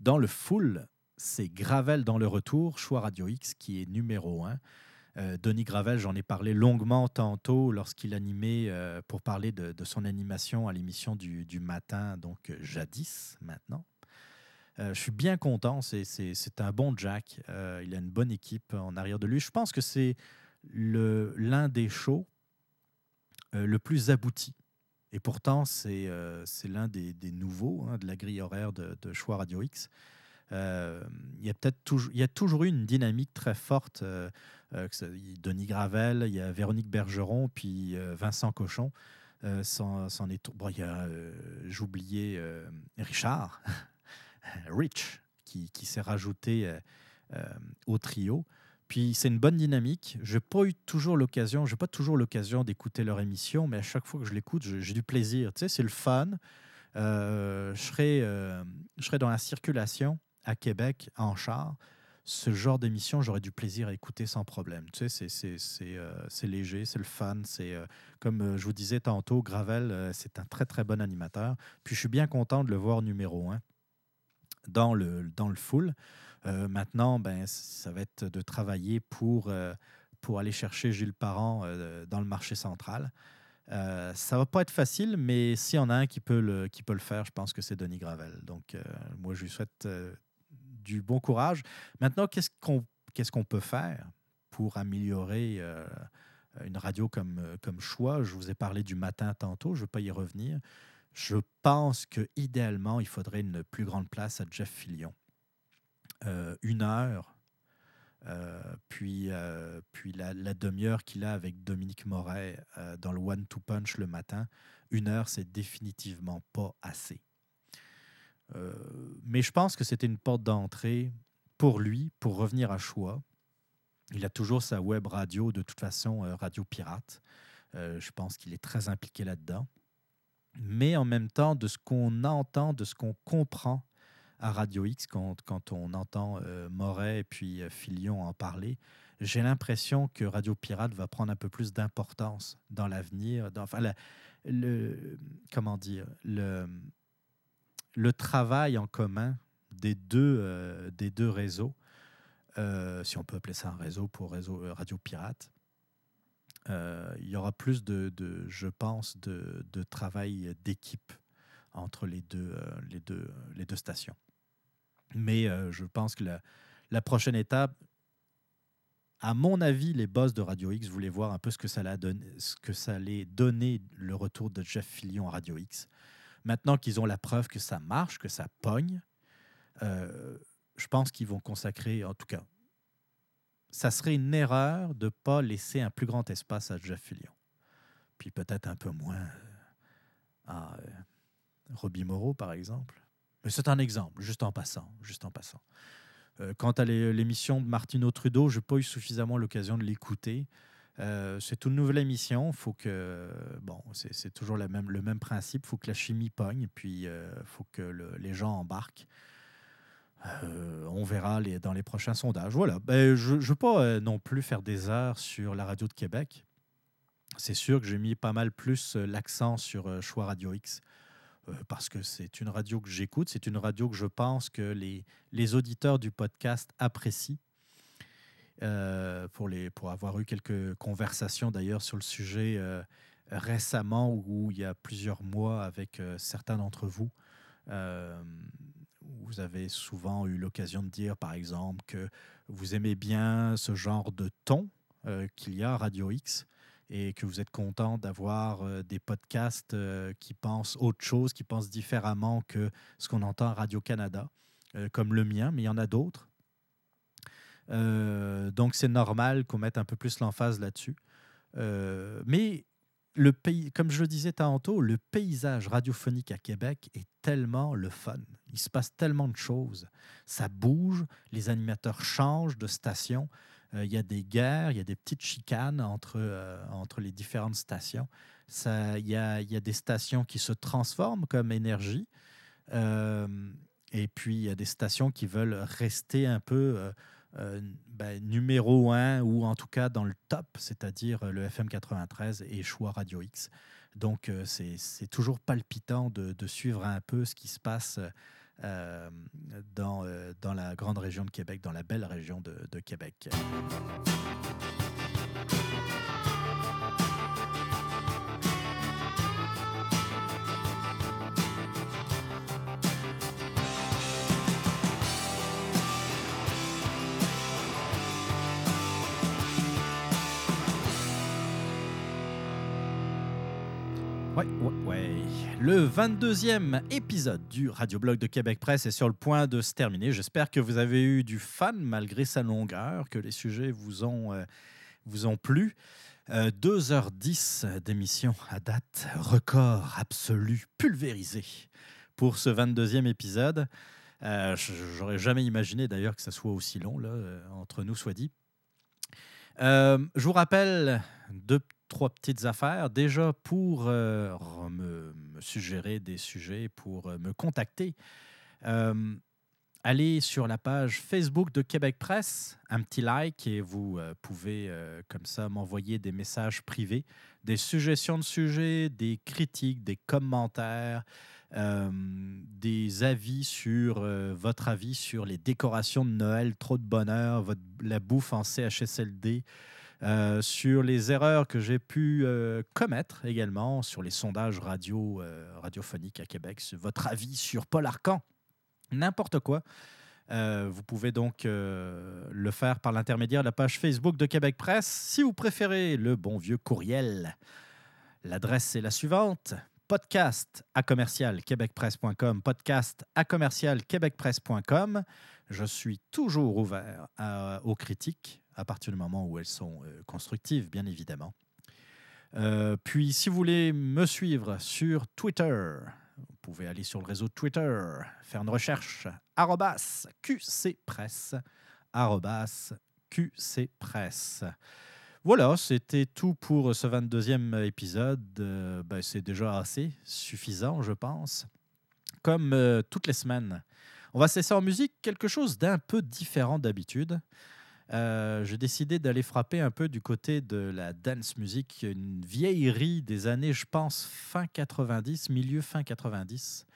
dans le full, c'est Gravel dans le retour, choix Radio X, qui est numéro un. Euh, Denis Gravel, j'en ai parlé longuement tantôt lorsqu'il animait euh, pour parler de, son animation à l'émission du, matin, donc euh, jadis maintenant. je suis bien content, c'est un bon Jack. il a une bonne équipe en arrière de lui. Je pense que c'est l'un des shows le plus abouti. Et pourtant, c'est l'un des, nouveaux hein, de la grille horaire de, de Choix Radio X. Euh, il y a peut-être toujours, eu une dynamique très forte. Euh, euh, Denis Gravel, il y a Véronique Bergeron, puis Vincent Cochon. C'en est, bon, il y a, j'oubliais Richard, Rich, qui, qui s'est rajouté au trio. Puis c'est une bonne dynamique. Je n'ai pas eu toujours l'occasion, j'ai pas toujours l'occasion d'écouter leur émission, mais à chaque fois que je l'écoute, j'ai du plaisir. Tu sais, c'est le fun. je, serai, je serai dans la circulation à Québec en char, ce genre d'émission, j'aurais du plaisir à écouter sans problème. Tu sais, c'est euh, léger, c'est le fun. Euh, comme euh, je vous disais tantôt, Gravel, c'est un très très bon animateur. Puis je suis bien content de le voir numéro un dans le, dans le full. maintenant, ben, ça va être de travailler pour, pour aller chercher Gilles Parent dans le marché central. Euh, ça va pas être facile, mais s'il y en a un qui peut le, qui peut le faire, je pense que c'est Denis Gravel. Donc, moi, je lui souhaite du bon courage. Maintenant, qu'est-ce qu'on peut faire pour améliorer euh, une radio comme, euh, comme choix? Je vous ai parlé du matin tantôt, je ne vais pas y revenir. Je pense que idéalement, il faudrait une plus grande place à Jeff Fillion. Euh, une heure, puis, la, demi-heure qu'il a avec Dominique Moret dans le One to Punch le matin, une heure, c'est définitivement pas assez. Euh, mais je pense que c'était une porte d'entrée pour lui, pour revenir à choix. Il a toujours sa web radio, de toute façon, euh, Radio Pirate. Euh, je pense qu'il est très impliqué là-dedans. Mais en même temps, de ce qu'on entend, de ce qu'on comprend à Radio X, quand, quand on entend Moret et puis Filion en parler, j'ai l'impression que Radio Pirate va prendre un peu plus d'importance dans l'avenir. Enfin, le, comment dire, le, le travail en commun des deux, euh, des deux réseaux, euh, si on peut appeler ça un réseau pour réseau euh, Radio Pirate, il y aura plus de, je pense, de, travail d'équipe entre les deux, les, deux, les deux stations. Mais je pense que la, la, prochaine étape, à mon avis, les boss de Radio X voulaient voir un peu ce que ça allait donner, ce que ça allait donner le retour de Jeff Fillion à Radio X. Maintenant qu'ils ont la preuve que ça marche, que ça pogne, euh, je pense qu'ils vont consacrer, en tout cas, ça serait une erreur de ne pas laisser un plus grand espace à Jeff Fillion. Puis peut-être un peu moins euh, à euh, Robbie Moreau, par exemple. Mais c'est un exemple, juste en passant. Juste en passant. quant à l'émission de Martino Trudeau, je n'ai pas eu suffisamment l'occasion de l'écouter. Euh, c'est une nouvelle émission. Faut que, bon, c'est toujours le même, principe. Faut que la chimie pogne, puis euh, faut que les gens embarquent. Euh, on verra dans les prochains sondages. Voilà. Ben, je ne veux pas non plus faire des heures sur la radio de Québec. C'est sûr que j'ai mis pas mal plus l'accent sur Choix Radio X parce que c'est une radio que j'écoute. C'est une radio que je pense que les auditeurs du podcast apprécient. Euh, pour, les, pour avoir eu quelques conversations d'ailleurs sur le sujet euh, récemment ou il y a plusieurs mois avec euh, certains d'entre vous. vous avez souvent eu l'occasion de dire, par exemple, que vous aimez bien ce genre de ton qu'il y a à Radio X et que vous êtes content d'avoir des podcasts qui pensent autre chose, qui pensent différemment que ce qu'on entend à Radio-Canada, comme le mien, mais il y en a d'autres. Euh, donc, c'est normal qu'on mette un peu plus l'emphase là-dessus. Euh, mais le pays, comme je le disais tantôt, le paysage radiophonique à Québec est tellement le fun. Il se passe tellement de choses. Ça bouge, les animateurs changent de station. Euh, il y a des guerres, il y a des petites chicanes entre, entre les différentes stations. Il y, a, y, a, des stations qui se transforment comme énergie. et puis, il y a des stations qui veulent rester un peu ben, numéro un ou en tout cas dans le top, c'est-à-dire le FM 93 et Choix Radio X. Donc c'est toujours palpitant de, de, suivre un peu ce qui se passe dans, dans la grande région de Québec, dans la belle région de, de Québec. Ouais. Le 22e épisode du Radioblog de Québec Presse est sur le point de se terminer. J'espère que vous avez eu du fun malgré sa longueur, que les sujets vous ont, euh, vous ont plu. 2h10 euh, d'émission à date, record absolu, pulvérisé pour ce 22e épisode. Euh, J'aurais jamais imaginé d'ailleurs que ça soit aussi long, là, euh, entre nous soit dit. je vous rappelle deux trois petites affaires. Déjà, pour euh, me, suggérer des sujets, pour euh, me contacter, euh, allez sur la page Facebook de Québec Presse, un petit like et vous pouvez comme ça m'envoyer des messages privés, des suggestions de sujets, des critiques, des commentaires, des avis sur votre avis sur les décorations de Noël, trop de bonheur, la bouffe en CHSLD. Euh, sur les erreurs que j'ai pu euh, commettre également, sur les sondages radio, euh, radiophoniques à Québec, votre avis sur Paul Arcan, n'importe quoi. vous pouvez donc le faire par l'intermédiaire de la page Facebook de Québec Presse. Si vous préférez le bon vieux courriel, l'adresse est la suivante podcast à commercial québecpresse.com, podcast à commercial québecpresse.com. Je suis toujours ouvert aux critiques, à partir du moment où elles sont euh, constructives, bien évidemment. Euh, puis, si vous voulez me suivre sur Twitter, vous pouvez aller sur le réseau Twitter, faire une recherche, arrobas QCpresse. Voilà, c'était tout pour ce 22e épisode. Euh, ben, c'est déjà assez suffisant, je pense. Comme toutes les semaines, on va cesser en musique quelque chose d'un peu différent d'habitude. Euh, j'ai décidé d'aller frapper un peu du côté de la dance music, une vieillerie des années, je pense, fin 90, milieu fin 90.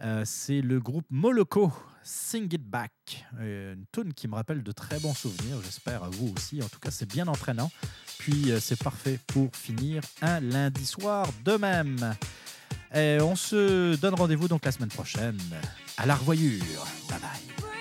Euh, c'est le groupe Moloko, Sing It Back, euh, une tune qui me rappelle de très bons souvenirs, j'espère à vous aussi. En tout cas, c'est bien entraînant. Puis, c'est parfait pour finir un lundi soir de même. Et on se donne rendez-vous donc la semaine prochaine. À la revoyure. Bye bye.